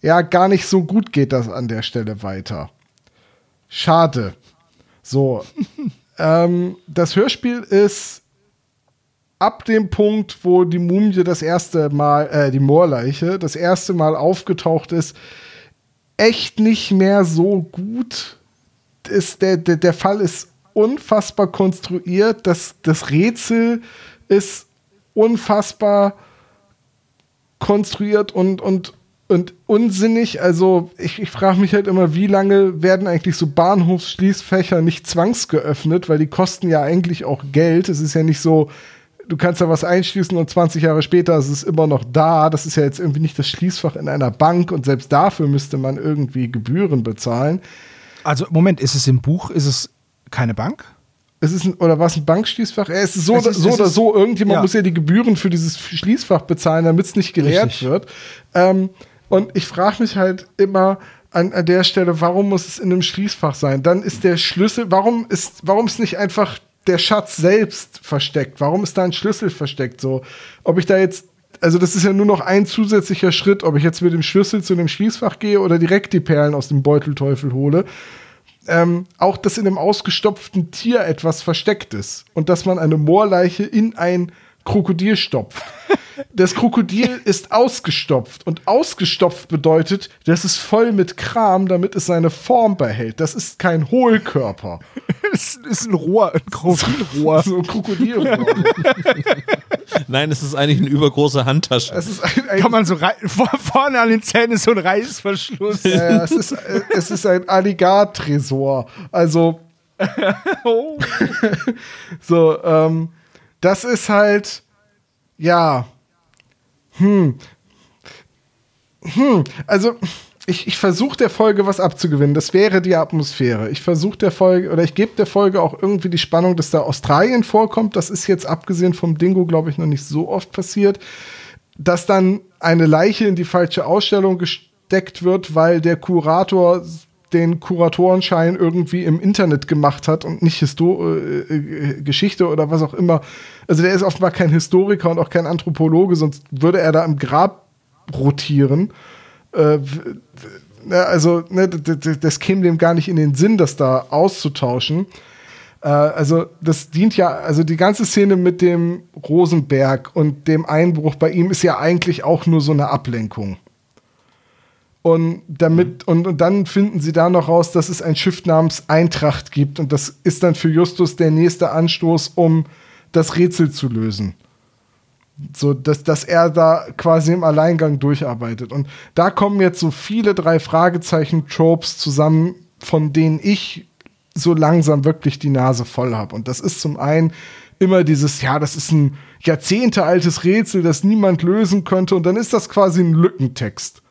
ja, gar nicht so gut geht das an der Stelle weiter. Schade. So. (laughs) ähm, das Hörspiel ist ab dem Punkt, wo die Mumie das erste Mal, äh, die Moorleiche, das erste Mal aufgetaucht ist, echt nicht mehr so gut. Ist der, der, der Fall ist unfassbar konstruiert. Das, das Rätsel ist unfassbar konstruiert und, und, und unsinnig. Also ich, ich frage mich halt immer, wie lange werden eigentlich so Bahnhofsschließfächer nicht zwangsgeöffnet, weil die kosten ja eigentlich auch Geld. Es ist ja nicht so, du kannst da was einschließen und 20 Jahre später ist es immer noch da. Das ist ja jetzt irgendwie nicht das Schließfach in einer Bank und selbst dafür müsste man irgendwie Gebühren bezahlen. Also, Moment, ist es im Buch? Ist es keine Bank? Es ist ein, oder was ein Bankschließfach? Es ist so, Es ist- so oder ist- so. Irgendjemand ja. muss ja die Gebühren für dieses Schließfach bezahlen, damit es nicht geleert Richtig. wird. Ähm, und ich frage mich halt immer an, an der Stelle, warum muss es in einem Schließfach sein? Dann ist der Schlüssel, warum ist, warum ist nicht einfach der Schatz selbst versteckt? Warum ist da ein Schlüssel versteckt? So, ob ich da jetzt, also das ist ja nur noch ein zusätzlicher Schritt, ob ich jetzt mit dem Schlüssel zu dem Schließfach gehe oder direkt die Perlen aus dem Beutelteufel hole ähm, auch, dass in einem ausgestopften Tier etwas versteckt ist und dass man eine Moorleiche in ein Krokodil stopft. Das Krokodil ist ausgestopft. Und ausgestopft bedeutet, das ist voll mit Kram, damit es seine Form behält. Das ist kein Hohlkörper. (laughs) Es ist ein Rohr, ein Krokodilrohr. So ein Krokodilrohr. (laughs) Nein, es ist eigentlich eine übergroße Handtasche. es ist ein, ein Kann man so vorne an den Zähnen ist so ein Reißverschluss. äh, es ist, äh, es ist ein Alligator-Tresor. Also, (laughs) Oh. so, ähm, das ist halt, ja, hm, hm, also, ich, ich versuche der Folge was abzugewinnen. Das wäre die Atmosphäre. Ich versuche der Folge, oder ich gebe der Folge auch irgendwie die Spannung, dass da Australien vorkommt. Das ist jetzt abgesehen vom Dingo, glaube ich, noch nicht so oft passiert. Dass dann eine Leiche in die falsche Ausstellung gesteckt wird, weil der Kurator den Kuratorenschein irgendwie im Internet gemacht hat und nicht Histo äh, äh, Geschichte oder was auch immer. Also der ist offenbar kein Historiker und auch kein Anthropologe, sonst würde er da im Grab rotieren. Äh, also ne, das käme dem gar nicht in den Sinn, das da auszutauschen. Äh, also das dient ja, also die ganze Szene mit dem Rosenberg und dem Einbruch bei ihm ist ja eigentlich auch nur so eine Ablenkung. Und damit, und, und dann finden sie da noch raus, dass es ein Schiff namens Eintracht gibt. Und das ist dann für Justus der nächste Anstoß, um das Rätsel zu lösen. So, dass, dass er da quasi im Alleingang durcharbeitet. Und da kommen jetzt so viele drei Fragezeichen-Tropes zusammen, von denen ich so langsam wirklich die Nase voll habe. Und das ist zum einen immer dieses, ja, das ist ein jahrzehntealtes Rätsel, das niemand lösen könnte. Und dann ist das quasi ein Lückentext.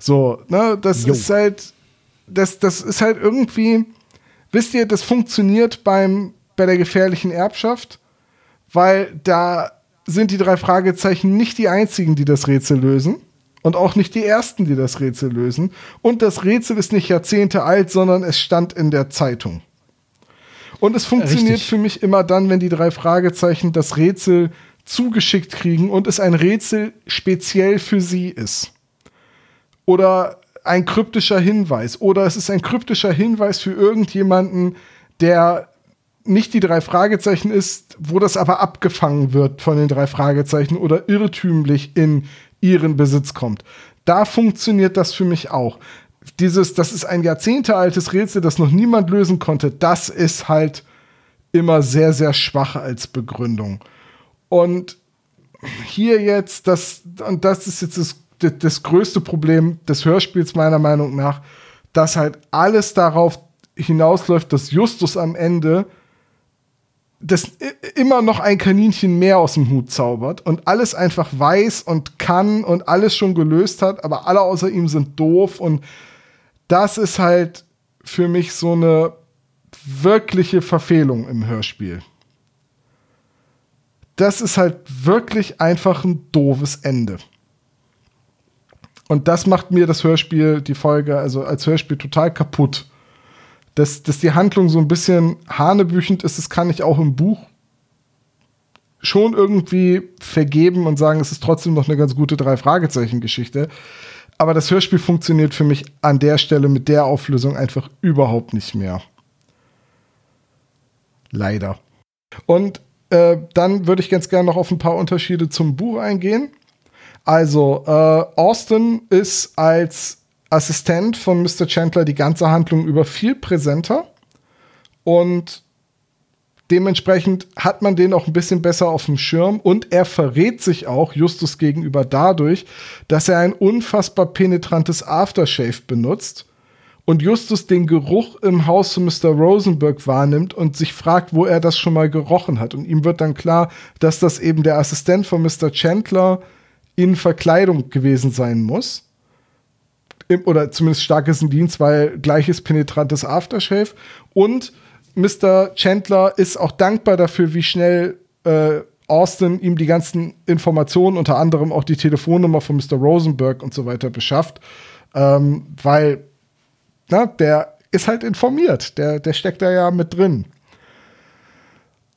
So, ne, das Jo. ist halt, das, das ist halt irgendwie, wisst ihr, das funktioniert beim, bei der gefährlichen Erbschaft, weil da sind die drei Fragezeichen nicht die einzigen, die das Rätsel lösen. Und auch nicht die ersten, die das Rätsel lösen. Und das Rätsel ist nicht Jahrzehnte alt, sondern es stand in der Zeitung. Und es funktioniert Richtig. für mich immer dann, wenn die drei Fragezeichen das Rätsel zugeschickt kriegen und es ein Rätsel speziell für sie ist. Oder ein kryptischer Hinweis. Oder es ist ein kryptischer Hinweis für irgendjemanden, der nicht die drei Fragezeichen ist, wo das aber abgefangen wird von den drei Fragezeichen oder irrtümlich in ihren Besitz kommt. Da funktioniert das für mich auch. Dieses, das ist ein jahrzehntealtes Rätsel, das noch niemand lösen konnte, das ist halt immer sehr, sehr schwach als Begründung. Und hier jetzt, das, und das ist jetzt das, das, größte Problem des Hörspiels meiner Meinung nach, dass halt alles darauf hinausläuft, dass Justus am Ende das immer noch ein Kaninchen mehr aus dem Hut zaubert und alles einfach weiß und kann und alles schon gelöst hat, aber alle außer ihm sind doof und das ist halt für mich so eine wirkliche Verfehlung im Hörspiel. Das ist halt wirklich einfach ein doofes Ende. Und das macht mir das Hörspiel, die Folge, also als Hörspiel total kaputt. Dass, dass die Handlung so ein bisschen hanebüchend ist, das kann ich auch im Buch schon irgendwie vergeben und sagen, es ist trotzdem noch eine ganz gute Drei-Fragezeichen-Geschichte. Aber das Hörspiel funktioniert für mich an der Stelle mit der Auflösung einfach überhaupt nicht mehr. Leider. Und äh, dann würde ich ganz gerne noch auf ein paar Unterschiede zum Buch eingehen. Also, äh, Austin ist als Assistent von Mr. Chandler die ganze Handlung über viel präsenter. Und dementsprechend hat man den auch ein bisschen besser auf dem Schirm und er verrät sich auch Justus gegenüber dadurch, dass er ein unfassbar penetrantes Aftershave benutzt und Justus den Geruch im Haus von Mr. Rosenberg wahrnimmt und sich fragt, wo er das schon mal gerochen hat. Und ihm wird dann klar, dass das eben der Assistent von Mr. Chandler in Verkleidung gewesen sein muss. Oder zumindest starkes Dienst, weil gleiches penetrantes Aftershave. Und Mr. Chandler ist auch dankbar dafür, wie schnell äh, Austin ihm die ganzen Informationen, unter anderem auch die Telefonnummer von Mr. Rosenberg und so weiter beschafft. Ähm, weil na, der ist halt informiert. Der, der steckt da ja mit drin.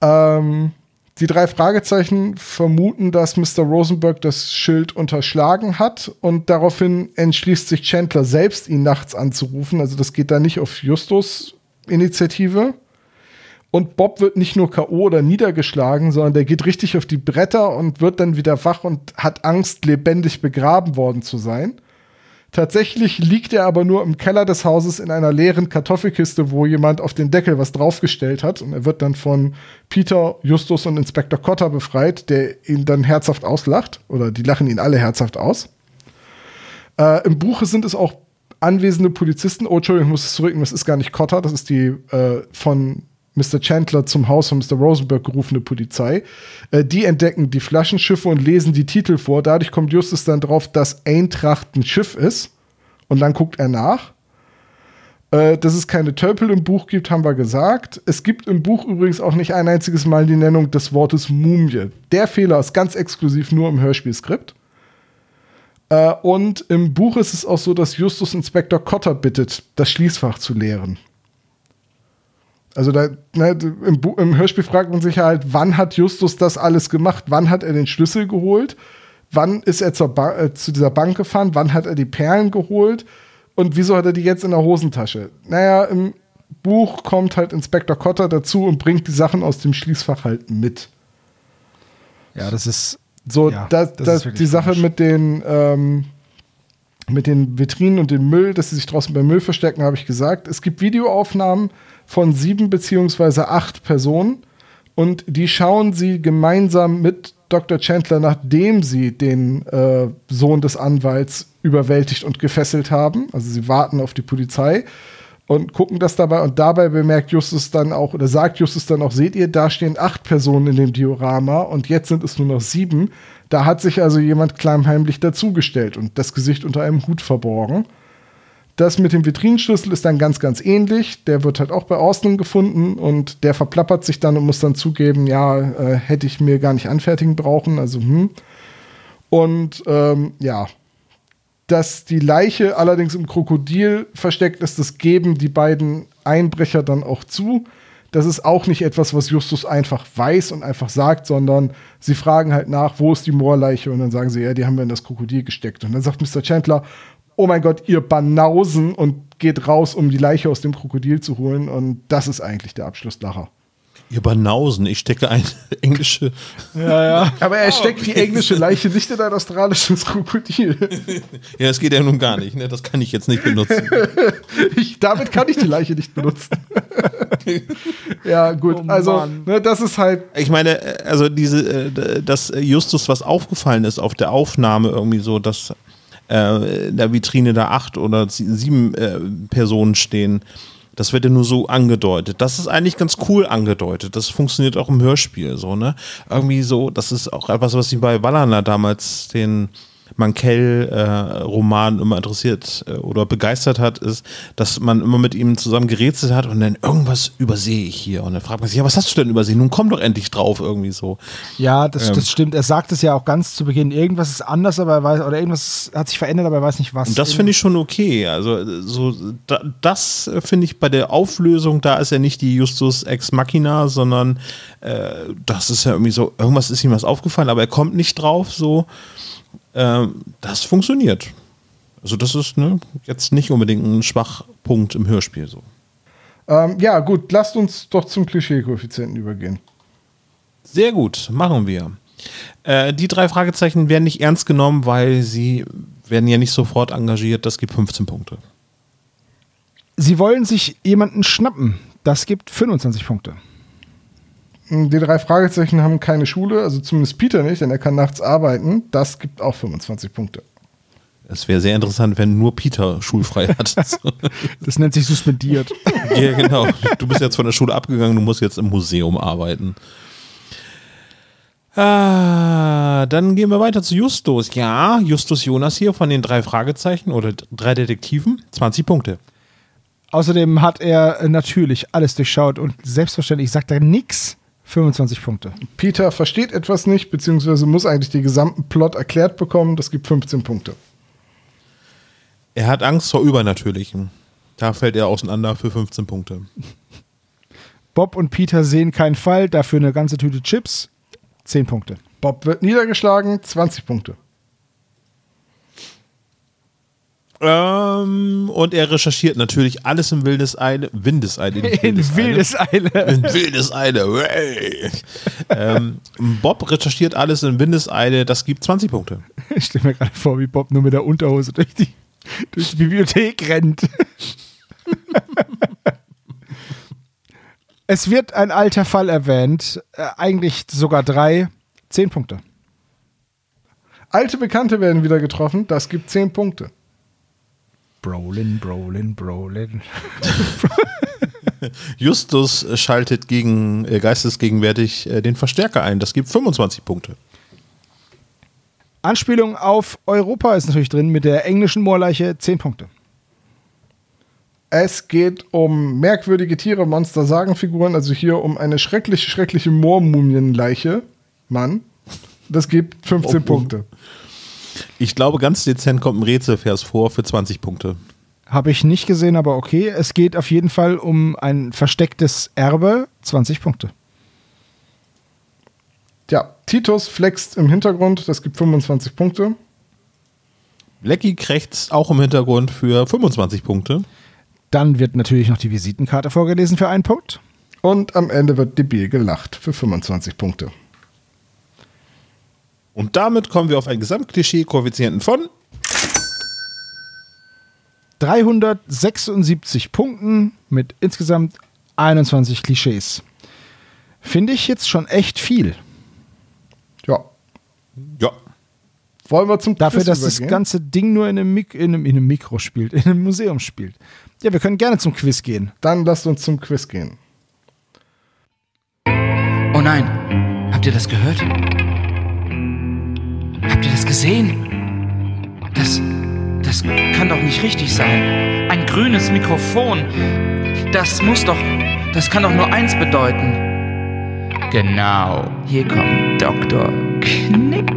Ähm, die drei Fragezeichen vermuten, dass Mr. Rosenberg das Schild unterschlagen hat und daraufhin entschließt sich Chandler selbst, ihn nachts anzurufen. Also das geht da nicht auf Justus Initiative. Und Bob wird nicht nur K.O. oder niedergeschlagen, sondern der geht richtig auf die Bretter und wird dann wieder wach und hat Angst, lebendig begraben worden zu sein. Tatsächlich liegt er aber nur im Keller des Hauses in einer leeren Kartoffelkiste, wo jemand auf den Deckel was draufgestellt hat. Und er wird dann von Peter, Justus und Inspektor Cotter befreit, der ihn dann herzhaft auslacht. Oder die lachen ihn alle herzhaft aus. Äh, Im Buche sind es auch anwesende Polizisten. Oh, Entschuldigung, ich muss es zurück. Das ist gar nicht Cotter, das ist die äh, von Mr. Chandler zum Haus von Mr. Rosenberg gerufene Polizei. Äh, die entdecken die Flaschenschiffe und lesen die Titel vor. Dadurch kommt Justus dann drauf, dass Eintracht ein Schiff ist. Und dann guckt er nach. Äh, dass es keine Tölpel im Buch gibt, haben wir gesagt. Es gibt im Buch übrigens auch nicht ein einziges Mal die Nennung des Wortes Mumie. Der Fehler ist ganz exklusiv nur im Hörspielskript. Äh, und im Buch ist es auch so, dass Justus Inspektor Cotter bittet, das Schließfach zu leeren. Also da, ne, im, im, Hörspiel fragt man sich halt, wann hat Justus das alles gemacht? Wann hat er den Schlüssel geholt? Wann ist er äh, zu dieser Bank gefahren? Wann hat er die Perlen geholt? Und wieso hat er die jetzt in der Hosentasche? Naja, im Buch kommt halt Inspektor Cotter dazu und bringt die Sachen aus dem Schließfach halt mit. Ja, das ist so. Ja, das, das, das die Sache mit den ähm, mit den Vitrinen und dem Müll, dass sie sich draußen beim Müll verstecken, habe ich gesagt. Es gibt Videoaufnahmen von sieben beziehungsweise acht Personen und die schauen sie gemeinsam mit Dr. Chandler, nachdem sie den äh, Sohn des Anwalts überwältigt und gefesselt haben. Also sie warten auf die Polizei und gucken das dabei und dabei bemerkt Justus dann auch oder sagt Justus dann auch, seht ihr, da stehen acht Personen in dem Diorama und jetzt sind es nur noch sieben. Da hat sich also jemand klammheimlich dazugestellt und das Gesicht unter einem Hut verborgen. Das mit dem Vitrinenschlüssel ist dann ganz, ganz ähnlich. Der wird halt auch bei Austin gefunden und der verplappert sich dann und muss dann zugeben, ja, äh, hätte ich mir gar nicht anfertigen brauchen. Also, hm. Und ähm, ja, dass die Leiche allerdings im Krokodil versteckt ist, das geben die beiden Einbrecher dann auch zu. Das ist auch nicht etwas, was Justus einfach weiß und einfach sagt, sondern sie fragen halt nach, wo ist die Moorleiche? Und dann sagen sie, ja, die haben wir in das Krokodil gesteckt. Und dann sagt Mr. Chandler, oh mein Gott, ihr Banausen und geht raus, um die Leiche aus dem Krokodil zu holen. Und das ist eigentlich der Abschluss nachher. Ihr Banausen, ich stecke eine (laughs) englische. Ja, ja. Aber er steckt oh, die englische Leiche nicht in ein australisches Krokodil. (laughs) Ja, das geht ja nun gar nicht, ne? Das kann ich jetzt nicht benutzen. (laughs) ich, damit kann ich die Leiche nicht benutzen. ja, gut. Oh, also, ne, das ist halt. Ich meine, also diese, äh, dass Justus was aufgefallen ist auf der Aufnahme irgendwie so, dass äh, in der Vitrine da acht oder sieben äh, Personen stehen. Das wird ja nur so angedeutet. Das ist eigentlich ganz cool angedeutet. Das funktioniert auch im Hörspiel so, ne? Irgendwie so, das ist auch etwas, was ich bei Wallner damals den Mankell-Roman äh, immer interessiert äh, oder begeistert hat, ist, dass man immer mit ihm zusammen gerätselt hat und dann irgendwas übersehe ich hier. Und dann fragt man sich, ja, was hast du denn übersehen? Nun komm doch endlich drauf, irgendwie so. Ja, das, ähm. das stimmt. Er sagt es ja auch ganz zu Beginn, irgendwas ist anders, aber er weiß, oder irgendwas hat sich verändert, aber er weiß nicht was. Und das finde ich schon okay. Also, so, da, das finde ich bei der Auflösung, da ist er nicht die Justus Ex Machina, sondern äh, das ist ja irgendwie so, irgendwas ist ihm was aufgefallen, aber er kommt nicht drauf, so. Ähm, das funktioniert. Also das ist ne, jetzt nicht unbedingt ein Schwachpunkt im Hörspiel so. Ähm, ja, gut, lasst uns doch zum Klischee-Koeffizienten übergehen. Sehr gut, machen wir. Äh, die drei Fragezeichen werden nicht ernst genommen, weil sie werden ja nicht sofort engagiert. Das gibt 15 Punkte. Sie wollen sich jemanden schnappen. Das gibt 25 Punkte. Die drei Fragezeichen haben keine Schule, also zumindest Peter nicht, denn er kann nachts arbeiten. Das gibt auch 25 Punkte. Es wäre sehr interessant, wenn nur Peter schulfrei hat. (laughs) das nennt sich suspendiert. (laughs) ja, genau. Du bist jetzt von der Schule abgegangen, du musst jetzt im Museum arbeiten. Ah, dann gehen wir weiter zu Justus. Ja, Justus Jonas hier von den drei Fragezeichen oder drei Detektiven. 20 Punkte. Außerdem hat er natürlich alles durchschaut und selbstverständlich sagt er nichts 25 Punkte. Peter versteht etwas nicht, beziehungsweise muss eigentlich den gesamten Plot erklärt bekommen. Das gibt 15 Punkte. Er hat Angst vor Übernatürlichem. Da fällt er auseinander für 15 Punkte. Bob und Peter sehen keinen Fall, dafür eine ganze Tüte Chips. 10 Punkte. Bob wird niedergeschlagen, 20 Punkte. Ähm, und er recherchiert natürlich alles im Wildeseile. Windeseile. (laughs) In Wildeseile. In Wildeseile. Ähm, Bob recherchiert alles in Windeseile. Das gibt 20 Punkte. (laughs) Ich stelle mir gerade vor, wie Bob nur mit der Unterhose durch die, durch die Bibliothek rennt. (laughs) es wird ein alter Fall erwähnt, äh, eigentlich sogar drei. Zehn Punkte. Alte Bekannte werden wieder getroffen, das gibt 10 Punkte. Brolin, Brolin, Brolin. (laughs) Justus schaltet gegen, äh, geistesgegenwärtig äh, den Verstärker ein. Das gibt 25 Punkte. Anspielung auf Europa ist natürlich drin mit der englischen Moorleiche. Zehn Punkte. Es geht um merkwürdige Tiere, Monster, Sagenfiguren, also hier um eine schreckliche, schreckliche Moormumienleiche. Mann, das gibt 15 Oh. Punkte. Ich glaube, ganz dezent kommt ein Rätselvers vor für 20 Punkte. Habe ich nicht gesehen, aber okay. Es geht auf jeden Fall um ein verstecktes Erbe. 20 Punkte. Ja, Titus flext im Hintergrund, das gibt 25 Punkte. Lecky krächzt auch im Hintergrund für 25 Punkte. Dann wird natürlich noch die Visitenkarte vorgelesen für einen Punkt. Und am Ende wird debil gelacht für 25 Punkte. Und damit kommen wir auf einen Gesamtklischee-Koeffizienten von 376 Punkten mit insgesamt 21 Klischees. Finde ich jetzt schon echt viel. Ja. ja. Wollen wir zum Dafür, Quiz dass das übergehen? ganze Ding nur in einem, Mik in, einem, in einem Mikro spielt, in einem Museum spielt. Ja, wir können gerne zum Quiz gehen. Dann lasst uns zum Quiz gehen. Oh nein, habt ihr das gehört? Habt ihr das gesehen? Das, das kann doch nicht richtig sein. Ein grünes Mikrofon. Das muss doch, das kann doch nur eins bedeuten. Genau, hier kommt Dr. Knick.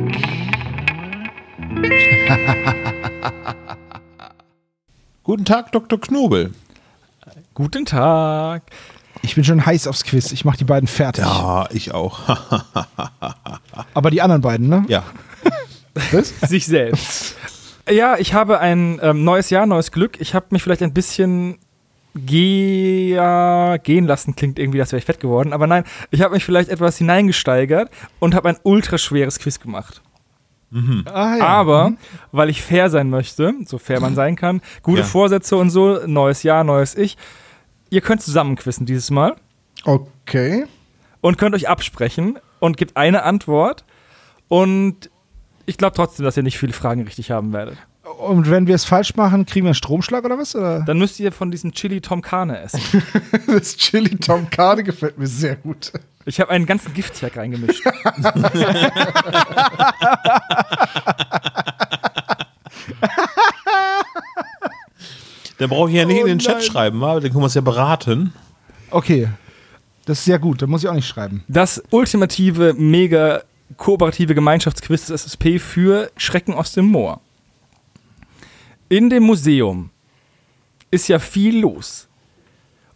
(laughs) Guten Tag, Dr. Knobel. Guten Tag. Ich bin schon heiß aufs Quiz. Ich mache die beiden fertig. Ja, ich auch. (laughs) Aber die anderen beiden, ne? ja. (laughs) Sich selbst. Ja, ich habe ein ähm, neues Jahr, neues Glück. Ich habe mich vielleicht ein bisschen ge ja, gehen lassen, klingt irgendwie, als wäre ich fett geworden. Aber nein, ich habe mich vielleicht etwas hineingesteigert und habe ein ultra schweres Quiz gemacht. Ah, ja. Aber, weil ich fair sein möchte, so fair man sein kann, gute Ja. Vorsätze und so, neues Jahr, neues Ich. Ihr könnt zusammen quizzen dieses Mal Okay. und könnt euch absprechen und gibt eine Antwort. Und ich glaube trotzdem, dass ihr nicht viele Fragen richtig haben werdet. Und wenn wir es falsch machen, kriegen wir einen Stromschlag oder was? Oder? Dann müsst ihr von diesem Chili Tom Carne essen. (laughs) Das Chili Tom Carne gefällt mir sehr gut. Ich habe einen ganzen Giftzweck reingemischt. (laughs) Dann brauche ich ja nicht Oh in den Chat nein. schreiben, wa? dann können wir es ja beraten. Okay. Das ist sehr gut. Da muss ich auch nicht schreiben. Das ultimative, mega kooperative Gemeinschaftsquiz des SSP für Schrecken aus dem Moor. In dem Museum ist ja viel los.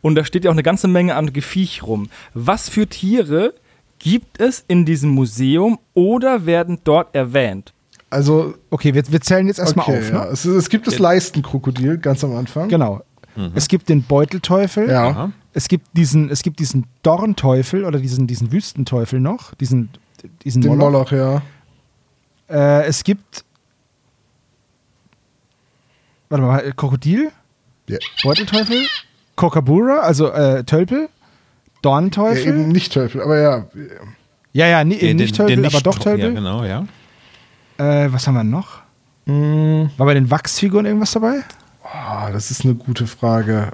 Und da steht ja auch eine ganze Menge an Gefiech rum. Was für Tiere gibt es in diesem Museum oder werden dort erwähnt? Also, Okay, wir, wir zählen jetzt erstmal okay, auf. ja. Ne? es, es gibt das Leistenkrokodil ganz am Anfang. Genau. Es gibt den Beutelteufel. Ja. Aha. Es gibt diesen, es gibt diesen Dornteufel oder diesen, diesen Wüstenteufel noch. Diesen, diesen Den Moloch. Moloch, ja. Äh, es gibt. Warte mal, äh, Krokodil, ja. Beutelteufel, Kokabura, also äh, Tölpel, ja Dornteufel. eben nicht Teufel, aber ja. Ja, ja, ni- Den- nicht Tölpel, aber doch Tölpel. Ja, genau, ja. Äh, was haben wir noch? Mm, War bei den Wachsfiguren irgendwas dabei? ah, das ist eine gute Frage.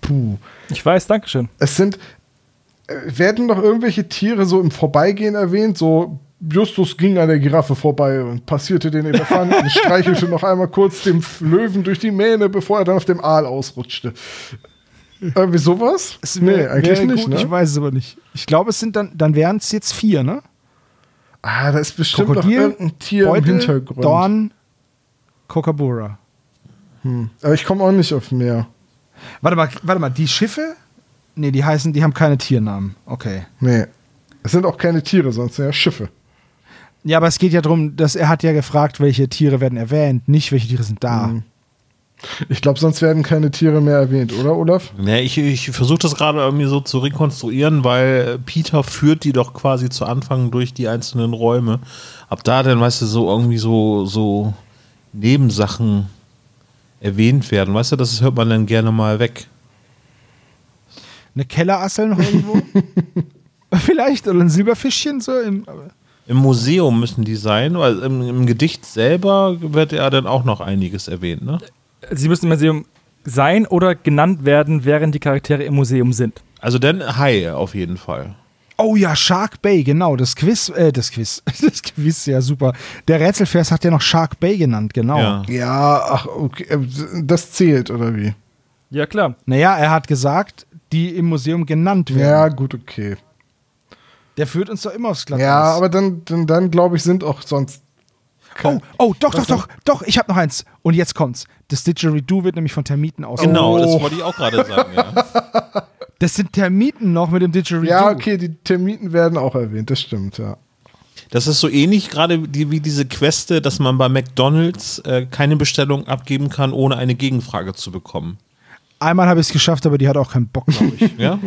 Puh. Ich weiß, Dankeschön. Es sind. Äh, Werden noch irgendwelche Tiere so im Vorbeigehen erwähnt? So, Justus ging an der Giraffe vorbei und passierte den Elefanten, streichelte noch einmal kurz dem Löwen durch die Mähne, bevor er dann auf dem Aal ausrutschte. Irgendwie sowas? nee, wär- eigentlich wäre nicht, gut, Ich ne? weiß es aber nicht. Ich glaube, es sind dann, dann wären es jetzt vier, ne? Ah, da ist bestimmt Krokodil, noch irgendein Tier Beutel, im Hintergrund. Dorn, Kokabura. Aber ich komme auch nicht auf mehr. Warte mal, warte mal, die Schiffe? Nee, die heißen, die haben keine Tiernamen. Okay. Nee. Es sind auch keine Tiere, sonst sind ja Schiffe. Ja, aber es geht ja darum, dass er hat ja gefragt, welche Tiere werden erwähnt, nicht welche Tiere sind da. Mhm. Ich glaube, sonst werden keine Tiere mehr erwähnt, oder, Olaf? Ja, ich, ich versuche das gerade irgendwie so zu rekonstruieren, weil Peter führt die doch quasi zu Anfang durch die einzelnen Räume. Ab da dann, weißt du, so irgendwie so, so Nebensachen erwähnt werden. Weißt du, das hört man dann gerne mal weg. Eine Kellerassel noch irgendwo? (laughs) Vielleicht, oder ein Silberfischchen so im. Im Museum müssen die sein, weil im, im Gedicht selber wird ja dann auch noch einiges erwähnt, ne? Sie müssen im Museum sein oder genannt werden, während die Charaktere im Museum sind. Also dann Hai auf jeden Fall. Oh ja, Shark Bay, genau. Das Quiz, äh, das Quiz. (laughs) Das Quiz, ja super. Der Rätselvers hat ja noch Shark Bay genannt, genau. Ja. Ja, ach, okay. Das zählt, oder wie? Ja, klar. Naja, er hat gesagt, die im Museum genannt Ja, werden. gut, okay. Der führt uns doch immer aufs Glatteis. Ja, aber dann, dann, dann glaube ich, sind auch sonst. Oh, oh, doch, doch, doch, doch, ich habe noch eins. Und jetzt kommt's. Das Didgeridoo wird nämlich von Termiten aus. Genau, Oh. das wollte ich auch gerade sagen, ja. (laughs) Das sind Termiten noch mit dem Didgeridoo. Ja, okay, die Termiten werden auch erwähnt, das stimmt, ja. Das ist so ähnlich gerade die, wie diese Queste, dass man bei McDonalds äh, keine Bestellung abgeben kann, ohne eine Gegenfrage zu bekommen. Einmal habe ich es geschafft, aber die hat auch keinen Bock, glaube ich. (laughs) Ja?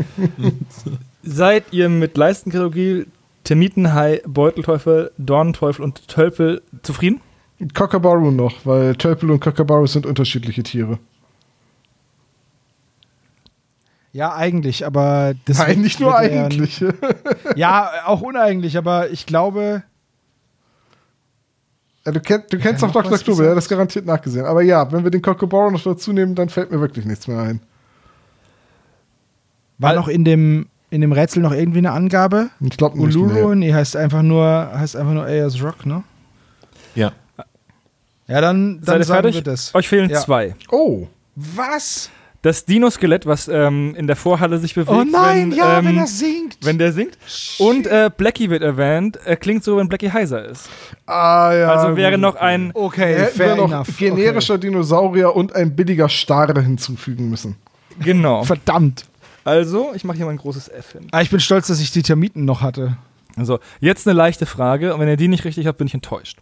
Seid ihr mit Leistenkategorie Termitenhai, Beutelteufel, Dornenteufel und Tölpel zufrieden? Kookaburra noch, weil Tölpel und Kookaburra sind unterschiedliche Tiere. ja, eigentlich, aber das Nein, nicht nur eigentlich. Ja, auch uneigentlich, aber ich glaube, Ja, du, kenn, du kennst Ja, doch noch Dr. Knobel, ja, das garantiert nachgesehen. Aber ja, wenn wir den Kookaburra noch dazu nehmen, dann fällt mir wirklich nichts mehr ein. war Weil- noch in dem, in dem Rätsel noch irgendwie eine Angabe? Ich glaube nicht. Uluru? Nee. Nee, heißt einfach nur, heißt einfach nur Ayers Rock, ne? Ja. Ja, dann, Seid dann ihr sagen fertig? wir das. Euch fehlen Ja. zwei. Oh, Was? Das Dino-Skelett, was ähm, in der Vorhalle sich bewegt. Oh nein, wenn, ja, ähm, wenn er singt. wenn der singt. Und äh, Blackie wird erwähnt. Er klingt so, wenn Blackie heiser ist. ah ja. Also wäre gut. noch ein. okay, fair noch enough. generischer Dinosaurier und ein billiger Stare hinzufügen müssen. Genau. Okay. Verdammt. Also, ich mache hier mal ein großes F hin. Ah, ich bin stolz, dass ich die Termiten noch hatte. Also, jetzt eine leichte Frage. Und wenn ihr die nicht richtig habt, bin ich enttäuscht.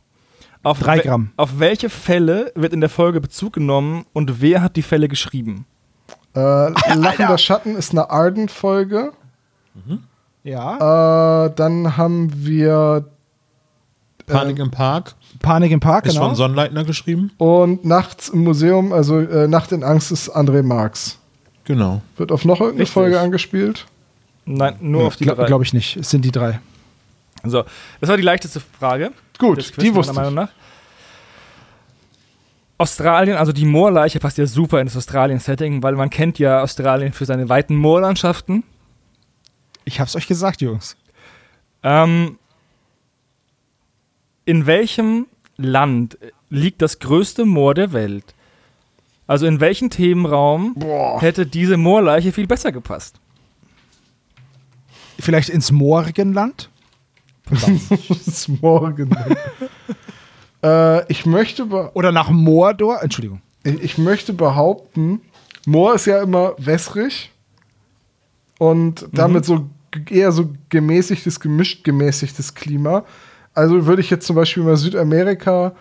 Auf Drei Gramm. Auf welche Fälle wird in der Folge Bezug genommen und wer hat die Fälle geschrieben? Äh, (laughs) Lachender Schatten ist eine Arden-Folge. Ja. Äh, dann haben wir Panik im Park Panik im Park, ist genau. von Sonnleitner geschrieben. und Nachts im Museum, also äh, Nacht in Angst ist André Marx. Genau. Wird auf noch irgendeine Richtig. Folge angespielt? Nein, nur auf die Glaube drei. glaub ich nicht. Es sind die drei. So, das war die leichteste Frage. Gut, des Quiz, die meiner wusste Meinung ich. nach. Australien, also die Moorleiche passt ja super in das Australien-Setting, weil man kennt ja Australien für seine weiten Moorlandschaften. Ich hab's euch gesagt, Jungs. Ähm, in welchem Land liegt das größte Moor der Welt? Also in welchen Themenraum Boah. hätte diese Moorleiche viel besser gepasst? Vielleicht ins Morgenland? Das ist morgen. Äh, ich, möchte Oder nach Mordor? Entschuldigung. ich möchte behaupten, Moor ist ja immer wässrig und damit so g- eher so gemäßigtes, gemischt gemäßigtes Klima. Also würde ich jetzt zum Beispiel mal Südamerika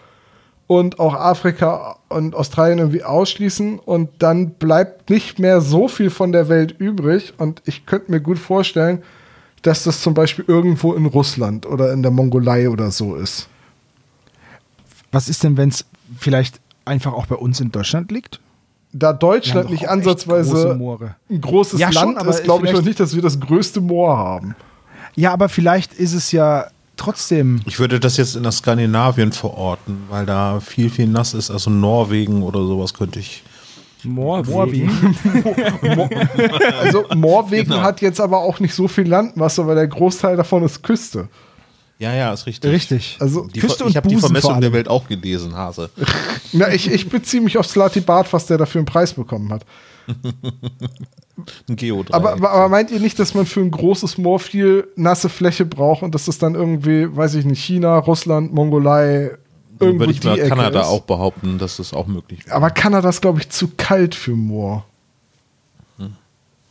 und auch Afrika und Australien irgendwie ausschließen und dann bleibt nicht mehr so viel von der Welt übrig und ich könnte mir gut vorstellen, dass das zum Beispiel irgendwo in Russland oder in der Mongolei oder so ist. Was ist denn, wenn es vielleicht einfach auch bei uns in Deutschland liegt? Da Deutschland nicht große ansatzweise Moore. ein großes Ja, schon, Land aber ist, glaube ich noch nicht, dass wir das größte Moor haben. Ja, aber vielleicht ist es ja trotzdem. Ich würde das jetzt in der Skandinavien verorten, weil da viel, viel nass ist. Also Norwegen oder sowas könnte ich. Moorwegen. (laughs) Also Norwegen Genau. hat jetzt aber auch nicht so viel Landmasse, weil der Großteil davon ist Küste. Ja, ja, ist richtig. Richtig. Also Die, Küste ich habe die Vermessung der. Welt auch gelesen, Hase. (laughs) na, ich, ich beziehe mich auf Slati Bart, was der dafür einen Preis bekommen hat. (laughs) Ein Geodreieck. Aber, aber, aber meint ihr nicht, dass man für ein großes Moor viel nasse Fläche braucht und dass das dann irgendwie, weiß ich nicht, China, Russland, Mongolei, irgendwo würde ich die mal Ecke Kanada ist? auch behaupten, dass das auch möglich wäre. Aber Kanada ist, glaube ich, zu kalt für Moor. Hm.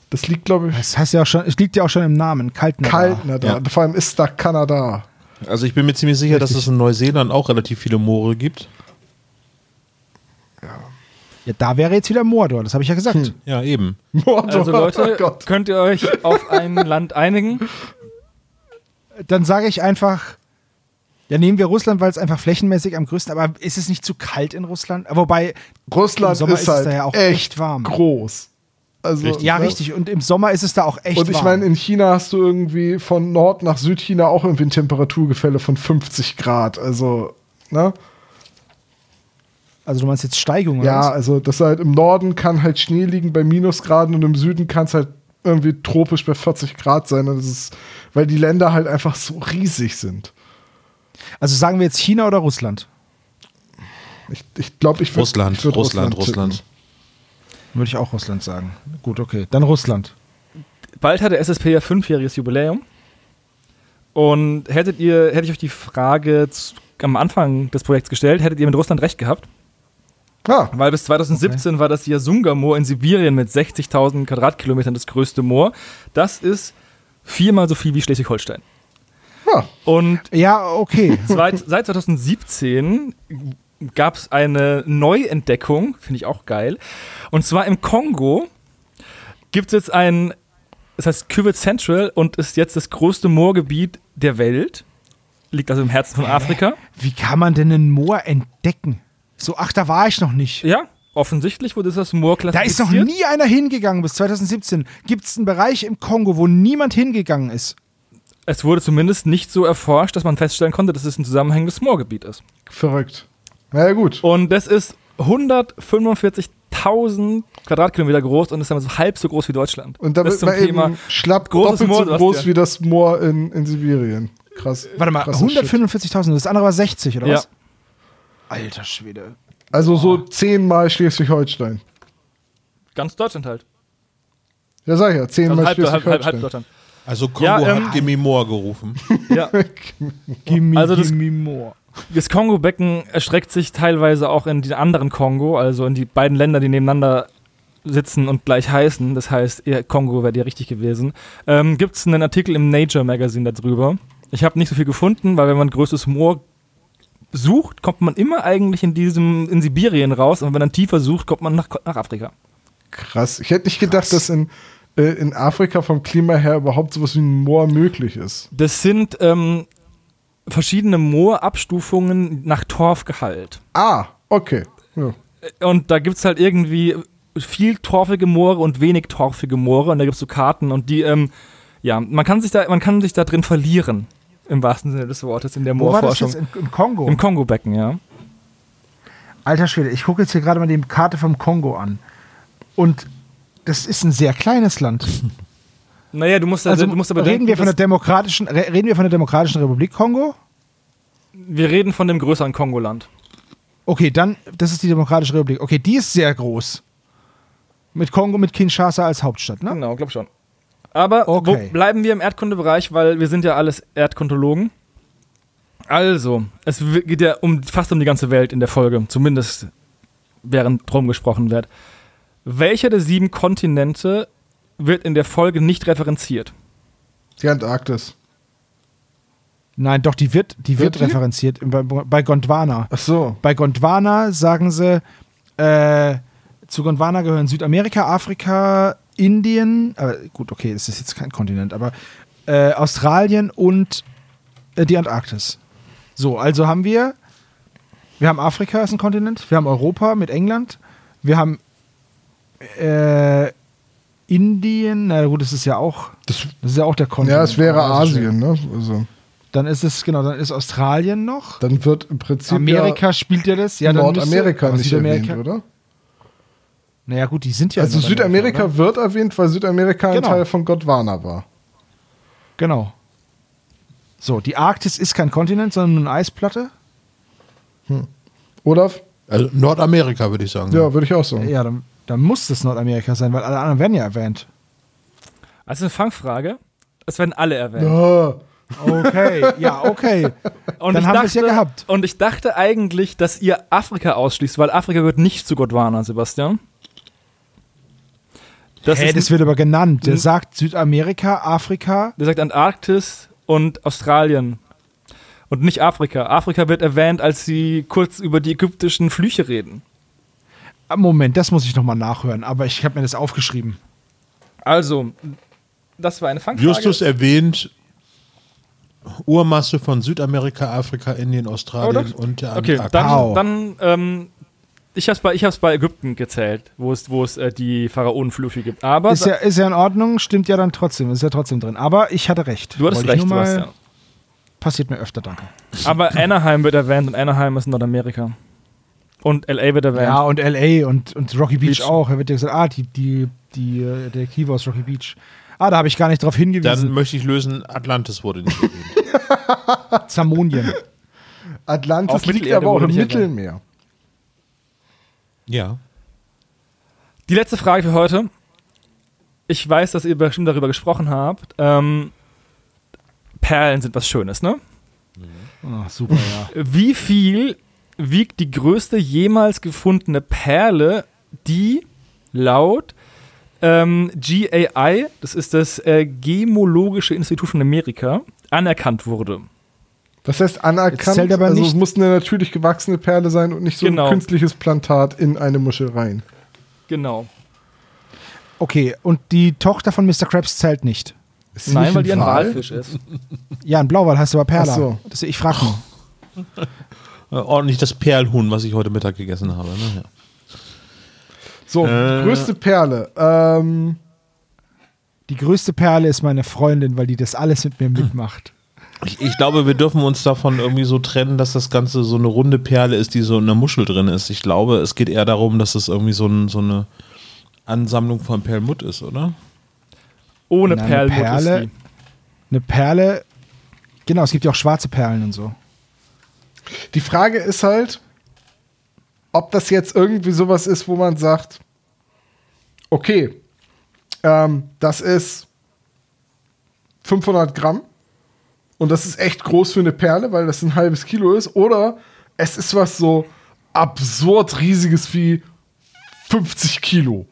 Das liegt, glaube ich, Das heißt ja auch schon, es liegt ja auch schon im Namen. Kaltner. kalt. Na, da. Ja. Vor allem ist da Kanada. Also ich bin mir ziemlich sicher, dass Richtig. es in Neuseeland auch relativ viele Moore gibt. Ja, da wäre jetzt wieder Mordor, das habe ich ja gesagt. Ja, eben. Mordor, Also Leute, oh Gott. könnt ihr euch auf ein Land einigen? Dann sage ich einfach, ja, nehmen wir Russland, weil es einfach flächenmäßig am größten, aber ist es nicht zu kalt in Russland? Wobei, Russland Im Sommer ist ist es halt da ja auch echt echt warm. groß. Also, ja, ne? richtig, und im Sommer ist es da auch echt Und ich meine, in China hast du irgendwie von Nord nach Südchina auch irgendwie ein Temperaturgefälle von 50 Grad. Also, ne? also du meinst jetzt Steigung, oder Ja, was? also das halt im Norden kann halt Schnee liegen bei Minusgraden und im Süden kann es halt irgendwie tropisch bei 40 Grad sein. Und das ist, weil die Länder halt einfach so riesig sind. Also sagen wir jetzt China oder Russland? Ich, ich glaube, ich würde Russland, ich würd Russland, tippen. Russland. Würde ich auch Russland sagen. Gut, okay. Dann Russland. Bald hat der SSP ja fünfjähriges Jubiläum. Und hättet ihr, hätte ich euch die Frage zu, am Anfang des Projekts gestellt, hättet ihr mit Russland recht gehabt? Ah, Weil bis 2017 war das Yasunga-Moor in Sibirien mit 60.000 Quadratkilometern das größte Moor. Das ist viermal so viel wie Schleswig-Holstein. ah, Und Ja, okay. (laughs) Seit, seit 2017 gab es eine Neuentdeckung, finde ich auch geil. Und zwar im Kongo gibt es jetzt ein, das heißt Cuvette Central und ist jetzt das größte Moorgebiet der Welt. Liegt also im Herzen von Afrika. Wie kann man denn ein Moor entdecken? So, ach, da war ich noch nicht. Ja, offensichtlich wurde das Moor Da klassifiziert. ist noch nie einer hingegangen bis 2017. Gibt es einen Bereich im Kongo, wo niemand hingegangen ist? Es wurde zumindest nicht so erforscht, dass man feststellen konnte, dass es ein zusammenhängendes Moorgebiet ist. verrückt. Na ja, gut. Und das ist 145.000 Quadratkilometer groß und ist damit so halb so groß wie Deutschland. Und das damit zum mal eben Thema schlapp doppelt Moor, so groß wie das Moor in, in Sibirien. Krass. Warte mal, Krasser Shit. 145.000, das andere war 60, oder Ja. was? Alter Schwede. Also so zehnmal Schleswig-Holstein. Ganz Deutschland halt. Ja, sag ich ja, zehnmal Also halb, halb, halb, halb Schleswig-Holstein. Deutschland. Also Kongo (laughs) Ja, (laughs) ähm, hat Gimme Moore gerufen. Ja. Gimme, Also das- gimme more. Das Kongo-Becken erstreckt sich teilweise auch in die anderen Kongo, also in die beiden Länder, die nebeneinander sitzen und gleich heißen. Das heißt, ihr Kongo wäre dir richtig gewesen. Ähm, Gibt es einen Artikel im Nature Magazine darüber? Ich habe nicht so viel gefunden, weil wenn man größtes Moor sucht, kommt man immer eigentlich in diesem in Sibirien raus und wenn man tiefer sucht, kommt man nach, nach Afrika. Krass. Ich hätte nicht gedacht, dass in, äh, in Afrika vom Klima her überhaupt sowas wie ein Moor möglich ist. Das sind ähm, verschiedene Moorabstufungen nach Torfgehalt. Ah, okay. Ja. Und da gibt es halt irgendwie viel torfige Moore und wenig torfige Moore. Und da gibt es so Karten und die, ähm, ja, man kann sich da, man kann sich da drin verlieren. Im wahrsten Sinne des Wortes in der Moorforschung. In, Im Kongo? Im Kongo-Becken, ja. Alter Schwede, ich gucke jetzt hier gerade mal die Karte vom Kongo an. Und das ist ein sehr kleines Land. (laughs) Naja, du musst, Also du musst aber reden denken, wir von der demokratischen, re- reden wir von der Demokratischen Republik Kongo? wir reden von dem größeren Kongoland. Okay, dann, das ist die Demokratische Republik. Okay, die ist sehr groß. Mit Kongo, mit Kinshasa als Hauptstadt, ne? Genau, glaub schon. Aber Okay. wo bleiben wir im Erdkundebereich, weil wir sind ja alles Erdkontologen. Also, es geht ja um, fast um die ganze Welt in der Folge, zumindest während drum gesprochen wird. Welcher der sieben Kontinente wird in der Folge nicht referenziert? Die Antarktis. Nein, doch, die wird, die wird, Wird die? referenziert bei, bei Gondwana. Ach so. Bei Gondwana sagen sie, äh, zu Gondwana gehören Südamerika, Afrika, Indien, aber gut, okay, das ist jetzt kein Kontinent, aber äh, Australien und äh, die Antarktis. So, also haben wir, wir haben Afrika ist ein Kontinent, wir haben Europa mit England, wir haben äh, Indien, na gut, das ist ja auch, Das, das ist ja auch der Kontinent. ja, es wäre Asien, ne? Also, Dann ist es, genau, dann ist Australien noch. dann wird im Prinzip Amerika spielt ja das. Ja, ja dann Nordamerika müsste, nicht erwähnt, oder? Naja, gut, die sind ja. Also Südamerika oder? wird erwähnt, weil Südamerika ein Genau. Teil von Gondwana war. Genau. So, die Arktis ist kein Kontinent, sondern eine Eisplatte. Olaf? Also Nordamerika, würde ich sagen. Ja, würde ich auch sagen. Ja, dann, dann muss das Nordamerika sein, weil alle anderen werden ja erwähnt. Also eine Fangfrage. Es werden alle erwähnt. Ah, Okay, ja, okay. (laughs) Und Dann ich haben dachte, wir's ja gehabt. Und ich dachte eigentlich, dass ihr Afrika ausschließt, weil Afrika gehört nicht zu Gondwana, Sebastian. Das Hä, ist, das wird aber genannt. Der Hm. sagt Südamerika, Afrika. der sagt Antarktis und Australien. Und nicht Afrika. Afrika wird erwähnt, als sie kurz über die ägyptischen Flüche reden. Ah, Moment, das muss ich nochmal nachhören, aber ich habe mir das aufgeschrieben. Also, das war eine Fangfrage. Justus erwähnt Urmasse von Südamerika, Afrika, Indien, Australien Oh, und der Okay, Antarktis. Au. dann, dann ähm, ich habe es bei, ich hab's bei Ägypten gezählt, wo es, wo es äh, die Pharaonenflüche gibt. Aber Ist ja, ist ja in Ordnung, stimmt ja dann trotzdem, ist ja trotzdem drin. Aber ich hatte recht. du hattest Wollte recht, mal, Sebastian. Passiert mir öfter, danke. Aber Anaheim wird erwähnt und Anaheim ist Nordamerika. Und LA wird erwähnt. Ja, und L.A. und, und Rocky Beach, Beach. auch. Da wird ja gesagt, ah, die, die, die, äh, der Kiewer aus Rocky Beach. Ah, da habe ich gar nicht drauf Dann hingewiesen. möchte ich lösen, Atlantis wurde nicht erwähnt. (laughs) Zamonien. Atlantis Auf liegt Mittelerde aber auch im. Mittelmeer. ja. Die letzte Frage für heute. Ich weiß, dass ihr bestimmt darüber gesprochen habt. Ähm, Perlen sind was Schönes, ne? Oh, super, ja. Wie viel wiegt die größte jemals gefundene Perle, die laut ähm, GAI, das ist das äh, Gemologische Institut von Amerika, anerkannt wurde? Das heißt anerkannt, zählt aber also nicht- es muss eine natürlich gewachsene Perle sein und nicht so Genau. ein künstliches Plantat in eine Muschel rein. Genau. Okay, und die Tochter von Mr. Krabs zählt nicht. Ist Nein, nicht weil die ein Wal? Walfisch ist. Ja, ein Blauwal heißt aber Perla. Ach so. Das, ich frage nur. (laughs) Äh, ordentlich das Perlhuhn, was ich heute Mittag gegessen habe. Ne? Ja. So, Äh. größte Perle. Ähm, Die größte Perle ist meine Freundin, weil die das alles mit mir (clears throat) mitmacht. Ich, ich glaube, wir dürfen uns davon irgendwie so trennen, dass das Ganze so eine runde Perle ist, die so in einer Muschel drin ist. Ich glaube, es geht eher darum, dass es irgendwie so, ein, so eine Ansammlung von Perlmutt ist, oder? Ohne Na, eine Perlmutt Perle-. Eine Perle, genau, es gibt ja auch schwarze Perlen und so. Die Frage ist halt, ob das jetzt irgendwie sowas ist, wo man sagt, okay, ähm, das ist 500 Gramm und das ist echt groß für eine Perle, weil das ein halbes Kilo ist, oder es ist was so absurd riesiges wie 50 Kilo.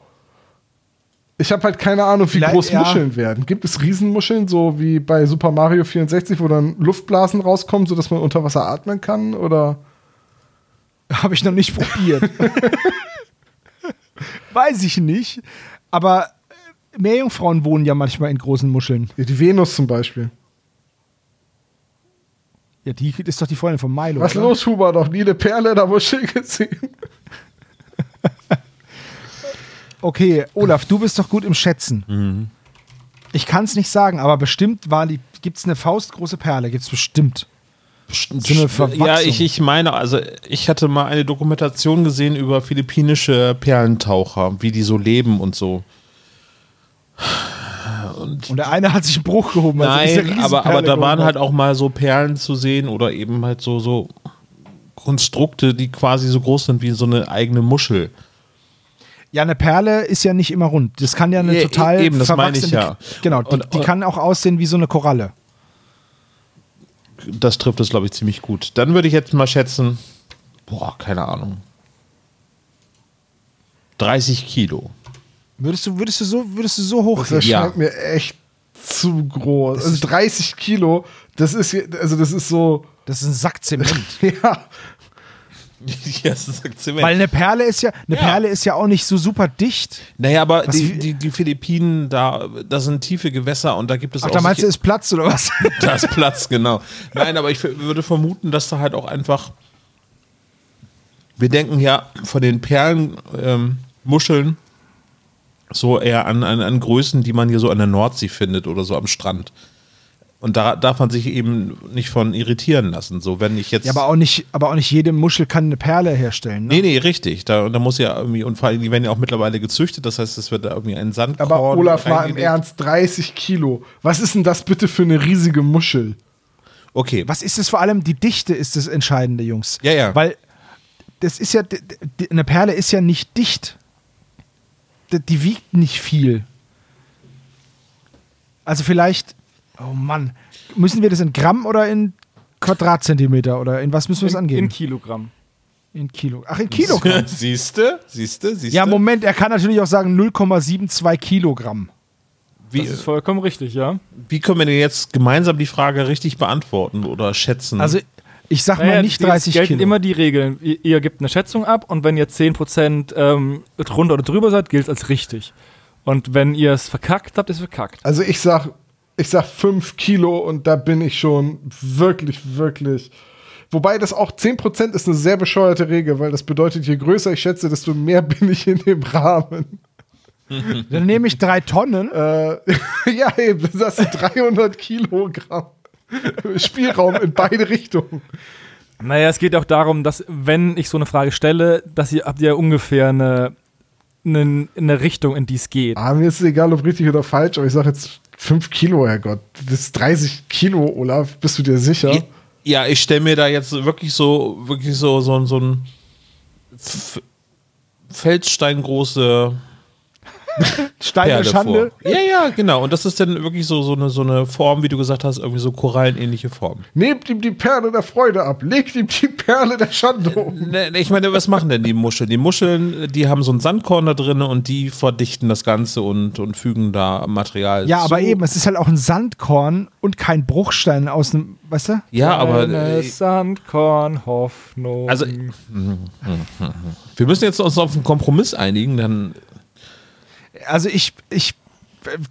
Ich habe halt keine Ahnung, wie Vielleicht- groß ja. Muscheln werden. Gibt es Riesenmuscheln, so wie bei Super Mario 64, wo dann Luftblasen rauskommen, sodass man unter Wasser atmen kann? Oder Habe ich noch nicht probiert. (laughs) Weiß ich nicht. Aber äh, Meerjungfrauen wohnen ja manchmal in großen Muscheln. Ja, die Venus zum Beispiel. Ja, die ist doch die Freundin von Milo. Was oder? los, Huber? Doch nie eine Perle in der Muschel gesehen. Okay, Olaf, du bist doch gut im Schätzen. Mhm. Ich kann es nicht sagen, aber bestimmt gibt es eine faustgroße Perle. Gibt es bestimmt. So. Ja, ich, ich meine, also ich hatte mal eine Dokumentation gesehen über philippinische Perlentaucher, wie die so leben und so. Und der eine hat sich einen Bruch gehoben. also Nein, aber, aber da waren halt auch mal so Perlen zu sehen oder eben halt so, so Konstrukte, die quasi so groß sind wie so eine eigene Muschel. Ja, eine Perle ist ja nicht immer rund. Das kann ja eine Ja, total eben, das meine ich ja. Genau, die, Und- die kann auch aussehen wie so eine Koralle. Das trifft es, glaube ich, ziemlich gut. Dann würde ich jetzt mal schätzen, boah, keine Ahnung. 30 Kilo. Würdest du, würdest du so, würdest du so hoch Das gehen? erscheint mir echt zu groß. Also 30 Kilo, das ist also das ist so, Das ist ein Sack Zement. (laughs) ja. (laughs) ja, ist Zement. Weil eine Perle ist ja, eine Ja. Perle ist ja auch nicht so super dicht. Naja, aber die, die, die Philippinen, da, da sind tiefe Gewässer und da gibt es Ach, auch da meinst du, ist Platz oder was? (laughs) Da ist Platz, genau. Nein, aber ich würde vermuten, dass da halt auch einfach. Wir denken ja von den Perlenmuscheln ähm, so eher an, an, an Größen, die man hier so an der Nordsee findet oder so am Strand. Und da darf man sich eben nicht von irritieren lassen. So, wenn ich jetzt. ja, aber auch nicht, aber auch nicht jede Muschel kann eine Perle herstellen. Ne? Nee, nee, richtig. Da, da muss ja irgendwie, und vor allem, die werden ja auch mittlerweile gezüchtet, das heißt, es wird da irgendwie ein Sandkorn. Aber Olaf mal im. Ernst, 30 Kilo. Was ist denn das bitte für eine riesige Muschel? Okay, Was ist es vor allem? Die Dichte ist das Entscheidende, Jungs. Ja, ja. Weil das ist ja, eine Perle ist ja nicht dicht. Die wiegt nicht viel. Also vielleicht, oh Mann, müssen wir das in Gramm oder in Quadratzentimeter oder in was müssen wir es angeben? in Kilogramm. In Kilo. Ach, in Kilogramm. (laughs) siehste, siehste, siehste. ja, Moment, er kann natürlich auch sagen 0,72 Kilogramm. Wie, Das ist vollkommen richtig, ja. Wie können wir denn jetzt gemeinsam die Frage richtig beantworten oder schätzen? Also Ich sag Naja, mal nicht es 30 gelten Kilo. immer die Regeln. Ihr, ihr gebt eine Schätzung ab und wenn ihr 10% ähm, drunter oder drüber seid, gilt es als richtig. Und wenn ihr es verkackt habt, ist es verkackt. Also ich sag, ich sag 5 Kilo und da bin ich schon wirklich, wirklich. Wobei das auch 10% ist eine sehr bescheuerte Regel, weil das bedeutet, je größer ich schätze, desto mehr (laughs) bin ich in dem Rahmen. (laughs) Dann nehme ich drei Tonnen. Äh, (laughs) ja, eben, das sind 300 Kilogramm Spielraum in beide Richtungen. Naja, es geht auch darum, dass, wenn ich so eine Frage stelle, dass ihr habt ihr ungefähr eine, eine, eine Richtung, in die es geht. Ah, mir ist es egal, ob richtig oder falsch, aber ich sage jetzt 5 Kilo, Herrgott. Das ist 30 Kilo, Olaf. Bist du dir sicher? Ja, ja ich stelle mir da jetzt wirklich so, wirklich so, so, so ein F Feldsteingroße (laughs) Steine Perle Schande. vor. Ja, ja, genau. Und das ist dann wirklich so, so, eine, so eine Form, wie du gesagt hast, irgendwie so korallenähnliche Form. Nehmt ihm die Perle der Freude ab. Legt ihm die Perle der Schande um. Ne, Ich meine, was machen denn die Muscheln? Die Muscheln, die haben so ein Sandkorn da drin und die verdichten das Ganze und, und fügen da Material Ja, zu. aber eben, es ist halt auch ein Sandkorn und kein Bruchstein aus einem, weißt du? Ja, aber Eine äh, Sandkorn, Hoffnung. also (laughs) wir müssen jetzt uns auf einen Kompromiss einigen, dann Also ich, ich,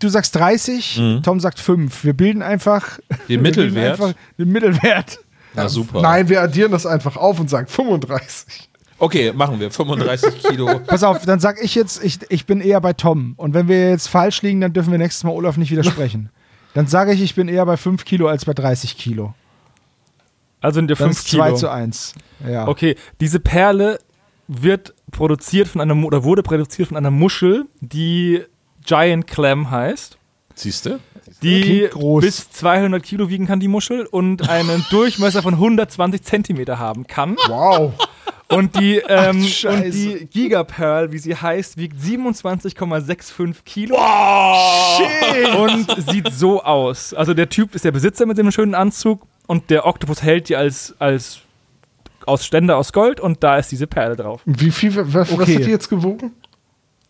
du sagst 30, Tom sagt 5. Wir bilden einfach den (laughs) Mittelwert. Einfach den Mittelwert. Na super. Nein, wir addieren das einfach auf und sagen 35. Okay, machen wir. 35 (laughs) Kilo. Pass auf, dann sag ich jetzt, ich, ich bin eher bei Tom. Und wenn wir jetzt falsch liegen, dann dürfen wir nächstes Mal Olaf nicht widersprechen. (laughs) Dann sage ich, ich bin eher bei 5 Kilo als bei 30 Kilo. also ihr Dann 5 ist 2 Kilo. zu 1. Ja. Okay, diese Perle wird produziert von einer oder wurde produziert von einer Muschel, die Giant Clam heißt. Siehst du? Die bis 200 Kilo wiegen kann, die Muschel, und einen (laughs) Durchmesser von 120 Zentimeter haben kann. Wow. Und die, ähm, Scheiße. und die Gigapearl, wie sie heißt, wiegt 27,65 Kilo. Und sieht so aus. Also der Typ ist der Besitzer mit dem schönen Anzug und der Oktopus hält die als, als aus Ständer aus Gold und da ist diese Perle drauf. Wie viel, was, was Okay. hat die jetzt gewogen?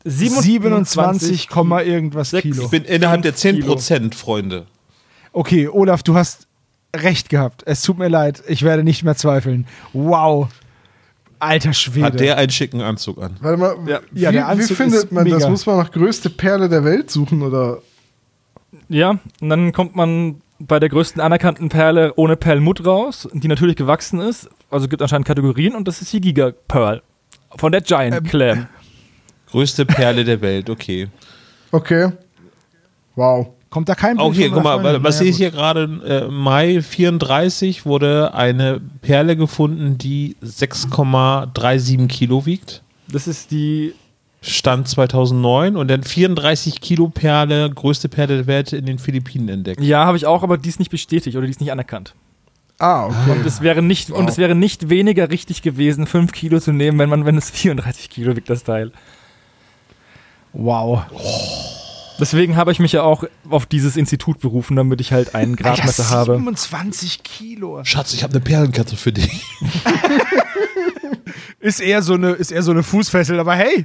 27, Komma irgendwas sechs- Kilo. Ich bin innerhalb der 10 Kilo. Prozent, Freunde. Okay, Olaf, du hast recht gehabt. Es tut mir leid. Ich werde nicht mehr zweifeln. Wow. Alter Schwede. Hat der einen schicken Anzug an? Warte mal, Ja. wie, Ja, der wie Anzug findet ist man das? mega. Muss man nach größte Perle der Welt suchen oder? Ja, und dann kommt man bei der größten anerkannten Perle ohne Perlmutt raus, die natürlich gewachsen ist. Also gibt anscheinend Kategorien und das ist die Giga Pearl. Von der Giant Ähm, Clam. Größte Perle der Welt, okay. Okay. Wow. Kommt da kein Bild Auch hier, von guck mal, was Naja, sehe ich hier gerade? Äh, Mai 34 wurde eine Perle gefunden, die 6,37 Kilo wiegt. Das ist die. Stand 2009 und dann 34 Kilo Perle, größte Perle der Welt in den Philippinen entdeckt. Ja, habe ich auch, aber die ist nicht bestätigt oder die ist nicht anerkannt. Ah, okay. Und es wäre nicht, und Wow. es wäre nicht weniger richtig gewesen, 5 Kilo zu nehmen, wenn man, wenn es 34 Kilo wiegt, das Teil. Wow. Deswegen habe ich mich ja auch auf dieses Institut berufen, damit ich halt einen Gradmesser Alter, habe. 27 Kilo. Schatz, ich habe eine Perlenkette für dich. (laughs) Ist eher so eine, ist eher so eine Fußfessel, aber hey.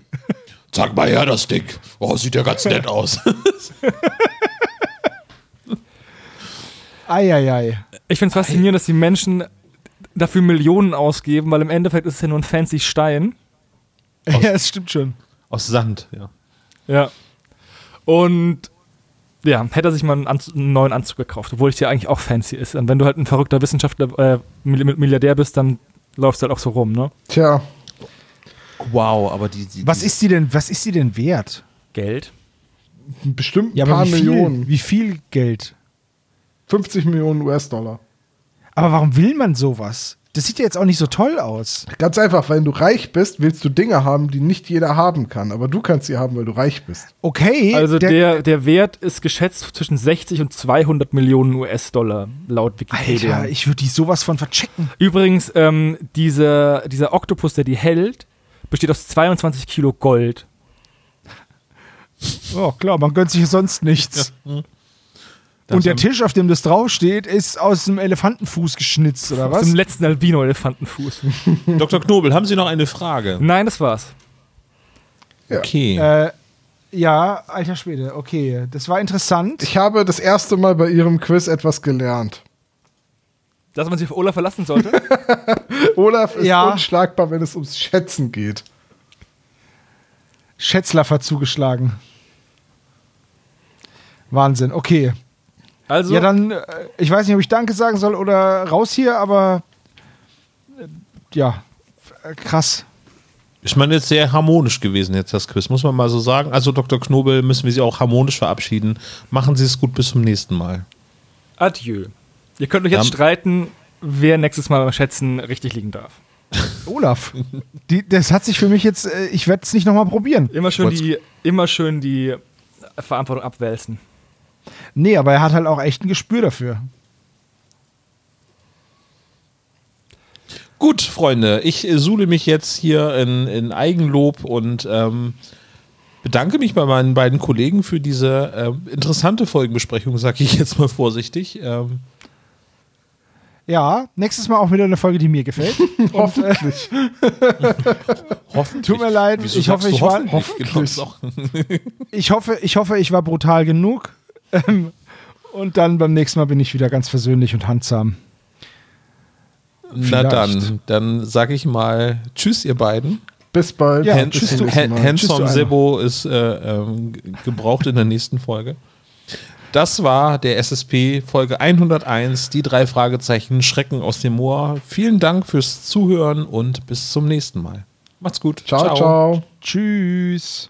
Sag mal her, das Ding. Oh, sieht ja ganz nett aus. (laughs) Eieiei. Ich finde es faszinierend, dass die Menschen dafür Millionen ausgeben, weil im Endeffekt ist es ja nur ein fancy Stein. (laughs) Ja, es stimmt schon. Aus Sand, ja. Ja. Und ja, hätte er sich mal einen, Anzug, einen neuen Anzug gekauft, obwohl ich ja eigentlich auch fancy ist. Und wenn du halt ein verrückter Wissenschaftler, äh, Mill- Milliardär bist, dann läufst du halt auch so rum, ne? Tja, Wow, aber die. die Was ist die denn, was ist die denn wert? Geld. bestimmt ein Ja, paar wie viel, Millionen. wie viel Geld? 50 Millionen US-Dollar. Aber warum will man sowas? Das sieht ja jetzt auch nicht so toll aus. Ganz einfach, wenn du reich bist, willst du Dinge haben, die nicht jeder haben kann. Aber du kannst sie haben, weil du reich bist. Okay. Also der, der Wert ist geschätzt zwischen 60 und 200 Millionen US-Dollar laut Wikipedia. Alter, ich würde die sowas von verchecken. Übrigens, ähm, dieser, dieser Oktopus, der die hält, besteht aus 22 Kilo Gold. Oh, klar, man gönnt sich sonst nichts. Und der Tisch, auf dem das draufsteht, ist aus einem Elefantenfuß geschnitzt, oder Aus was? dem letzten Albino-Elefantenfuß. (laughs) Dr. Knobel, haben Sie noch eine Frage? Nein, das war's. Okay. Äh, ja, alter Schwede, okay. Das war interessant. Ich habe das erste Mal bei Ihrem Quiz etwas gelernt. Dass man sich auf Olaf verlassen sollte. (laughs) Olaf ist Ja. unschlagbar, wenn es ums Schätzen geht. Schätzlaffer zugeschlagen. Wahnsinn, okay. Also, Ja, dann, äh, ich weiß nicht, ob ich Danke sagen soll oder raus hier, aber äh, ja, krass. Ich meine, jetzt sehr harmonisch gewesen jetzt das Quiz, muss man mal so sagen. Also Dr. Knobel müssen wir Sie auch harmonisch verabschieden. Machen Sie es gut, bis zum nächsten Mal. adieu. Ihr könnt euch jetzt Ja. streiten, wer nächstes Mal beim Schätzen richtig liegen darf. (laughs) Olaf, die, das hat sich für mich jetzt, äh, ich werde es nicht nochmal probieren. Immer schön, die, immer schön die Verantwortung abwälzen. Nee, aber er hat halt auch echt ein Gespür dafür. Gut, Freunde, ich äh, suhle mich jetzt hier in, in Eigenlob und ähm, bedanke mich bei meinen beiden Kollegen für diese ähm, interessante Folgenbesprechung, sage ich jetzt mal vorsichtig. Ähm, Ja, nächstes Mal auch wieder eine Folge, die mir gefällt. (laughs) Hoffentlich. (laughs) hoffentlich. Tut mir leid, Wieso ich hoffe, ich war- hoffentlich. Genau, Ich hoffe, ich hoffe, ich war brutal genug. Ähm, Und dann beim nächsten Mal bin ich wieder ganz versöhnlich und handsam. Na Vielleicht. dann, dann sage ich mal Tschüss, ihr beiden. Bis bald. Ja, tschüss, du- Mal. Handsome. Sebo ist äh, ähm, gebraucht in der nächsten Folge. Das war der SSP Folge 101, die drei Fragezeichen Schrecken aus dem Moor. Vielen Dank fürs Zuhören und bis zum nächsten Mal. Macht's gut. Ciao, ciao. Tschüss.